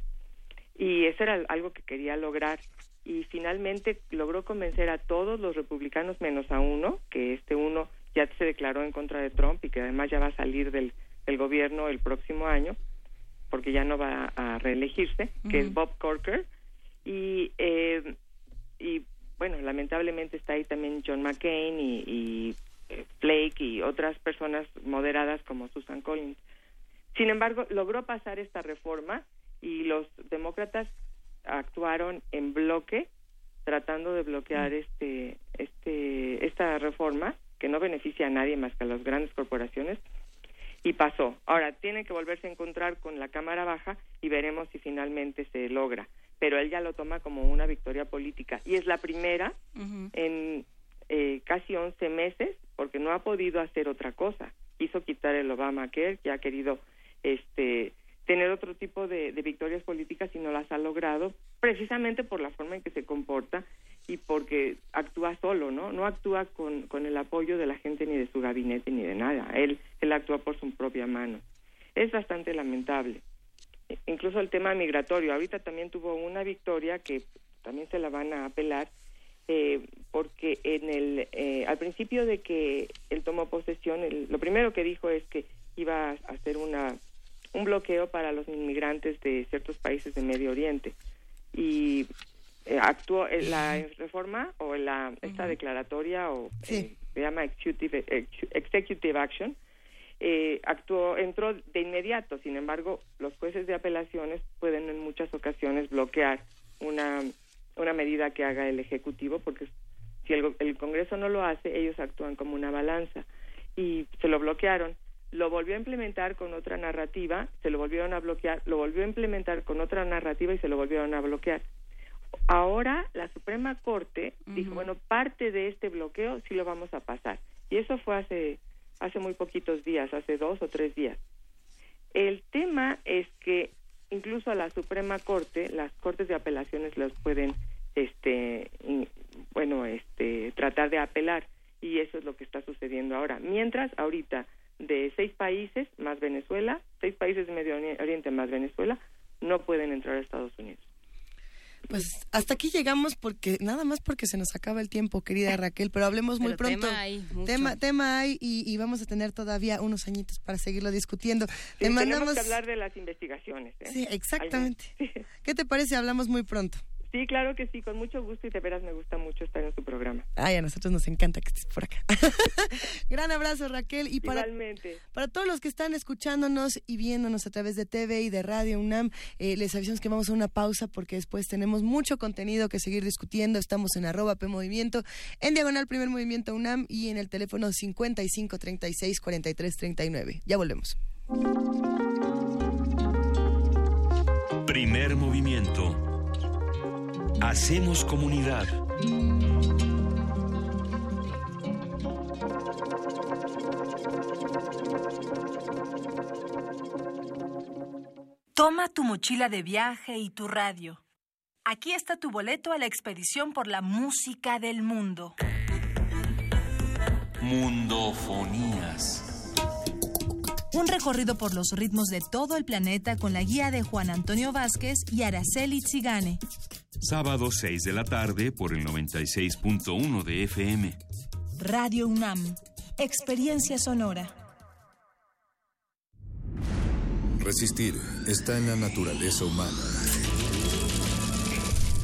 Y eso era algo que quería lograr. Y finalmente logró convencer a todos los republicanos menos a uno, que este uno ya se declaró en contra de Trump y que además ya va a salir del, del gobierno el próximo año, porque ya no va a reelegirse, que es Bob Corker. Y, eh, y bueno, lamentablemente está ahí también John McCain y, y Flake y otras personas moderadas como Susan Collins. Sin embargo, logró pasar esta reforma y los demócratas actuaron en bloque tratando de bloquear este este esta reforma que no beneficia a nadie más que a las grandes corporaciones y pasó. Ahora tiene que volverse a encontrar con la Cámara Baja y veremos si finalmente se logra. Pero él ya lo toma como una victoria política y es la primera en eh, casi 11 meses porque no ha podido hacer otra cosa. Hizo quitar el Obamacare, que ha querido este tener otro tipo de, victorias políticas y no las ha logrado precisamente por la forma en que se comporta y porque actúa solo, ¿no? No actúa con, con el apoyo de la gente ni de su gabinete ni de nada. Él, él actúa por su propia mano. Es bastante lamentable. Incluso el tema migratorio. Ahorita también tuvo una victoria que también se la van a apelar eh, porque en el eh, al principio de que él tomó posesión, lo primero que dijo es que iba a hacer una un bloqueo para los inmigrantes de ciertos países de Medio Oriente. Y eh, actuó la reforma o la esta declaratoria o se llama executive, executive action actuó entró de inmediato. Sin embargo los jueces de apelaciones pueden en muchas ocasiones bloquear una una medida que haga el Ejecutivo, porque si el, el Congreso no lo hace, ellos actúan como una balanza. Y se lo bloquearon. Lo volvió a implementar con otra narrativa, se lo volvieron a bloquear, lo volvió a implementar con otra narrativa y se lo volvieron a bloquear. Ahora la Suprema Corte dijo, bueno, parte de este bloqueo sí lo vamos a pasar. Y eso fue hace, hace muy poquitos días, hace dos o tres días. El tema es que incluso a la Suprema Corte, las cortes de apelaciones los pueden, este, bueno, este, tratar de apelar y eso es lo que está sucediendo ahora. Mientras ahorita de seis países más Venezuela, seis países de Medio Oriente más Venezuela, no pueden entrar a Estados Unidos. Pues hasta aquí llegamos porque nada más porque se nos acaba el tiempo, querida Raquel, pero hablemos muy pronto. Tema hay, tema, tema hay y, vamos a tener todavía unos añitos para seguirlo discutiendo. Tenemos que hablar de las investigaciones. ¿eh? Sí, exactamente. ¿Qué te parece? Hablamos muy pronto. Sí, claro que sí, con mucho gusto y de veras me gusta mucho estar en su programa. Ay, a nosotros nos encanta que estés por acá. Gran abrazo, Raquel. Y para, para todos los que están escuchándonos y viéndonos a través de TV y de Radio UNAM, eh, les avisamos que vamos a una pausa porque después tenemos mucho contenido que seguir discutiendo. Estamos en arroba P Movimiento, en Diagonal Primer Movimiento UNAM y en el teléfono 55 36 43 39. Ya volvemos. Primer movimiento Hacemos comunidad. Toma tu mochila de viaje y tu radio. Aquí está tu boleto a la expedición por la música del mundo. Mundofonías. Un recorrido por los ritmos de todo el planeta con la guía de Juan Antonio Vázquez y Araceli Zigane. Sábado 6 de la tarde por el 96.1 de FM. Radio UNAM. Experiencia sonora. Resistir está en la naturaleza humana.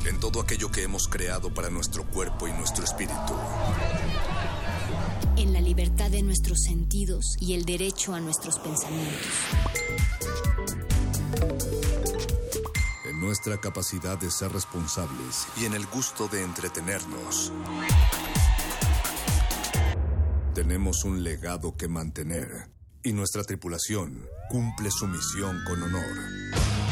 En todo aquello que hemos creado para nuestro cuerpo y nuestro espíritu. En la libertad de nuestros sentidos y el derecho a nuestros pensamientos nuestra capacidad de ser responsables y en el gusto de entretenernos. Tenemos un legado que mantener y nuestra tripulación cumple su misión con honor.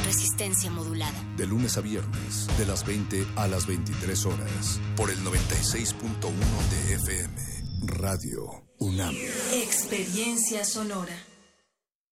Resistencia modulada. De lunes a viernes, de las 20 a las 23 horas, por el 96.1 de FM. Radio UNAM. Experiencia sonora.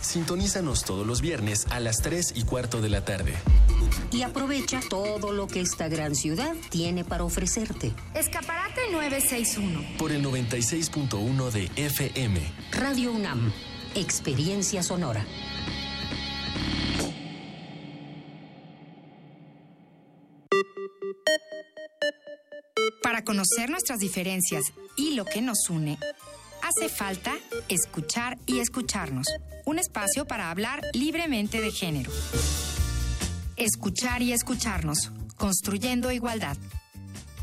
Sintonízanos todos los viernes a las 3 y cuarto de la tarde. Y aprovecha todo lo que esta gran ciudad tiene para ofrecerte. Escaparate 961. Por el 96.1 de FM. Radio UNAM. Experiencia sonora. Para conocer nuestras diferencias y lo que nos une, hace falta escuchar y escucharnos. Un espacio para hablar libremente de género. Escuchar y escucharnos, construyendo igualdad.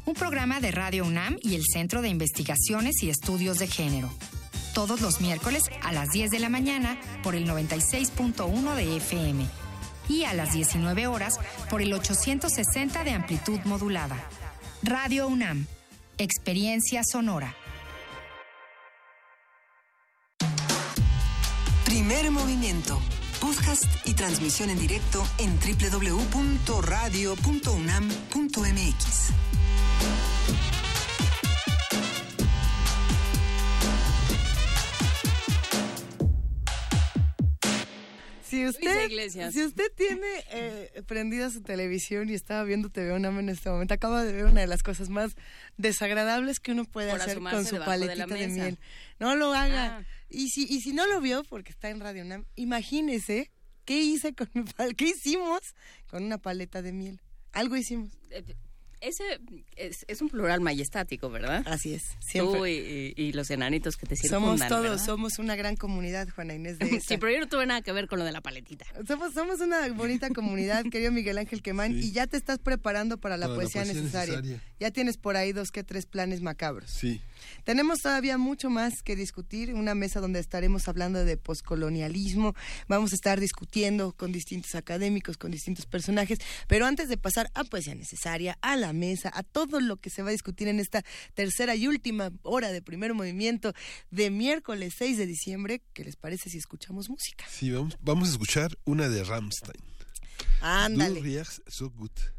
Un programa de Radio UNAM y el Centro de Investigaciones y Estudios de Género. Todos los miércoles a las 10 de la mañana por el 96.1 de FM y a las 19 horas por el 860 de amplitud modulada. Radio UNAM, Experiencia Sonora. Primer movimiento. Podcast y transmisión en directo en www.radio.unam.mx. Si usted, si usted tiene eh, prendida su televisión y estaba viendo TV UNAM en este momento, acaba de ver una de las cosas más desagradables que uno puede Por hacer con su de paletita de, miel. No lo haga. Ah. Y si y si no lo vio porque está en Radio UNAM, imagínese qué hice con mi pal qué hicimos con una paleta de miel. Algo hicimos. Eh, Ese es, es un plural majestático, ¿verdad? Así es. siempre. Tú y, y- y los enanitos que te Somos circundan, todos, ¿verdad? somos una gran comunidad, Juana Inés de Sí, pero yo no tuve nada que ver con lo de la paletita. Somos, somos una bonita comunidad, querido Miguel Ángel Quemán, y ya te estás preparando para la, Para la poesía, poesía necesaria. necesaria. Ya tienes por ahí dos que tres planes macabros. Sí. Tenemos todavía mucho más que discutir, una mesa donde estaremos hablando de poscolonialismo, vamos a estar discutiendo con distintos académicos, con distintos personajes, pero antes de pasar a poesía necesaria, a la mesa, a todo lo que se va a discutir en esta tercera y última hora de primer movimiento de miércoles 6 de diciembre, ¿qué les parece si escuchamos música? Sí, vamos, vamos a escuchar una de Rammstein. Ándale.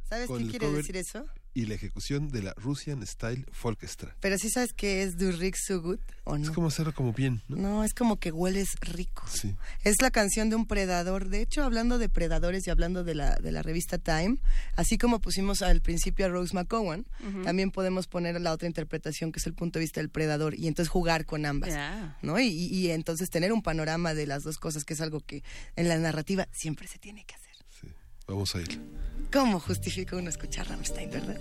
¿Sabes qué quiere cover decir eso? Y la ejecución de la Russian Style Orchestra. Pero sí sabes que es Du riechst so gut o no. Es como hacerlo como bien, ¿no? No, es como que hueles rico. Sí. Es la canción de un predador. De hecho, hablando de predadores y hablando de la, de la revista Time, así como pusimos al principio a Rose McCowan, también podemos poner la otra interpretación que es el punto de vista del predador y entonces jugar con ambas. ¿no? Y, y- y entonces tener un panorama de las dos cosas, que es algo que en la narrativa siempre se tiene que hacer. Vamos a ir. ¿Cómo justifica uno escuchar Rammstein, verdad?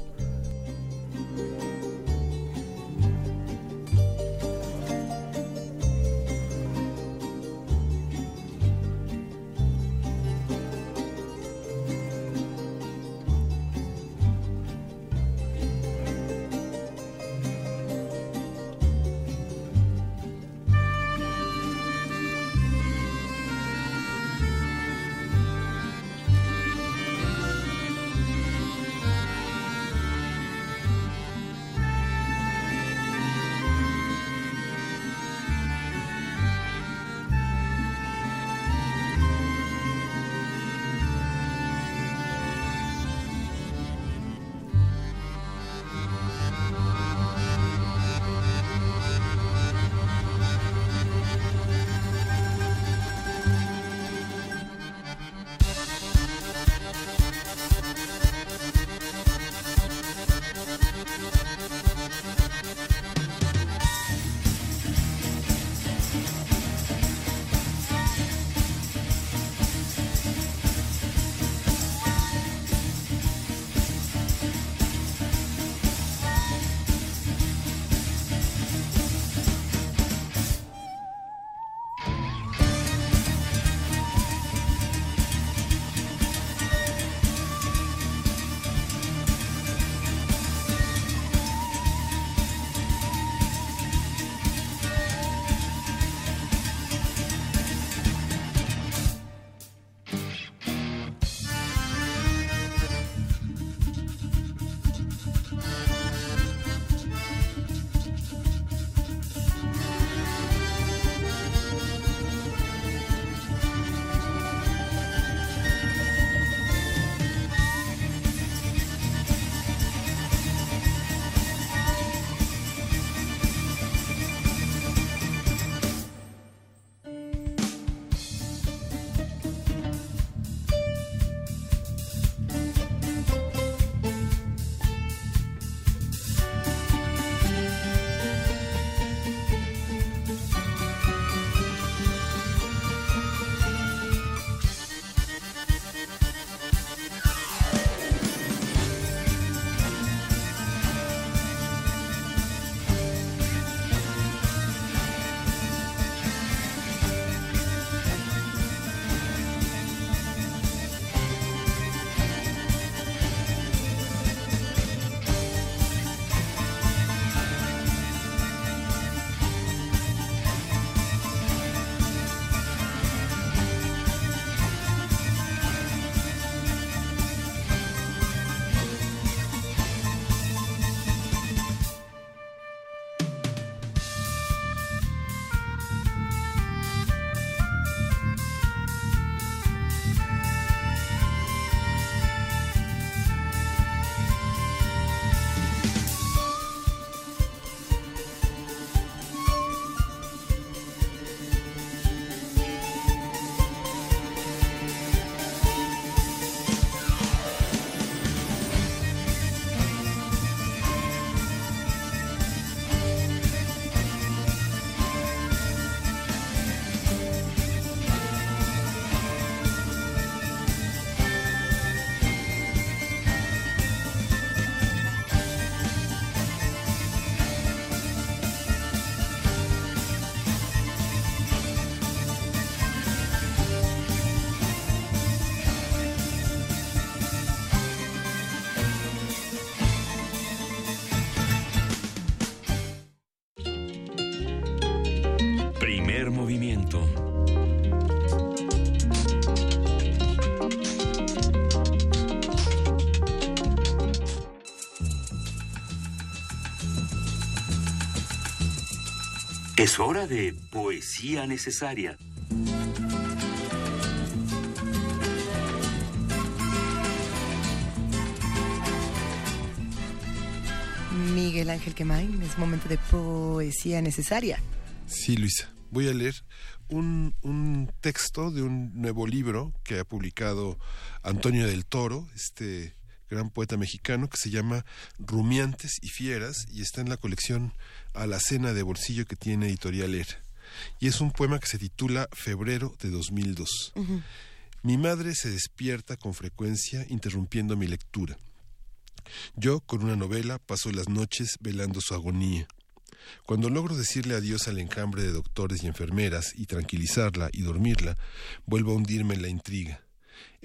Es hora de poesía necesaria. Miguel Ángel Quemain, es momento de poesía necesaria. Sí, Luisa. Voy a leer un, un, texto de un nuevo libro que ha publicado Antonio del Toro, este gran poeta mexicano, que se llama Rumiantes y Fieras y está en la colección A la Cena de Bolsillo que tiene Editorial ER. Y es un poema que se titula Febrero de 2002. Mi madre se despierta con frecuencia interrumpiendo mi lectura. Yo, con una novela, paso las noches velando su agonía. Cuando logro decirle adiós al enjambre de doctores y enfermeras y tranquilizarla y dormirla, vuelvo a hundirme en la intriga.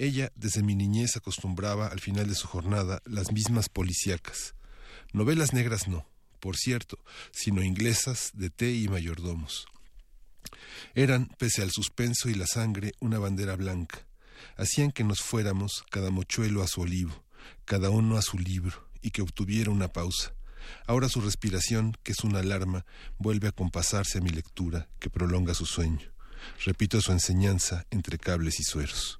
Ella, desde mi niñez, acostumbraba al final de su jornada las mismas policíacas. Novelas negras no, por cierto, sino inglesas de té y mayordomos. Eran, pese al suspenso y la sangre, una bandera blanca. Hacían que nos fuéramos, cada mochuelo a su olivo, cada uno a su libro, y que obtuviera una pausa. Ahora su respiración, que es una alarma, vuelve a compasarse a mi lectura, que prolonga su sueño. Repito su enseñanza entre cables y sueros.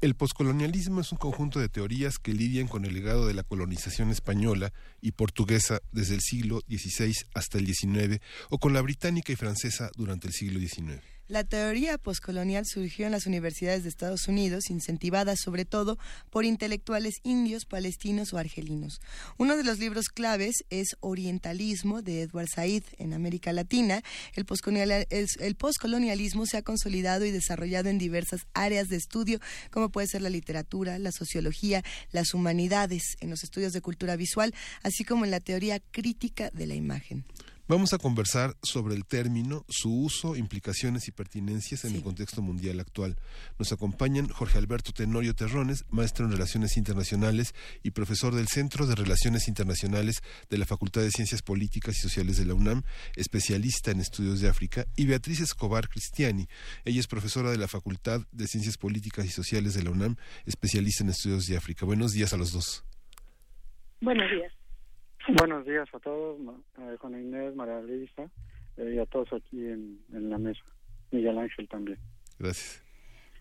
El poscolonialismo es un conjunto de teorías que lidian con el legado de la colonización española y portuguesa desde el siglo XVI hasta el XIX o con la británica y francesa durante el siglo XIX. La teoría poscolonial surgió en las universidades de Estados Unidos, incentivada sobre todo por intelectuales indios, palestinos o argelinos. Uno de los libros claves es Orientalismo de Edward Said en América Latina. El, el poscolonialismo se ha consolidado y desarrollado en diversas áreas de estudio, como puede ser la literatura, la sociología, las humanidades, en los estudios de cultura visual, así como en la teoría crítica de la imagen. Vamos a conversar sobre el término, su uso, implicaciones y pertinencias en el contexto mundial actual. Nos acompañan Jorge Alberto Tenorio Terrones, maestro en Relaciones Internacionales y profesor del Centro de Relaciones Internacionales de la Facultad de Ciencias Políticas y Sociales de la UNAM, especialista en estudios de África, y Beatriz Escobar Cristiani. Ella es profesora de la Facultad de Ciencias Políticas y Sociales de la UNAM, especialista en estudios de África. Buenos días a los dos. Buenos días. Buenos días a todos, eh, Juan Inés, María Luisa eh, y a todos aquí en, la mesa. Miguel Ángel también. Gracias.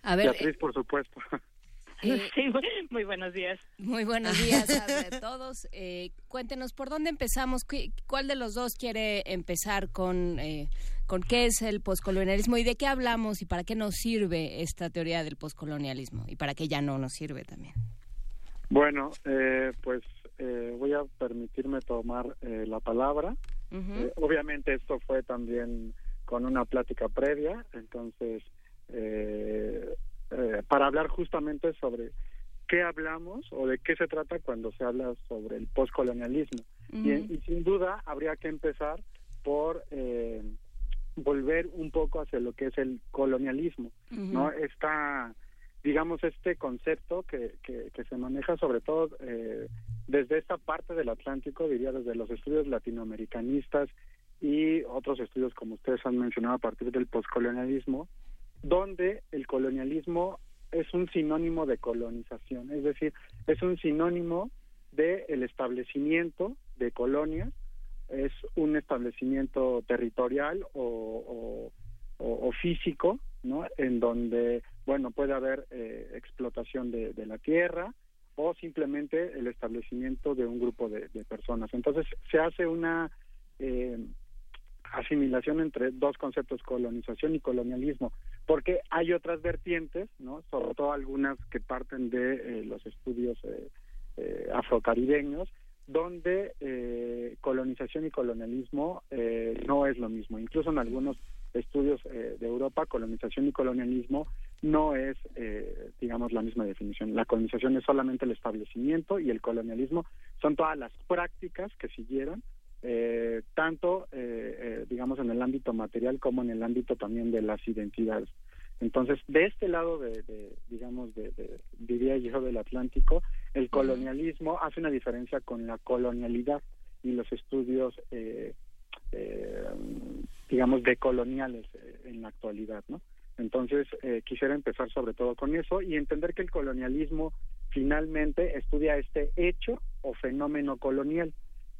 A ver, Beatriz, por supuesto. sí, muy buenos días. Muy buenos días a todos. Eh, cuéntenos, ¿por dónde empezamos? ¿Cuál de los dos quiere empezar con, con qué es el poscolonialismo y de qué hablamos y para qué nos sirve esta teoría del poscolonialismo y para qué ya no nos sirve también? Bueno, pues eh, voy a permitirme tomar eh, la palabra. Eh, obviamente esto fue también con una plática previa, entonces, para hablar justamente sobre qué hablamos o de qué se trata cuando se habla sobre el postcolonialismo. y, y, sin duda habría que empezar por volver un poco hacia lo que es el colonialismo, ¿no? Esta digamos, este concepto que, que, se maneja sobre todo eh, desde esta parte del Atlántico, diría desde los estudios latinoamericanistas y otros estudios, como ustedes han mencionado, a partir del poscolonialismo, donde el colonialismo es un sinónimo de colonización, es decir, es un sinónimo de el establecimiento de colonias, es un establecimiento territorial o, o físico, ¿no? En donde bueno, puede haber eh, explotación de, la tierra o simplemente el establecimiento de un grupo de, personas. Entonces se hace una eh, asimilación entre dos conceptos, colonización y colonialismo, porque hay otras vertientes, ¿no? sobre todo algunas que parten de eh, los estudios afrocaribeños, donde colonización y colonialismo no es lo mismo. Incluso en algunos estudios de Europa, colonización y colonialismo no es, digamos, la misma definición. La colonización es solamente el establecimiento y el colonialismo son todas las prácticas que siguieron eh, tanto, eh, eh, digamos, en el ámbito material como en el ámbito también de las identidades. Entonces, de este lado, de, digamos, de, diría yo, del Atlántico, el colonialismo hace una diferencia con la colonialidad y los estudios, eh, digamos, decoloniales en la actualidad, ¿no? Entonces, quisiera empezar sobre todo con eso y entender que el colonialismo finalmente estudia este hecho o fenómeno colonial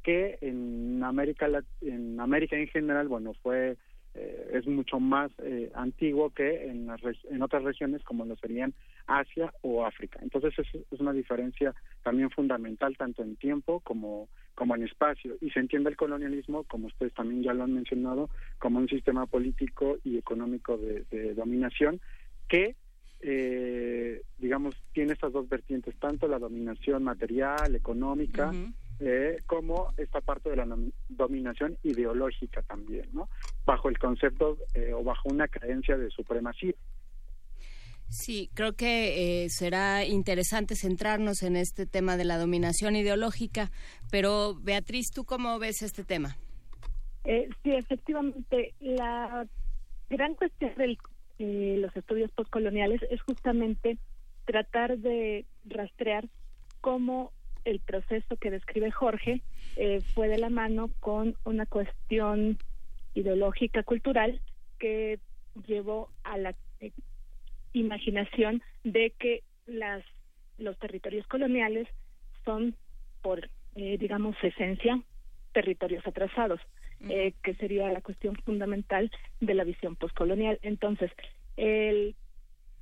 que en América en América en general bueno fue eh, es mucho más eh, antiguo que en en otras regiones como lo serían Asia o África. Entonces es, es, una diferencia también fundamental tanto en tiempo como como en espacio. Y se entiende el colonialismo como ustedes también ya lo han mencionado como un sistema político y económico de, dominación que eh, digamos tiene estas dos vertientes tanto la dominación material económica eh, como esta parte de la dominación ideológica también, ¿no? Bajo el concepto eh, o bajo una creencia de supremacía. Sí, creo que eh, será interesante centrarnos en este tema de la dominación ideológica, pero Beatriz, ¿tú cómo ves este tema? sí, efectivamente, la gran cuestión de los estudios postcoloniales es justamente tratar de rastrear cómo el proceso que describe Jorge eh, fue de la mano con una cuestión ideológica cultural que llevó a la eh, imaginación de que las los territorios coloniales son por eh, digamos esencia territorios atrasados que sería la cuestión fundamental de la visión postcolonial. Entonces el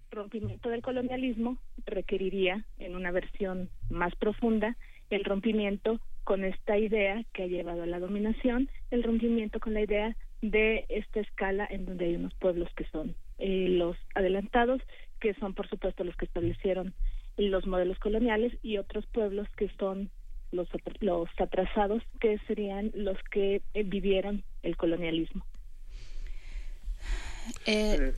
rompimiento del colonialismo requeriría, en una versión más profunda, el rompimiento con esta idea que ha llevado a la dominación, el rompimiento con la idea de esta escala en donde hay unos pueblos que son eh, los adelantados, que son por supuesto los que establecieron los modelos coloniales y otros pueblos que son los, los atrasados, que serían los que eh, vivieron el colonialismo. Eh,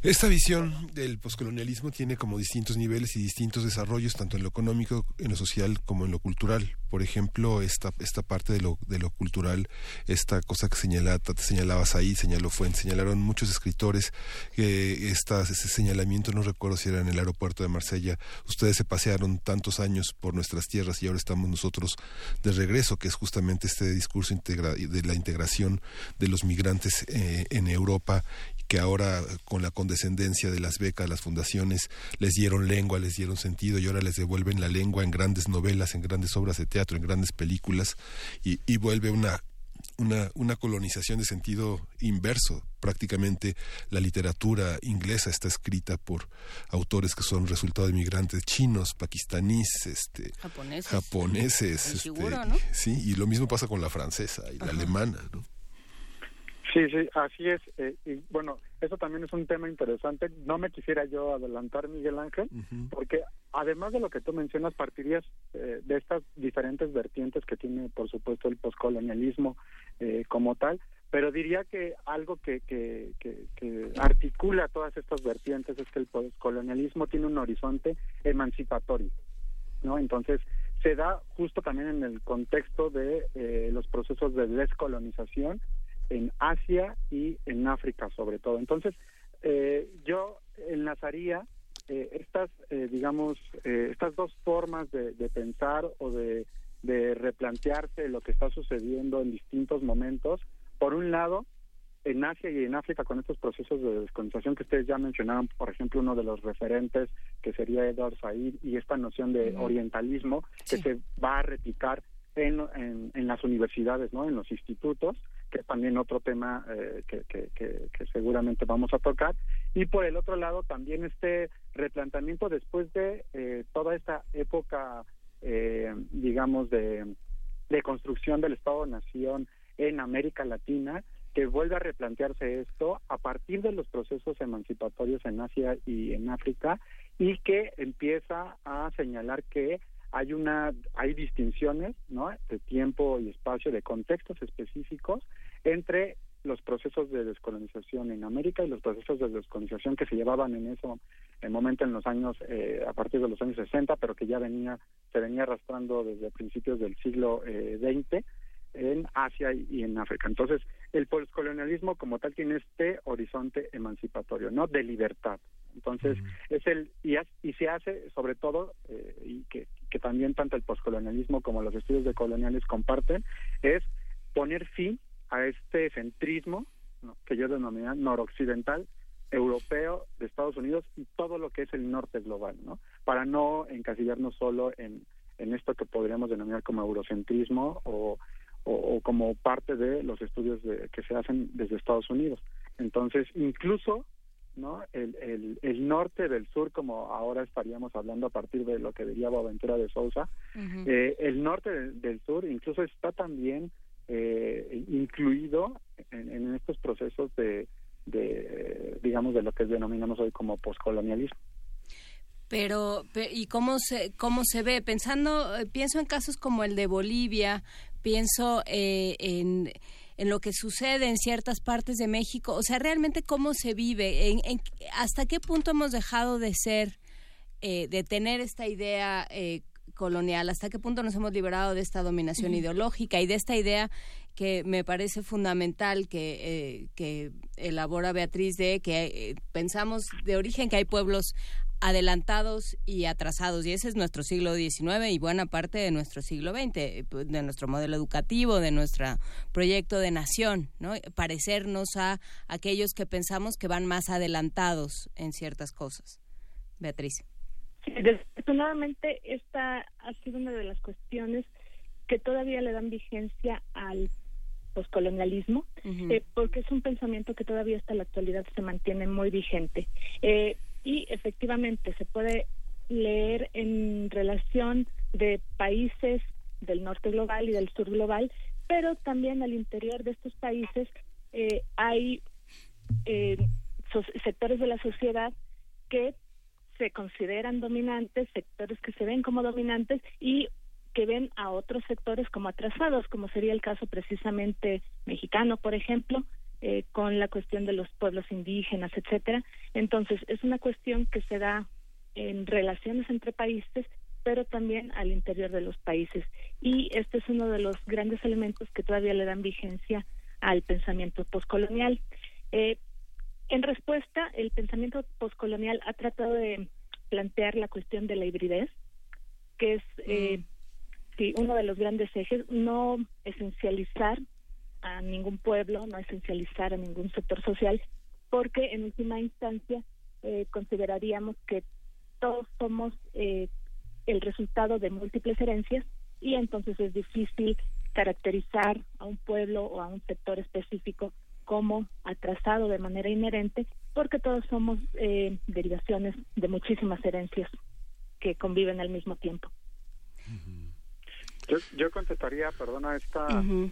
esta visión del poscolonialismo tiene como distintos niveles y distintos desarrollos, tanto en lo económico, en lo social, como en lo cultural. Por ejemplo, esta, esta parte de lo, de lo cultural, esta cosa que señala, señalabas ahí, señaló Fuentes, señalaron muchos escritores que ese señalamiento, no recuerdo si era en el aeropuerto de Marsella, ustedes se pasearon tantos años por nuestras tierras y ahora estamos nosotros de regreso, que es justamente este discurso de la integración de los migrantes eh, en Europa que ahora con la condescendencia de las becas, las fundaciones les dieron lengua, les dieron sentido y ahora les devuelven la lengua en grandes novelas, en grandes obras de teatro, en grandes películas y, y vuelve una una, una, colonización de sentido inverso. Prácticamente la literatura inglesa está escrita por autores que son resultado de migrantes chinos, pakistaníes, este, japoneses. este, sí, y lo mismo pasa con la francesa y la alemana. ¿no? Sí, sí, así es. Eh, y bueno, eso también es un tema interesante. No me quisiera yo adelantar, Miguel Ángel, porque además de lo que tú mencionas, partirías eh, de estas diferentes vertientes que tiene, por supuesto, el poscolonialismo eh, como tal, pero diría que algo que, que, que, que, articula todas estas vertientes es que el poscolonialismo tiene un horizonte emancipatorio, ¿no? Entonces, se da justo también en el contexto de eh, los procesos de descolonización en Asia y en África sobre todo. Entonces, eh, yo enlazaría eh, estas, eh, digamos, eh, estas dos formas de, de pensar o de, de, replantearse lo que está sucediendo en distintos momentos. Por un lado, en Asia y en África con estos procesos de descolonización que ustedes ya mencionaron, por ejemplo, uno de los referentes que sería Edward Said y esta noción de orientalismo que se va a replicar en, las universidades, ¿no? En los institutos que es también otro tema eh, que, seguramente vamos a tocar. Y por el otro lado, también este replanteamiento después de eh, toda esta época, eh, digamos, de, de construcción del Estado-Nación en América Latina, que vuelve a replantearse esto a partir de los procesos emancipatorios en Asia y en África y que empieza a señalar que hay una hay distinciones no de tiempo y espacio de contextos específicos entre los procesos de descolonización en América y los procesos de descolonización que se llevaban en ese momento en los años, eh, a partir de los años 60, pero que ya venía, se venía arrastrando desde principios del siglo XX eh, en Asia y en África. Entonces, el postcolonialismo como tal tiene este horizonte emancipatorio, ¿no? De libertad. Entonces, es el, y, y se hace sobre todo, eh, y que, que también tanto el postcolonialismo como los estudios de coloniales comparten, es poner fin a este centrismo que yo denomino noroccidental europeo de Estados Unidos y todo lo que es el norte global, ¿no? Para no encasillarnos solo en, en esto que podríamos denominar como eurocentrismo o, o, como parte de los estudios de, que se hacen desde Estados Unidos. Entonces, incluso ¿no? El, el, el, norte del sur, como ahora estaríamos hablando a partir de lo que diría Boaventura de Sousa, eh, el norte del sur incluso está también eh, incluido en, estos procesos de, digamos, de lo que denominamos hoy como poscolonialismo. Pero, ¿y cómo se, cómo se ve? Pensando, eh, pienso en casos como el de Bolivia, pienso eh, en, en, lo que sucede en ciertas partes de México, o sea, realmente cómo se vive, en, hasta qué punto hemos dejado de ser, de tener esta idea colonial, hasta qué punto nos hemos liberado de esta dominación ideológica y de esta idea que me parece fundamental que, eh, que elabora Beatriz de que eh, pensamos de origen que hay pueblos adelantados y atrasados y ese es nuestro siglo XIX y buena parte de nuestro siglo XX, de nuestro modelo educativo, de nuestro proyecto de nación, ¿no? Parecernos a aquellos que pensamos que van más adelantados en ciertas cosas. Beatriz. Desafortunadamente, esta ha sido una de las cuestiones que todavía le dan vigencia al poscolonialismo, eh, porque es un pensamiento que todavía hasta la actualidad se mantiene muy vigente. Eh, y efectivamente se puede leer en relación de países del norte global y del sur global, pero también al interior de estos países eh, hay sectores de la sociedad que se consideran dominantes, sectores que se ven como dominantes y que ven a otros sectores como atrasados, como sería el caso precisamente mexicano, por ejemplo, eh, con la cuestión de los pueblos indígenas, etcétera. Entonces, es una cuestión que se da en relaciones entre países, pero también al interior de los países. Y este es uno de los grandes elementos que todavía le dan vigencia al pensamiento postcolonial. Eh, en respuesta, el pensamiento postcolonial ha tratado de plantear la cuestión de la hibridez, que es eh, mm. uno de los grandes ejes, no esencializar a ningún pueblo, no esencializar a ningún sector social, porque en última instancia eh, consideraríamos que todos somos eh, el resultado de múltiples herencias y entonces es difícil caracterizar a un pueblo o a un sector específico como atrasado de manera inherente, porque todos somos eh, derivaciones de muchísimas herencias que conviven al mismo tiempo. Yo, yo contestaría, perdona, esta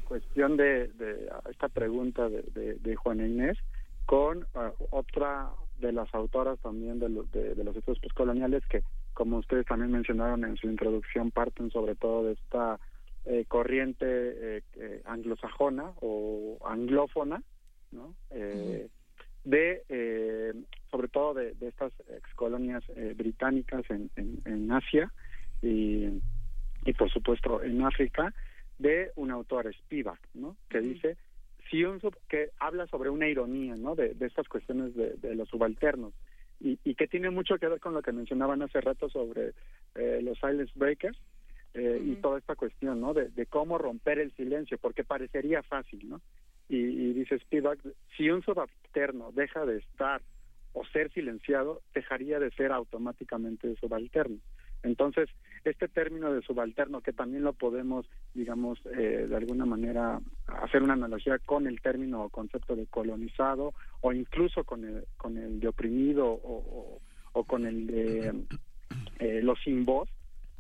cuestión de, de, esta pregunta de, de, Juana Inés con uh, otra de las autoras también de, de, los estudios postcoloniales que, como ustedes también mencionaron en su introducción, parten sobre todo de esta eh, corriente eh, eh, anglosajona o anglófona, ¿no? Eh, de eh, sobre todo de, estas ex colonias eh, británicas en, en, Asia y, y por supuesto en África de un autor Spivak no que dice si un que habla sobre una ironía no de, estas cuestiones de, los subalternos. Y, y, que tiene mucho que ver con lo que mencionaban hace rato sobre los silence breakers y toda esta cuestión no de, de cómo romper el silencio porque parecería fácil no y, dice Spivak, si un subalterno deja de estar o ser silenciado, dejaría de ser automáticamente subalterno. Entonces, este término de subalterno, que también lo podemos, digamos, eh, de alguna manera hacer una analogía con el término o concepto de colonizado, o incluso con el, con el de oprimido o, o, con el de eh, los sin voz,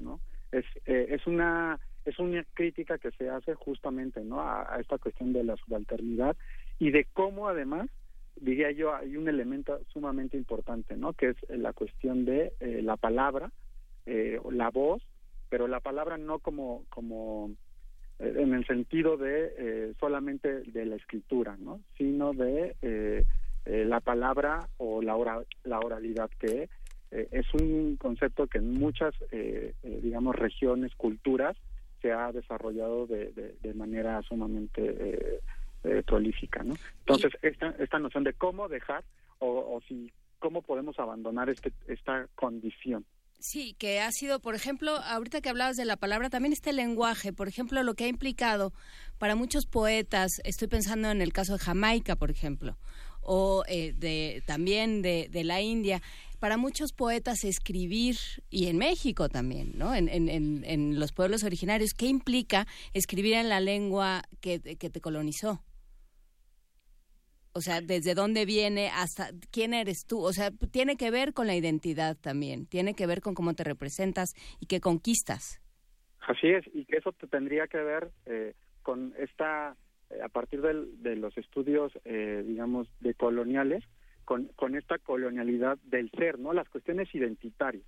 ¿no? Es, eh, es una es una crítica que se hace justamente no a, esta cuestión de la subalternidad y de cómo además diría yo hay un elemento sumamente importante no que es la cuestión de eh, la palabra eh, la voz pero la palabra no como como eh, en el sentido de eh, solamente de la escritura, ¿no? Sino de eh, la palabra o la, la oralidad, que es un concepto que en muchas, digamos, regiones, culturas, se ha desarrollado de, de, manera sumamente prolífica, ¿no? Entonces, esta, esta noción de cómo dejar o, o si cómo podemos abandonar este, esta condición. Sí, que ha sido, por ejemplo, ahorita que hablabas de la palabra, también este lenguaje, por ejemplo, lo que ha implicado para muchos poetas, estoy pensando en el caso de Jamaica, por ejemplo, o eh, de, también de, de, la India, para muchos poetas escribir, y en México también, ¿no? En, en, en, los pueblos originarios, ¿qué implica escribir en la lengua que, que te colonizó? O sea, desde dónde viene hasta quién eres tú. O sea, tiene que ver con la identidad también. Tiene que ver con cómo te representas y qué conquistas. Así es, y que eso te tendría que ver eh, con esta, eh, a partir de los estudios, eh, digamos, de coloniales, con, con esta colonialidad del ser, ¿no? Las cuestiones identitarias.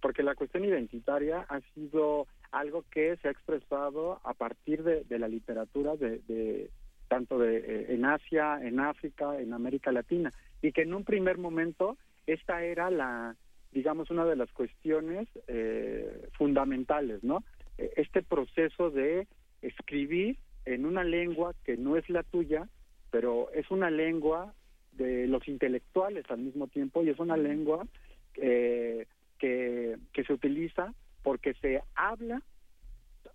Porque la cuestión identitaria ha sido algo que se ha expresado a partir de la literatura de tanto de, eh, en Asia, en África, en América Latina, y que en un primer momento esta era la, digamos, una de las cuestiones eh, fundamentales, ¿no? E, este proceso de escribir en una lengua que no es la tuya, pero es una lengua de los intelectuales al mismo tiempo y es una lengua eh, que, que se utiliza porque se habla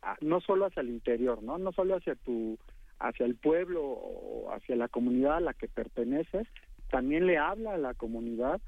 ah, no solo hacia el interior, ¿no? No solo hacia tu hacia el pueblo o hacia la comunidad a la que perteneces, también le habla a la comunidad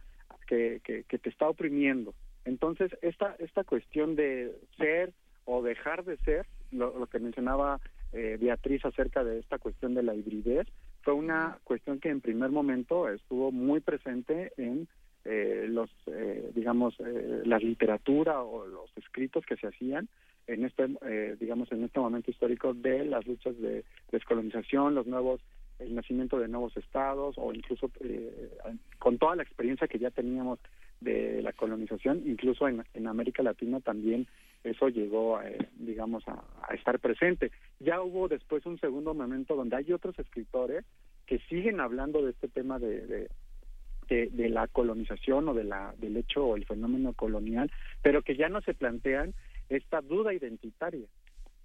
que, que, te está oprimiendo. Entonces, esta, esta cuestión de ser o dejar de ser, lo, que mencionaba eh, Beatriz acerca de esta cuestión de la hibridez, fue una cuestión que en primer momento estuvo muy presente en eh, los, eh, digamos, la literatura o los escritos que se hacían en este, eh, digamos, en este momento histórico de las luchas de descolonización, los nuevos, el nacimiento de nuevos estados o incluso eh, con toda la experiencia que ya teníamos de la colonización, incluso en, en América Latina también eso llegó, eh, digamos, a, estar presente. Ya hubo después un segundo momento donde hay otros escritores que siguen hablando de este tema de, de de, la colonización o de la, del hecho o el fenómeno colonial, pero que ya no se plantean esta duda identitaria,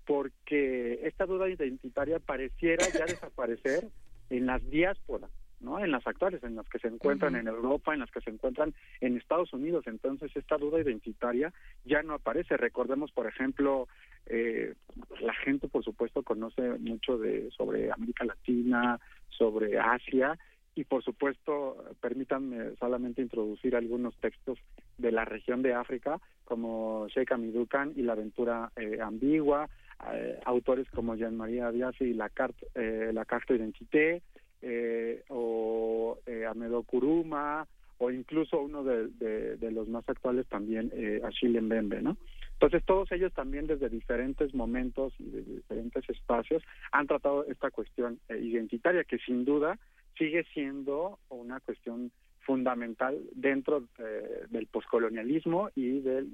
porque esta duda identitaria pareciera ya desaparecer en las diásporas, ¿no? En las actuales, en las que se encuentran en Europa, en las que se encuentran en Estados Unidos. Entonces, esta duda identitaria ya no aparece. Recordemos, por ejemplo, eh, la gente, por supuesto, conoce mucho de sobre América Latina, sobre Asia, y por supuesto, permítanme solamente introducir algunos textos de la región de África, como Sheikh Amidukan y La aventura eh, ambigua, eh, autores como Jean-Marie Díaz y La Carte, eh, la carte Identité, eh, o Amedo Kuruma, o incluso uno de, los más actuales también, Achille Mbembe, ¿no? Entonces, todos ellos también desde diferentes momentos y de diferentes espacios han tratado esta cuestión identitaria, que sin duda sigue siendo una cuestión fundamental dentro eh, del poscolonialismo y de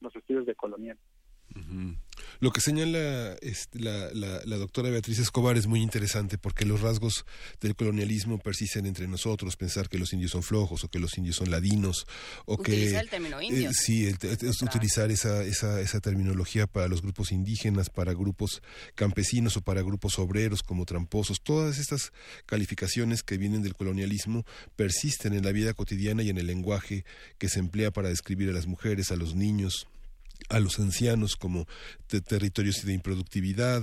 los estudios de colonial. Lo que señala este, la, la, doctora Beatriz Escobar es muy interesante porque los rasgos del colonialismo persisten entre nosotros, pensar que los indios son flojos o que los indios son ladinos o Utilizar el término indio. Eh, sí, es utilizar esa, esa, esa terminología para los grupos indígenas, para grupos campesinos o para grupos obreros como tramposos. Todas estas calificaciones que vienen del colonialismo persisten en la vida cotidiana y en el lenguaje que se emplea para describir a las mujeres, a los niños, a los ancianos como territorios de improductividad,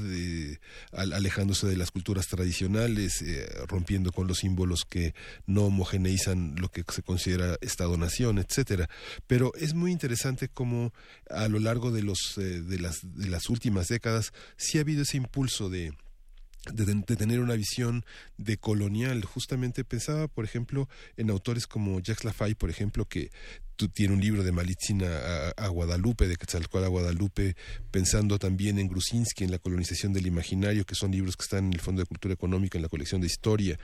alejándose de las culturas tradicionales, eh, rompiendo con los símbolos que no homogeneizan lo que se considera Estado-nación, etcétera. Pero es muy interesante cómo a lo largo de los eh, de las de las últimas décadas sí ha habido ese impulso de de, tener una visión de colonial. Justamente pensaba, por ejemplo, en autores como Jacques Lafay, por ejemplo, que tiene un libro de Malitzin a, Guadalupe, de Quetzalcoatl a Guadalupe, pensando también en Grusinski, en la colonización del imaginario, que son libros que están en el Fondo de Cultura Económica, en la colección de historia,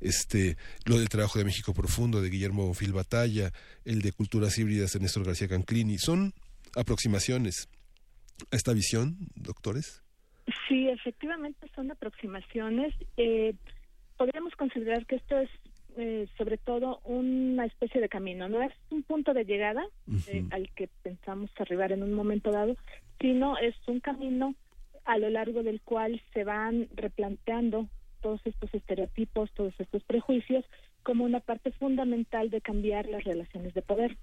este, lo del trabajo de México Profundo, de Guillermo Bonfil Batalla, el de Culturas Híbridas de Néstor García Canclini, son aproximaciones a esta visión, doctores. Sí, efectivamente son aproximaciones. Eh, podríamos considerar que esto es eh, sobre todo una especie de camino. No es un punto de llegada eh, al que pensamos arribar en un momento dado, sino es un camino a lo largo del cual se van replanteando todos estos estereotipos, todos estos prejuicios, como una parte fundamental de cambiar las relaciones de poder.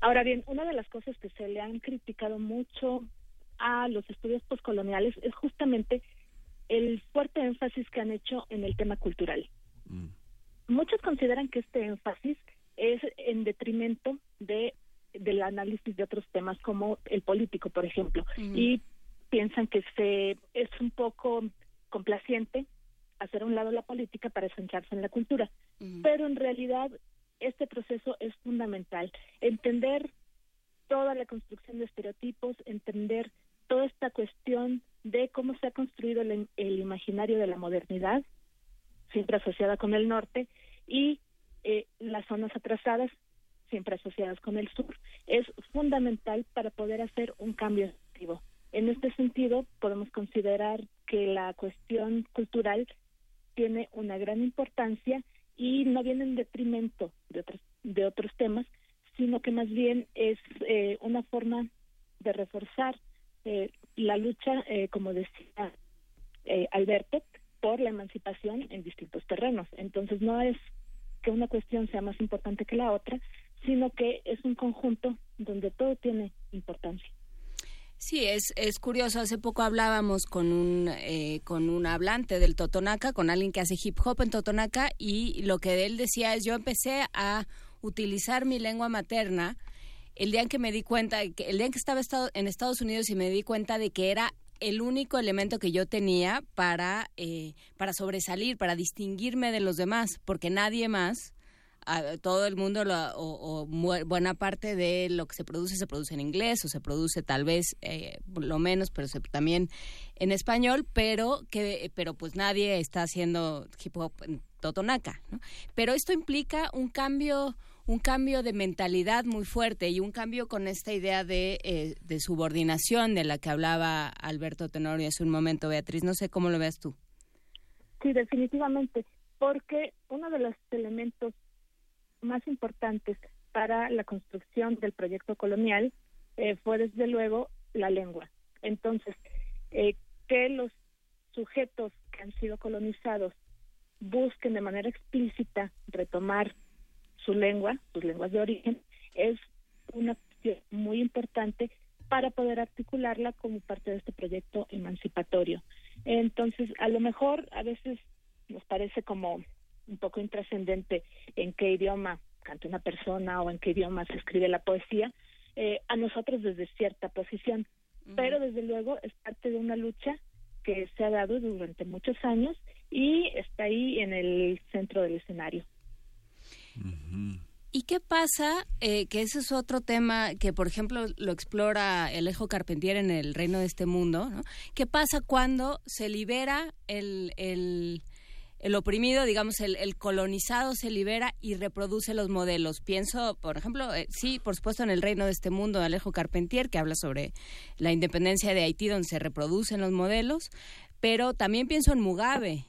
Ahora bien, una de las cosas que se le han criticado mucho a los estudios postcoloniales es justamente el fuerte énfasis que han hecho en el tema cultural. Muchos consideran que este énfasis es en detrimento de del análisis de otros temas como el político, por ejemplo, y piensan que se es un poco complaciente hacer a un lado la política para centrarse en la cultura. Pero en realidad este proceso es fundamental. Entender toda la construcción de estereotipos, entender toda esta cuestión de cómo se ha construido el, imaginario de la modernidad, siempre asociada con el norte, y eh, las zonas atrasadas, siempre asociadas con el sur, es fundamental para poder hacer un cambio efectivo. En este sentido, podemos considerar que la cuestión cultural tiene una gran importancia y no viene en detrimento de otros, de otros temas, sino que más bien es eh, una forma de reforzar eh, la lucha, eh, como decía Alberto, por la emancipación en distintos terrenos. Entonces no es que una cuestión sea más importante que la otra, sino que es un conjunto donde todo tiene importancia. Sí, es, es curioso. Hace poco hablábamos con un, eh, con un hablante del Totonaca, con alguien que hace hip hop en Totonaca, y lo que él decía es, yo empecé a utilizar mi lengua materna el día en que me di cuenta, el día en que estaba en Estados Unidos y me di cuenta de que era el único elemento que yo tenía para, eh, para sobresalir, para distinguirme de los demás, porque nadie más todo el mundo o, buena parte de lo que se produce se produce en inglés o se produce tal vez eh, lo menos pero también en español pero que pero pues nadie está haciendo hip hop en Totonaca ¿no? pero esto implica un cambio un cambio de mentalidad muy fuerte y un cambio con esta idea de, eh, de subordinación de la que hablaba Alberto Tenorio hace un momento Beatriz no sé cómo lo ves tú sí definitivamente porque uno de los elementos más importantes para la construcción del proyecto colonial eh, fue desde luego la lengua. Entonces, eh, que los sujetos que han sido colonizados busquen de manera explícita retomar su lengua, sus lenguas de origen, es una cuestión muy importante para poder articularla como parte de este proyecto emancipatorio. Entonces, a lo mejor a veces nos parece como un poco intrascendente en qué idioma canta una persona o en qué idioma se escribe la poesía, eh, a nosotros desde cierta posición. Pero desde luego es parte de una lucha que se ha dado durante muchos años y está ahí en el centro del escenario. ¿Y qué pasa? Eh, que ese es otro tema que, por ejemplo, lo explora el Ejo Carpentier en el Reino de este Mundo. ¿no? ¿Qué pasa cuando se libera el, el, el oprimido, digamos, el, colonizado se libera y reproduce los modelos. Pienso, por ejemplo, eh, sí, por supuesto, en El Reino de este Mundo Alejo Carpentier, que habla sobre la independencia de Haití, donde se reproducen los modelos, pero también pienso en Mugabe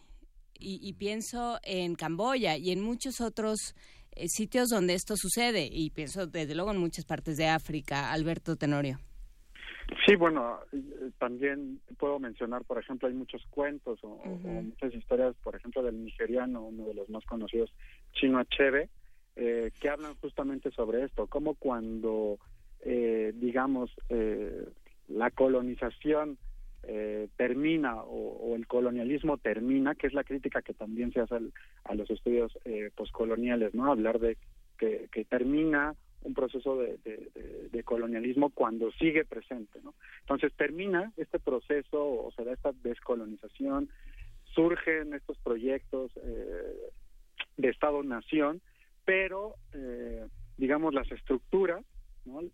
y, pienso en Camboya y en muchos otros eh, sitios donde esto sucede, y pienso, desde luego, en muchas partes de África. Alberto Tenorio. Sí, bueno, también puedo mencionar, por ejemplo, hay muchos cuentos o, muchas historias, por ejemplo, del nigeriano, uno de los más conocidos, Chino Achebe, eh, que hablan justamente sobre esto, como cuando, eh, digamos, eh, la colonización eh, termina o, el colonialismo termina, que es la crítica que también se hace a los estudios eh, poscoloniales, ¿no? Hablar de que, que termina un proceso de, colonialismo cuando sigue presente, ¿no? Entonces termina este proceso o se da esta descolonización, surgen estos proyectos eh, de Estado-nación, pero eh, digamos las estructuras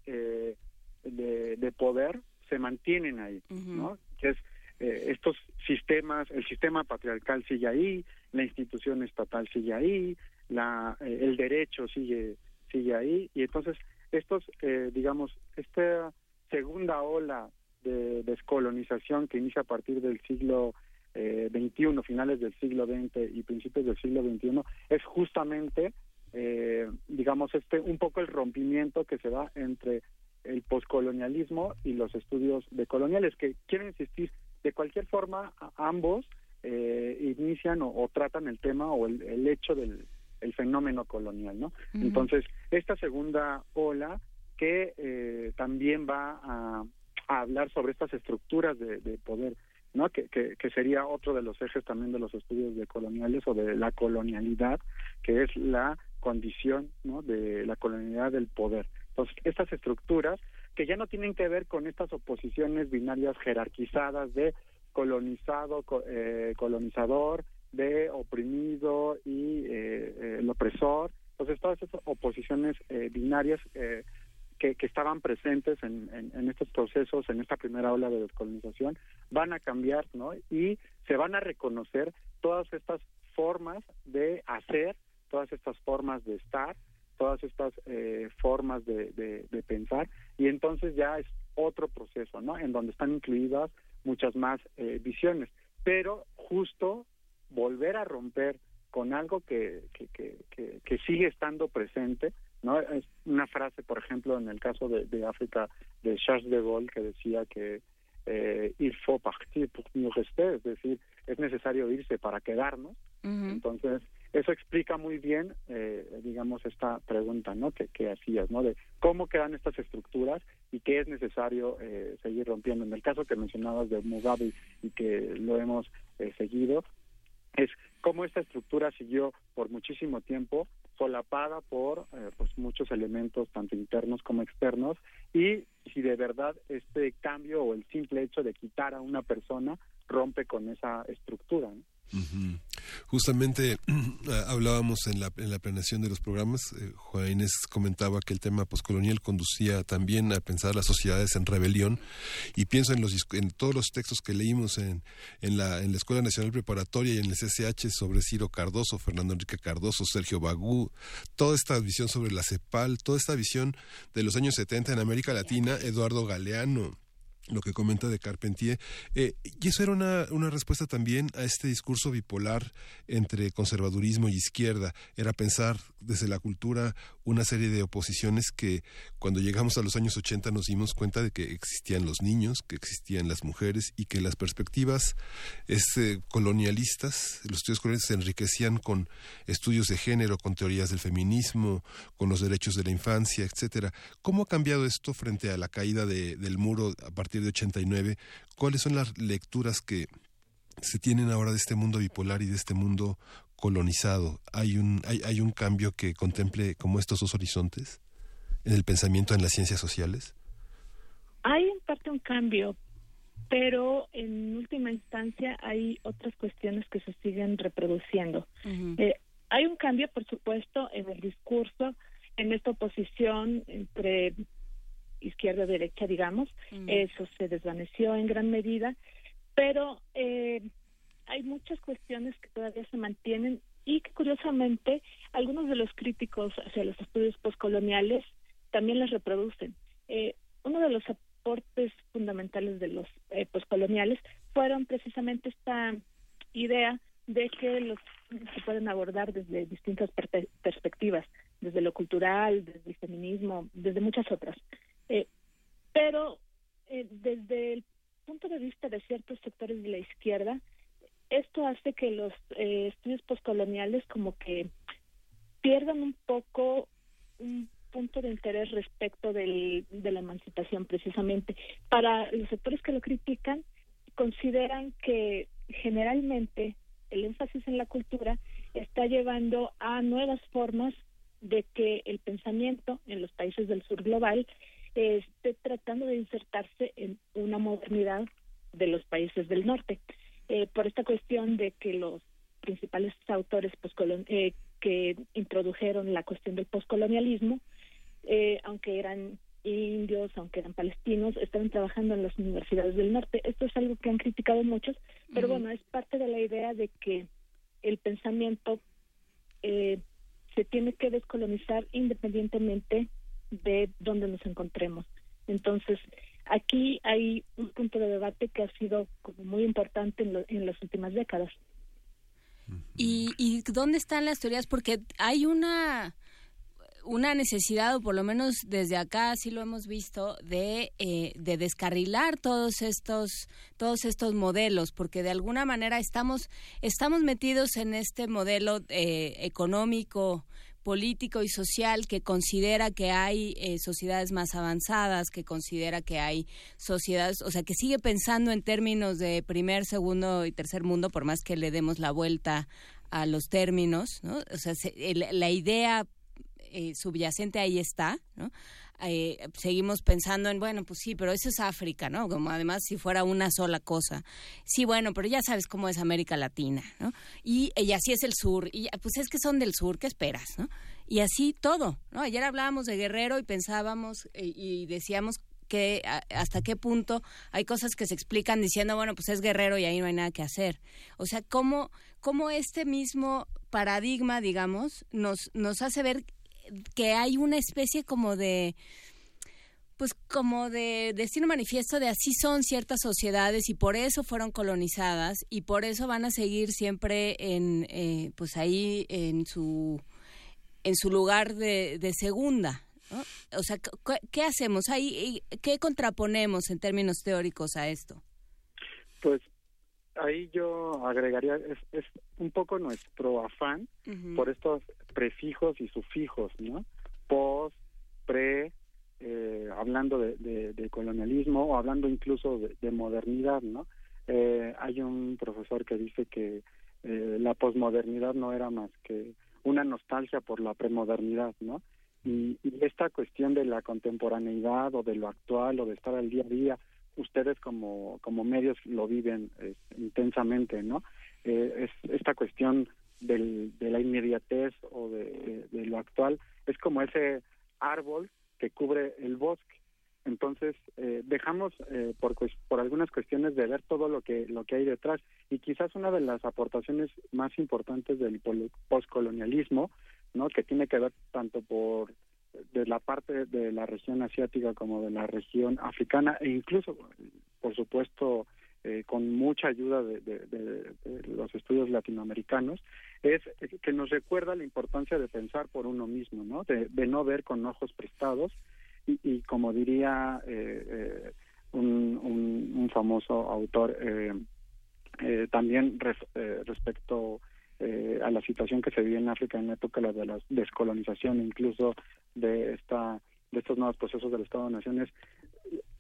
eh, de, poder se mantienen ahí, ¿no? Que es estos sistemas, el sistema patriarcal sigue ahí, la institución estatal sigue ahí, la, el derecho sigue sigue ahí y entonces estos, eh, digamos, esta segunda ola de descolonización que inicia a partir del siglo eh, 21, finales del siglo XX y principios del siglo XXI, es justamente, eh, digamos, este un poco el rompimiento que se da entre el poscolonialismo y los estudios decoloniales, que quiero insistir, de cualquier forma, ambos eh, inician o, tratan el tema o el, hecho del el fenómeno colonial, ¿no? Entonces, esta segunda ola que eh, también va a, hablar sobre estas estructuras de, poder, ¿no? Que, que, sería otro de los ejes también de los estudios de coloniales o de la colonialidad, que es la condición, ¿no? De la colonialidad del poder. Estas estructuras que ya no tienen que ver con estas oposiciones binarias jerarquizadas de colonizado, eh, colonizador, de oprimido y eh, el opresor. Entonces, todas estas oposiciones eh, binarias eh, que, estaban presentes en, estos procesos, en esta primera ola de descolonización, van a cambiar, ¿no? Y se van a reconocer todas estas formas de hacer, todas estas formas de estar, todas estas eh, formas de, de, pensar, y entonces ya es otro proceso, ¿no? En donde están incluidas muchas más eh, visiones, pero justo volver a romper con algo que, que, que, que sigue estando presente, ¿no? Es una frase, por ejemplo, en el caso de, de África de Charles de Gaulle que decía que eh, il faut partir pour mieux rester, es decir, es necesario irse para quedarnos. Entonces, eso explica muy bien, eh, digamos, esta pregunta, ¿no? Que, que hacías, ¿no? De cómo quedan estas estructuras y qué es necesario eh, seguir rompiendo. En el caso que mencionabas de Mugabe y que lo hemos eh, seguido, es cómo esta estructura siguió por muchísimo tiempo solapada por eh, pues muchos elementos tanto internos como externos y si de verdad este cambio o el simple hecho de quitar a una persona rompe con esa estructura. ¿no? Justamente hablábamos en la, planeación de los programas, eh, Juan Inés comentaba que el tema poscolonial conducía también a pensar las sociedades en rebelión. Y pienso en, los, en todos los textos que leímos en, en, la, en la Escuela Nacional Preparatoria y en el CCH sobre Ciro Cardoso, Fernando Enrique Cardoso, Sergio Bagú, toda esta visión sobre la CEPAL, toda esta visión de los años 70 en América Latina, Eduardo Galeano, lo que comenta de Carpentier. Eh, y eso era una, una, respuesta también a este discurso bipolar entre conservadurismo y izquierda. Era pensar desde la cultura una serie de oposiciones que cuando llegamos a los años 80 nos dimos cuenta de que existían los niños, que existían las mujeres y que las perspectivas este, colonialistas, los estudios colonialistas se enriquecían con estudios de género, con teorías del feminismo, con los derechos de la infancia, etcétera. ¿Cómo ha cambiado esto frente a la caída de, del muro a partir de 89? ¿Cuáles son las lecturas que se tienen ahora de este mundo bipolar y de este mundo colonizado, ¿hay un, hay, hay un cambio que contemple como estos dos horizontes en el pensamiento en las ciencias sociales? Hay en parte un cambio, pero en última instancia hay otras cuestiones que se siguen reproduciendo. Eh, hay un cambio, por supuesto, en el discurso, en esta oposición entre izquierda y derecha, digamos. Eso se desvaneció en gran medida, pero eh, hay muchas cuestiones que todavía se mantienen y que curiosamente algunos de los críticos hacia los estudios postcoloniales también las reproducen. Eh, uno de los aportes fundamentales de los eh, postcoloniales fueron precisamente esta idea de que los se pueden abordar desde distintas perspectivas, desde lo cultural, desde el feminismo, desde muchas otras. Eh, pero eh, desde el punto de vista de ciertos sectores de la izquierda, esto hace que los eh, estudios postcoloniales como que pierdan un poco un punto de interés respecto del, de la emancipación precisamente. Para los sectores que lo critican, consideran que generalmente el énfasis en la cultura está llevando a nuevas formas de que el pensamiento en los países del sur global esté tratando de insertarse en una modernidad de los países del norte. Eh, por esta cuestión de que los principales autores eh, que introdujeron la cuestión del poscolonialismo, eh, aunque eran indios, aunque eran palestinos, estaban trabajando en las universidades del norte. Esto es algo que han criticado muchos, pero bueno, es parte de la idea de que el pensamiento eh, se tiene que descolonizar independientemente de dónde nos encontremos. Entonces, aquí hay un punto de debate que ha sido como muy importante en, en las últimas décadas. ¿Y, ¿Y dónde están las teorías? Porque hay una una necesidad, o por lo menos desde acá sí lo hemos visto, de, eh, de descarrilar todos estos, todos estos modelos, porque de alguna manera estamos, estamos metidos en este modelo eh, económico, político y social que considera que hay eh, sociedades más avanzadas, que considera que hay sociedades, o sea, que sigue pensando en términos de primer, segundo y tercer mundo, por más que le demos la vuelta a los términos, ¿no? O sea, la idea eh, subyacente ahí está, ¿no? Eh, seguimos pensando en, bueno, pues sí, pero eso es África, ¿no? Como además si fuera una sola cosa. Sí, bueno, pero ya sabes cómo es América Latina, ¿no? Y, así es el sur, y pues es que son del sur, ¿qué esperas, no? Y así todo, ¿no? Ayer hablábamos de Guerrero y pensábamos eh, y decíamos que hasta qué punto hay cosas que se explican diciendo, bueno, pues es guerrero y ahí no hay nada que hacer. O sea, cómo, cómo este mismo paradigma, digamos, nos, nos hace ver que hay una especie como de pues como de destino manifiesto de así son ciertas sociedades y por eso fueron colonizadas y por eso van a seguir siempre en eh, pues ahí en su en su lugar de, segunda o sea qué hacemos ahí qué contraponemos en términos teóricos a esto pues ahí yo agregaría, es, es un poco nuestro afán por estos prefijos y sufijos, ¿no? Post, pre, eh, hablando de, de, colonialismo o hablando incluso de, modernidad, ¿no? Eh, hay un profesor que dice que eh, la posmodernidad no era más que una nostalgia por la premodernidad, ¿no? Y, y, esta cuestión de la contemporaneidad o de lo actual o de estar al día a día ustedes como, como medios lo viven eh, intensamente, ¿no? Eh, es esta cuestión del, de la inmediatez o de, lo actual es como ese árbol que cubre el bosque. Entonces eh, dejamos por por algunas cuestiones de ver todo lo que lo que hay detrás y quizás una de las aportaciones más importantes del postcolonialismo, ¿no? Que tiene que ver tanto por de la parte de la región asiática como de la región africana e incluso, por supuesto, eh, con mucha ayuda de, los estudios latinoamericanos, es que nos recuerda la importancia de pensar por uno mismo, ¿no? De, no ver con ojos prestados y, como diría eh, eh, un, un, famoso autor, también respecto eh, a la situación que se vive en África en la época de la descolonización, incluso de esta de estos nuevos procesos del Estado de Naciones,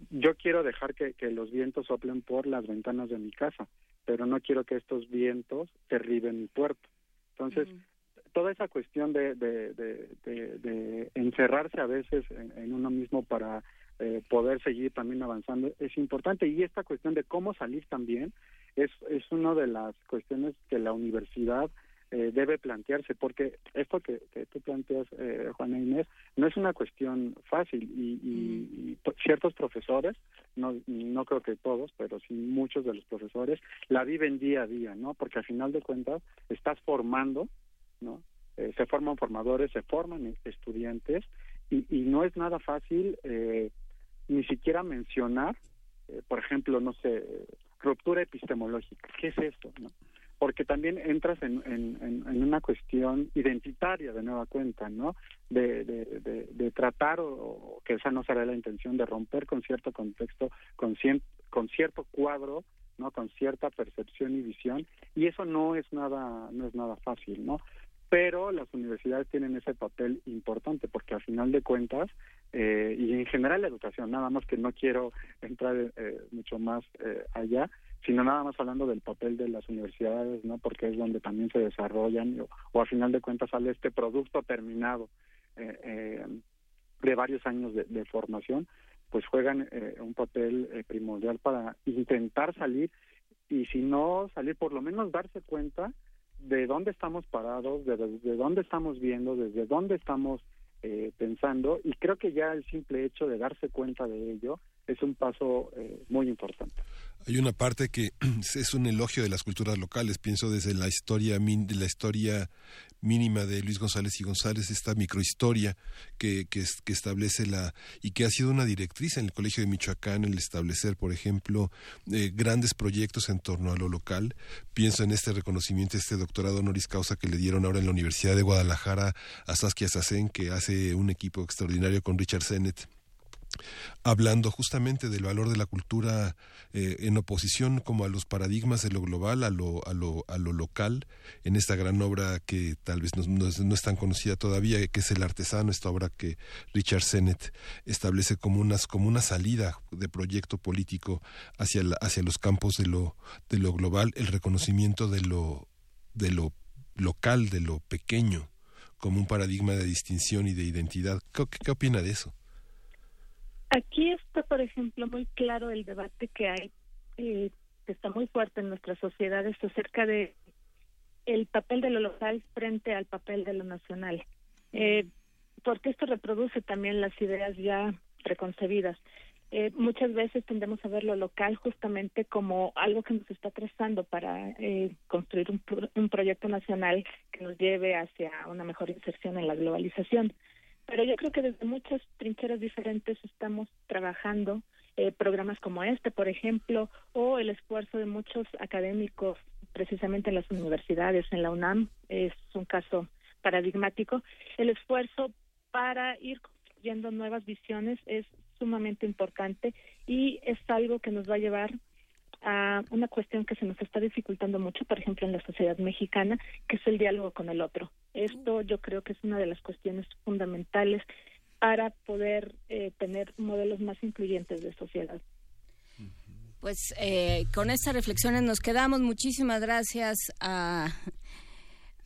yo quiero dejar que, los vientos soplen por las ventanas de mi casa, pero no quiero que estos vientos derriben mi puerto. Entonces, toda esa cuestión de, de, de, encerrarse a veces en, uno mismo para eh, poder seguir también avanzando es importante y esta cuestión de cómo salir también es, es una de las cuestiones que la universidad eh, debe plantearse, porque esto que, que tú planteas, eh, Juana Inés, no es una cuestión fácil y, ciertos profesores, no, no creo que todos, pero sí muchos de los profesores, la viven día a día, ¿no? Porque al final de cuentas estás formando, ¿no? Eh, se forman formadores, se forman estudiantes y, y no es nada fácil eh, ni siquiera mencionar, eh, por ejemplo, no sé, ruptura epistemológica. ¿Qué es esto? No? Porque también entras en, una cuestión identitaria de nueva cuenta, ¿no? De, de, tratar, o, que esa no será la intención, de romper con cierto contexto, con, con cierto cuadro, ¿no? Con cierta percepción y visión, y eso no es nada, no es nada fácil, ¿no? Pero las universidades tienen ese papel importante porque al final de cuentas eh, y en general la educación nada más que no quiero entrar eh, mucho más eh, allá sino nada más hablando del papel de las universidades no porque es donde también se desarrollan o, al final de cuentas sale este producto terminado de varios años de, de formación pues juegan un papel primordial para intentar salir y si no salir por lo menos darse cuenta de dónde estamos parados, de, de dónde estamos viendo, desde dónde estamos eh, pensando y creo que ya el simple hecho de darse cuenta de ello es un paso eh, muy importante. Hay una parte que es un elogio de las culturas locales, pienso desde la historia la historia mínima de Luis González y González, esta microhistoria que, que, que establece la y que ha sido una directriz en el Colegio de Michoacán el establecer, por ejemplo, eh, grandes proyectos en torno a lo local. Pienso en este reconocimiento, este doctorado honoris causa que le dieron ahora en la Universidad de Guadalajara a Saskia Sassen, que hace un equipo extraordinario con Richard Sennett hablando justamente del valor de la cultura eh, en oposición como a los paradigmas de lo global, a lo, a lo, a lo local, en esta gran obra que tal vez no, no, es tan conocida todavía, que es El Artesano, esta obra que Richard Sennett establece como, unas, como una salida de proyecto político hacia, hacia los campos de lo, de lo global, el reconocimiento de lo, de lo local, de lo pequeño, como un paradigma de distinción y de identidad. ¿Qué, qué opina de eso? Aquí está, por ejemplo, muy claro el debate que hay, eh, que está muy fuerte en nuestras sociedades acerca de el papel de lo local frente al papel de lo nacional, eh, porque esto reproduce también las ideas ya preconcebidas. Eh, muchas veces tendemos a ver lo local justamente como algo que nos está trazando para eh, construir un, un proyecto nacional que nos lleve hacia una mejor inserción en la globalización pero yo creo que desde muchas trincheras diferentes estamos trabajando eh, programas como este, por ejemplo, o el esfuerzo de muchos académicos precisamente en las universidades, en la UNAM, es un caso paradigmático, el esfuerzo para ir construyendo nuevas visiones es sumamente importante y es algo que nos va a llevar a una cuestión que se nos está dificultando mucho, por ejemplo, en la sociedad mexicana, que es el diálogo con el otro. Esto yo creo que es una de las cuestiones fundamentales para poder eh, tener modelos más incluyentes de sociedad. Pues eh, con estas reflexiones nos quedamos. Muchísimas gracias a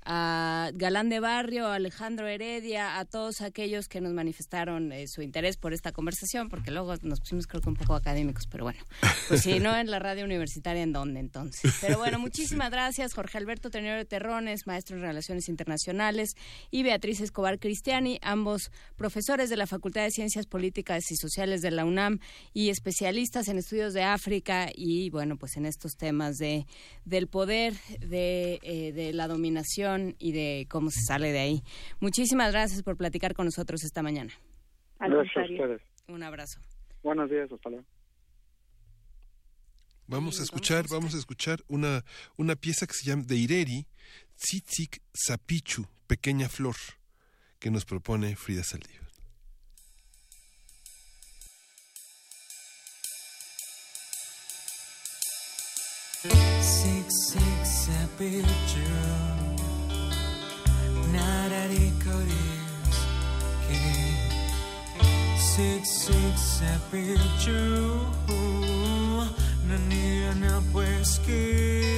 a Galán de Barrio, a Alejandro Heredia, a todos aquellos que nos manifestaron eh, su interés por esta conversación, porque luego nos pusimos creo que un poco académicos, pero bueno, pues si no en la radio universitaria, ¿en dónde entonces? Pero bueno, muchísimas gracias Jorge Alberto Tenorio Terrones, maestro en Relaciones Internacionales, y Beatriz Escobar Cristiani, ambos profesores de la Facultad de Ciencias Políticas y Sociales de la UNAM y especialistas en estudios de África y bueno, pues en estos temas de del poder, de, eh, de la dominación y de cómo se sale de ahí. Muchísimas gracias por platicar con nosotros esta mañana. Gracias a ustedes. Un abrazo. Buenos días, hasta luego. Vamos a escuchar, vamos a escuchar una, una pieza que se llama de Ireri, Tzitzik Zapichu, Pequeña Flor, que nos propone Frida Saldívar. Nararikoris que six six sepichu nanira na pues que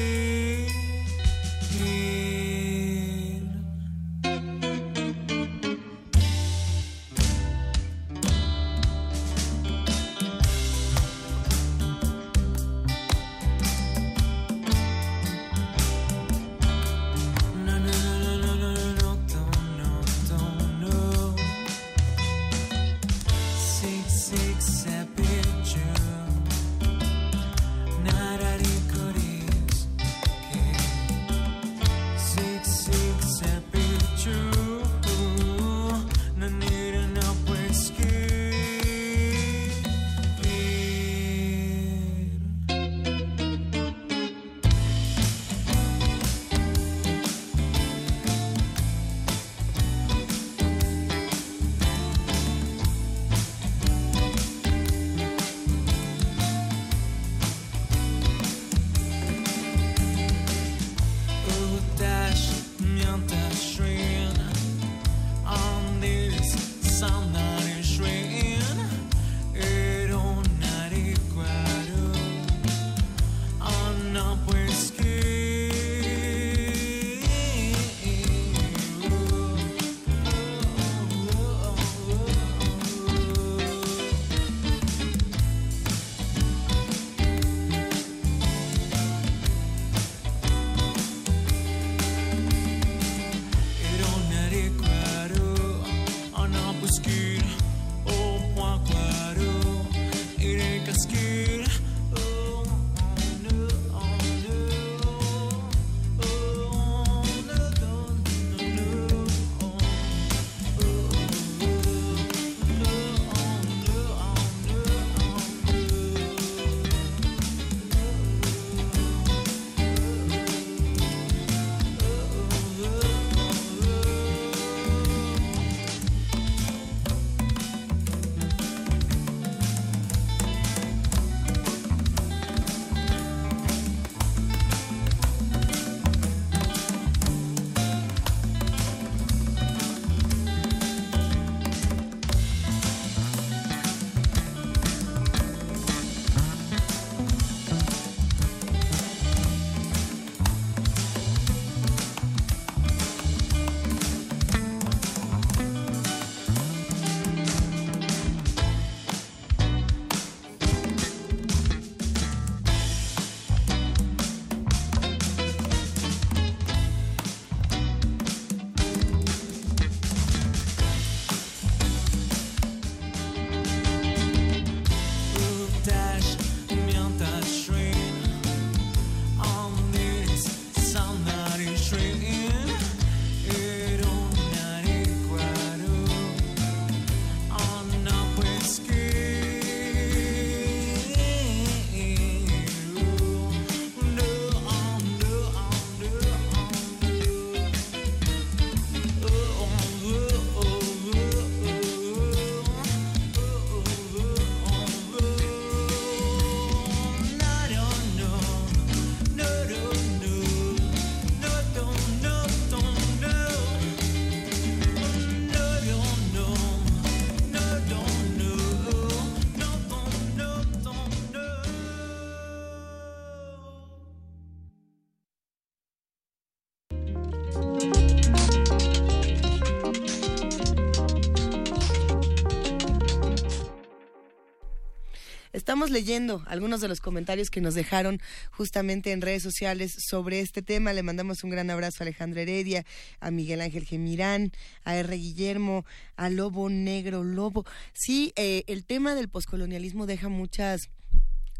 Estamos leyendo algunos de los comentarios que nos dejaron justamente en redes sociales sobre este tema. Le mandamos un gran abrazo a Alejandra Heredia, a Miguel Ángel Gemirán, a R. Guillermo, a Lobo Negro Lobo. Sí, eh, el tema del poscolonialismo deja muchas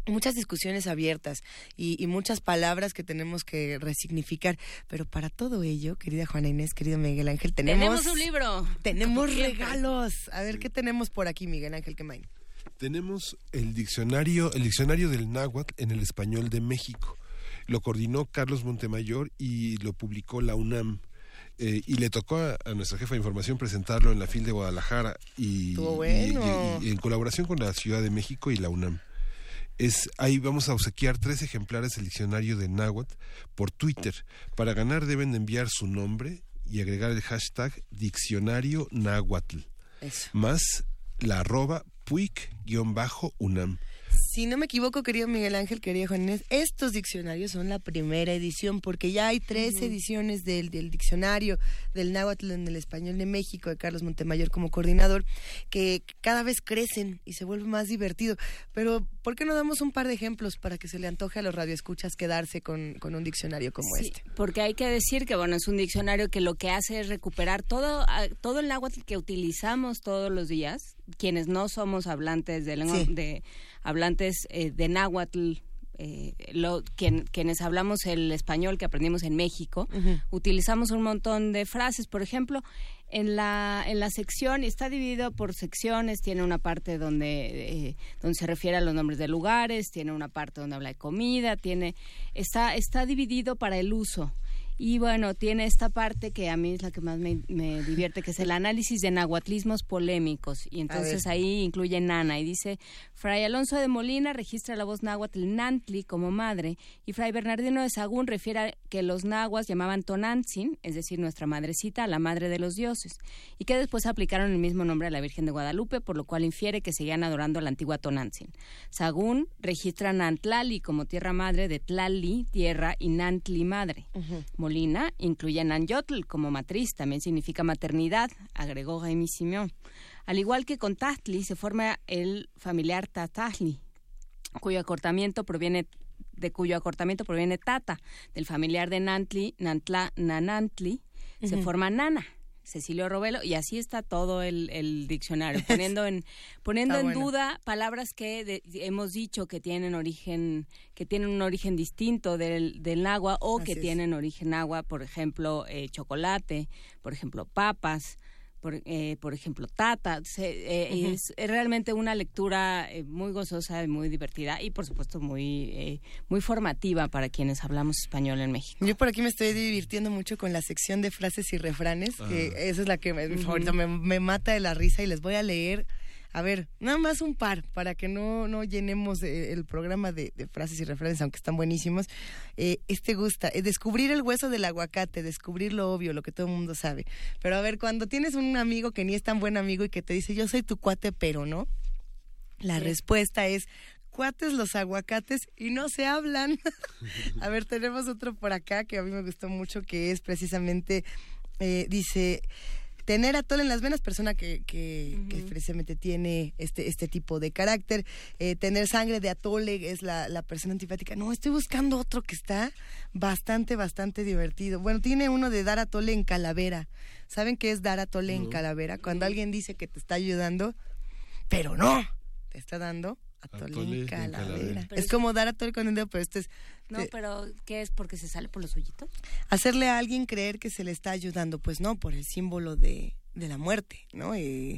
muchas discusiones abiertas y, muchas palabras que tenemos que resignificar. Pero para todo ello, querida Juana Inés, querido Miguel Ángel, tenemos... Tenemos un libro. Tenemos regalos. A ver, ¿qué tenemos por aquí, Miguel Ángel Quemain? Tenemos el diccionario, el diccionario del náhuatl en el español de México. Lo coordinó Carlos Montemayor y lo publicó la UNAM. Eh, y le tocó a, nuestra jefa de información presentarlo en la FIL de Guadalajara y, y en colaboración con la Ciudad de México y la UNAM es ahí vamos a obsequiar tres ejemplares del diccionario de náhuatl por Twitter. Para ganar deben enviar su nombre y agregar el hashtag diccionario náhuatl. Más la arroba puic-unam. Si no me equivoco, querido Miguel Ángel, querido Juan Inés, estos diccionarios son la primera edición, porque ya hay tres ediciones del, del, diccionario del náhuatl en el español de México, de Carlos Montemayor como coordinador, que cada vez crecen y se vuelve más divertido. Pero, ¿por qué no damos un par de ejemplos para que se le antoje a los radioescuchas quedarse con, con un diccionario como sí, este? Porque hay que decir que, bueno, es un diccionario que lo que hace es recuperar todo, todo el náhuatl que utilizamos todos los días, quienes no somos hablantes de lengua de hablantes eh, de náhuatl, eh, lo, quienes hablamos el español que aprendimos en México, utilizamos un montón de frases. Por ejemplo, en la, en la sección, está dividido por secciones, tiene una parte donde, eh, donde se refiere a los nombres de lugares, tiene una parte donde habla de comida, tiene, está, está dividido para el uso. Y bueno, tiene esta parte que a mí es la que más me, divierte, que es el análisis de nahuatlismos polémicos. Y entonces ahí incluye Nana y dice, Fray Alonso de Molina registra la voz náhuatl Nantli como madre y Fray Bernardino de Sagún refiere que los nahuas llamaban Tonantzin, es decir, nuestra madrecita, a la madre de los dioses, y que después aplicaron el mismo nombre a la Virgen de Guadalupe, por lo cual infiere que seguían adorando a la antigua Tonantzin. Sagún registra Nantlali como tierra madre de Tlali, tierra, y Nantli, madre. Molina incluye a Nanyotl como matriz, también significa maternidad, agregó Jaime Simeón. Al igual que con Tastli, se forma el familiar Tatahli, cuyo acortamiento proviene de cuyo acortamiento proviene Tata, del familiar de Nantli, Nantla, Nanantli, se forma Nana. Cecilio Robelo, y así está todo el, diccionario, poniendo en, poniendo en duda palabras que hemos dicho que tienen origen, que tienen un origen distinto del, del agua o que tienen origen agua, por ejemplo, eh, chocolate, por ejemplo, papas, por, eh, por ejemplo, Tata. Eh, es, realmente una lectura eh, muy gozosa y muy divertida y, por supuesto, muy, muy formativa para quienes hablamos español en México. Yo por aquí me estoy divirtiendo mucho con la sección de frases y refranes, que esa es la que me, me, me mata de la risa y les voy a leer a ver, nada más un par para que no, no llenemos eh, el programa de, frases y referencias, aunque están buenísimos. Eh, este gusta, eh, descubrir el hueso del aguacate, descubrir lo obvio, lo que todo el mundo sabe. Pero a ver, cuando tienes un amigo que ni es tan buen amigo y que te dice, yo soy tu cuate, pero no, la respuesta es, cuates los aguacates y no se hablan. a ver, tenemos otro por acá que a mí me gustó mucho, que es precisamente, dice tener atole en las venas, persona que, que, precisamente tiene este, este tipo de carácter, eh, tener sangre de atole es la, la persona antipática. No, estoy buscando otro que está bastante, bastante divertido. Bueno, tiene uno de dar atole en calavera. ¿Saben qué es dar atole en calavera? Cuando alguien dice que te está ayudando, pero no, te está dando atole, en calavera. Es como dar atole con un dedo, pero este es no, pero ¿qué es? ¿Porque se sale por los hoyitos? Hacerle a alguien creer que se le está ayudando, pues no, por el símbolo de, de la muerte, ¿no?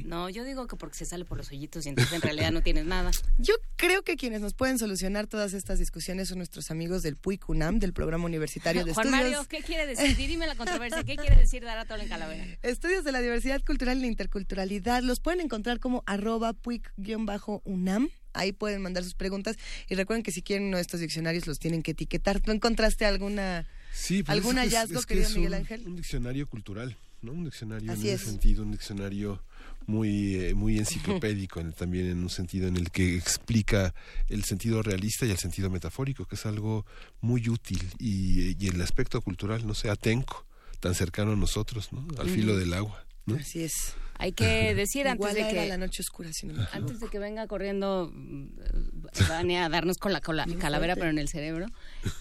No, yo digo que porque se sale por los hoyitos y entonces en realidad no tienes nada. Yo creo que quienes nos pueden solucionar todas estas discusiones son nuestros amigos del PUICUNAM, del Programa Universitario de Juan Estudios. Mario, ¿qué quiere decir? Dime la controversia, ¿qué quiere decir dar a todo en calavera? Estudios de la diversidad cultural y la interculturalidad, los pueden encontrar como arroba puic-unam ahí pueden mandar sus preguntas y recuerden que si quieren uno de estos diccionarios los tienen que etiquetar. ¿Tú encontraste alguna sí, pues algún hallazgo, querido Miguel un, Ángel? Un diccionario cultural, ¿no? Un diccionario en ese sentido, un diccionario muy eh, muy enciclopédico también en un sentido en el que explica el sentido realista y el sentido metafórico que es algo muy útil y, y el aspecto cultural no sea atenco tan cercano a nosotros no al filo del agua Así es. Hay que decir antes Igual de que la noche oscura, si no me equivoco. antes de que venga corriendo mm, Vania a darnos con la cola- calavera pero en el cerebro.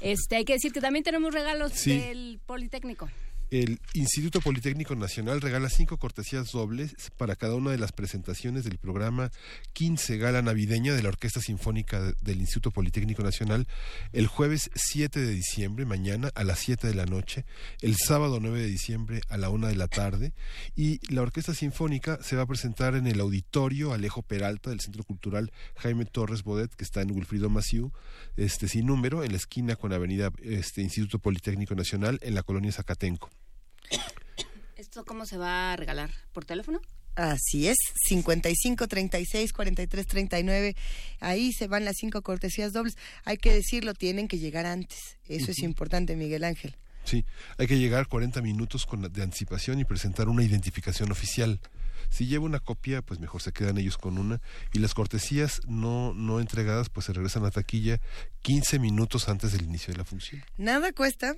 Este, hay que decir que también tenemos regalos Sí. del Politécnico. El Instituto Politécnico Nacional regala cinco cortesías dobles para cada una de las presentaciones del programa 15 Gala Navideña de la Orquesta Sinfónica de- del Instituto Politécnico Nacional el jueves 7 de diciembre, mañana a las 7 de la noche, el sábado 9 de diciembre a la 1 de la tarde y la Orquesta Sinfónica se va a presentar en el auditorio Alejo Peralta del Centro Cultural Jaime Torres Bodet que está en Wilfrido Maciú, este sin número, en la esquina con Avenida este Instituto Politécnico Nacional en la colonia Zacatenco. ¿Esto cómo se va a regalar? ¿Por teléfono? Así es, 55 36 43 39. Ahí se van las cinco cortesías dobles. Hay que decirlo, tienen que llegar antes. Eso es importante, Miguel Ángel. Sí, hay que llegar 40 minutos con, de anticipación y presentar una identificación oficial. Si lleva una copia, pues mejor se quedan ellos con una. Y las cortesías no, no entregadas, pues se regresan a taquilla 15 minutos antes del inicio de la función. Nada cuesta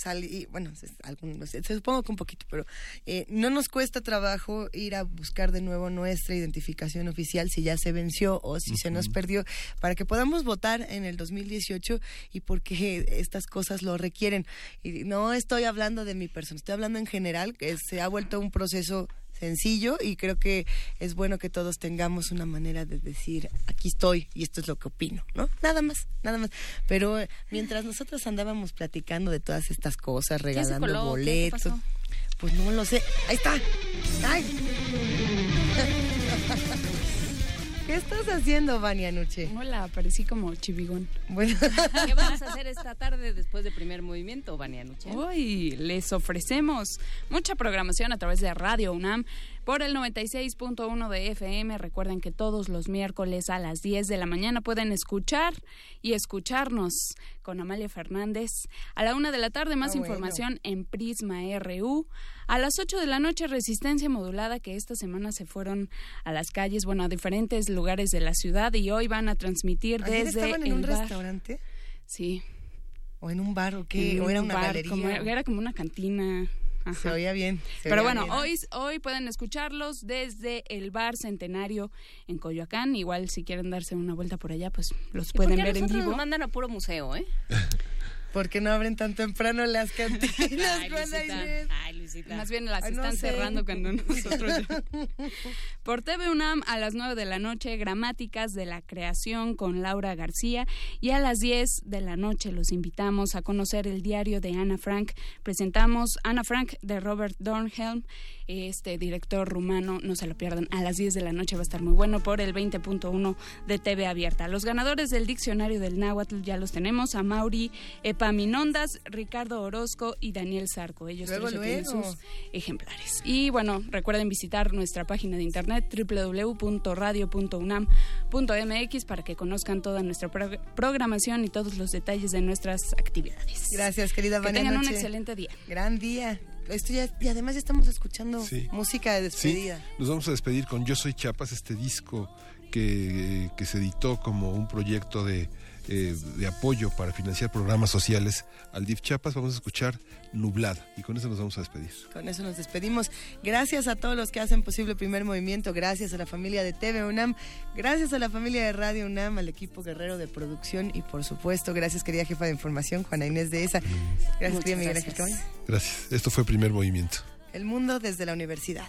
salir, bueno, algún- no sé, supongo que un poquito, pero eh, no nos cuesta trabajo ir a buscar de nuevo nuestra identificación oficial si ya se venció o si se nos perdió, para que podamos votar en el 2018 y porque estas cosas lo requieren. Y no estoy hablando de mi persona, estoy hablando en general, que se ha vuelto un proceso sencillo y creo que es bueno que todos tengamos una manera de decir aquí estoy y esto es lo que opino, ¿no? Nada más, nada más. Pero eh, mientras nosotros andábamos platicando de todas estas cosas, regalando boletos, pues no lo sé. Ahí está. ¡Ay! ¿Qué estás haciendo, Vania Nuche? Hola, parecí como chivigón. Bueno. ¿Qué vamos a hacer esta tarde después del primer movimiento, Vania Nuche? Hoy les ofrecemos mucha programación a través de Radio UNAM por el 96.1 de FM. Recuerden que todos los miércoles a las 10 de la mañana pueden escuchar y escucharnos con Amalia Fernández. A la una de la tarde más Ah, bueno. información en Prisma RU. A las 8 de la noche Resistencia Modulada que esta semana se fueron a las calles, bueno, a diferentes lugares de la ciudad y hoy van a transmitir ¿Ayer desde estaban en el un bar. restaurante? Sí. ¿O en un bar o qué? ¿O era un una bar, galería? como- era como una cantina. Ajá. Se oía bien. se Pero oía bueno, bien. hoy, hoy pueden escucharlos desde el bar Centenario en Coyoacán. Igual si quieren darse una vuelta por allá, pues los ¿Y por pueden qué ver en vivo. nos mandan a puro museo, ¿eh? Porque no abren tan temprano las cantinas, Ay, Luisita. Ay, Luisita. Más bien las Ay, no están sé. cerrando cuando nosotros ya- Por TV UNAM a las 9 de la noche, Gramáticas de la Creación con Laura García. Y a las 10 de la noche los invitamos a conocer el diario de Ana Frank. Presentamos Ana Frank de Robert Dornhelm, este director rumano. No se lo pierdan. A las 10 de la noche va a estar muy bueno por el 20.1 de TV Abierta. Los ganadores del Diccionario del Náhuatl ya los tenemos. A Mauri Epaminondas, Ricardo Orozco y Daniel Zarco. Ellos Luego, tres tienen sus ejemplares. Y bueno, recuerden visitar nuestra página de internet www.radio.unam.mx para que conozcan toda nuestra pro- programación y todos los detalles de nuestras actividades. Gracias, querida Que Vania tengan un excelente día. Gran día. Esto ya, y además ya estamos escuchando Sí. música de Sí, despedida. nos vamos a despedir con Yo Soy Chiapas, este disco que, que se editó como un proyecto de, eh, de apoyo para financiar programas sociales al DIF Chiapas. Vamos a escuchar Nublada y con eso nos vamos a despedir. Con eso nos despedimos. Gracias a todos los que hacen posible el primer movimiento. Gracias a la familia de TV UNAM. Gracias a la familia de Radio UNAM, al equipo guerrero de producción y por supuesto, gracias querida jefa de información, Juana Inés de esa. Gracias, Muchas querida Miguel. Ángel. Gracias. Esto fue Primer Movimiento. El mundo desde la universidad.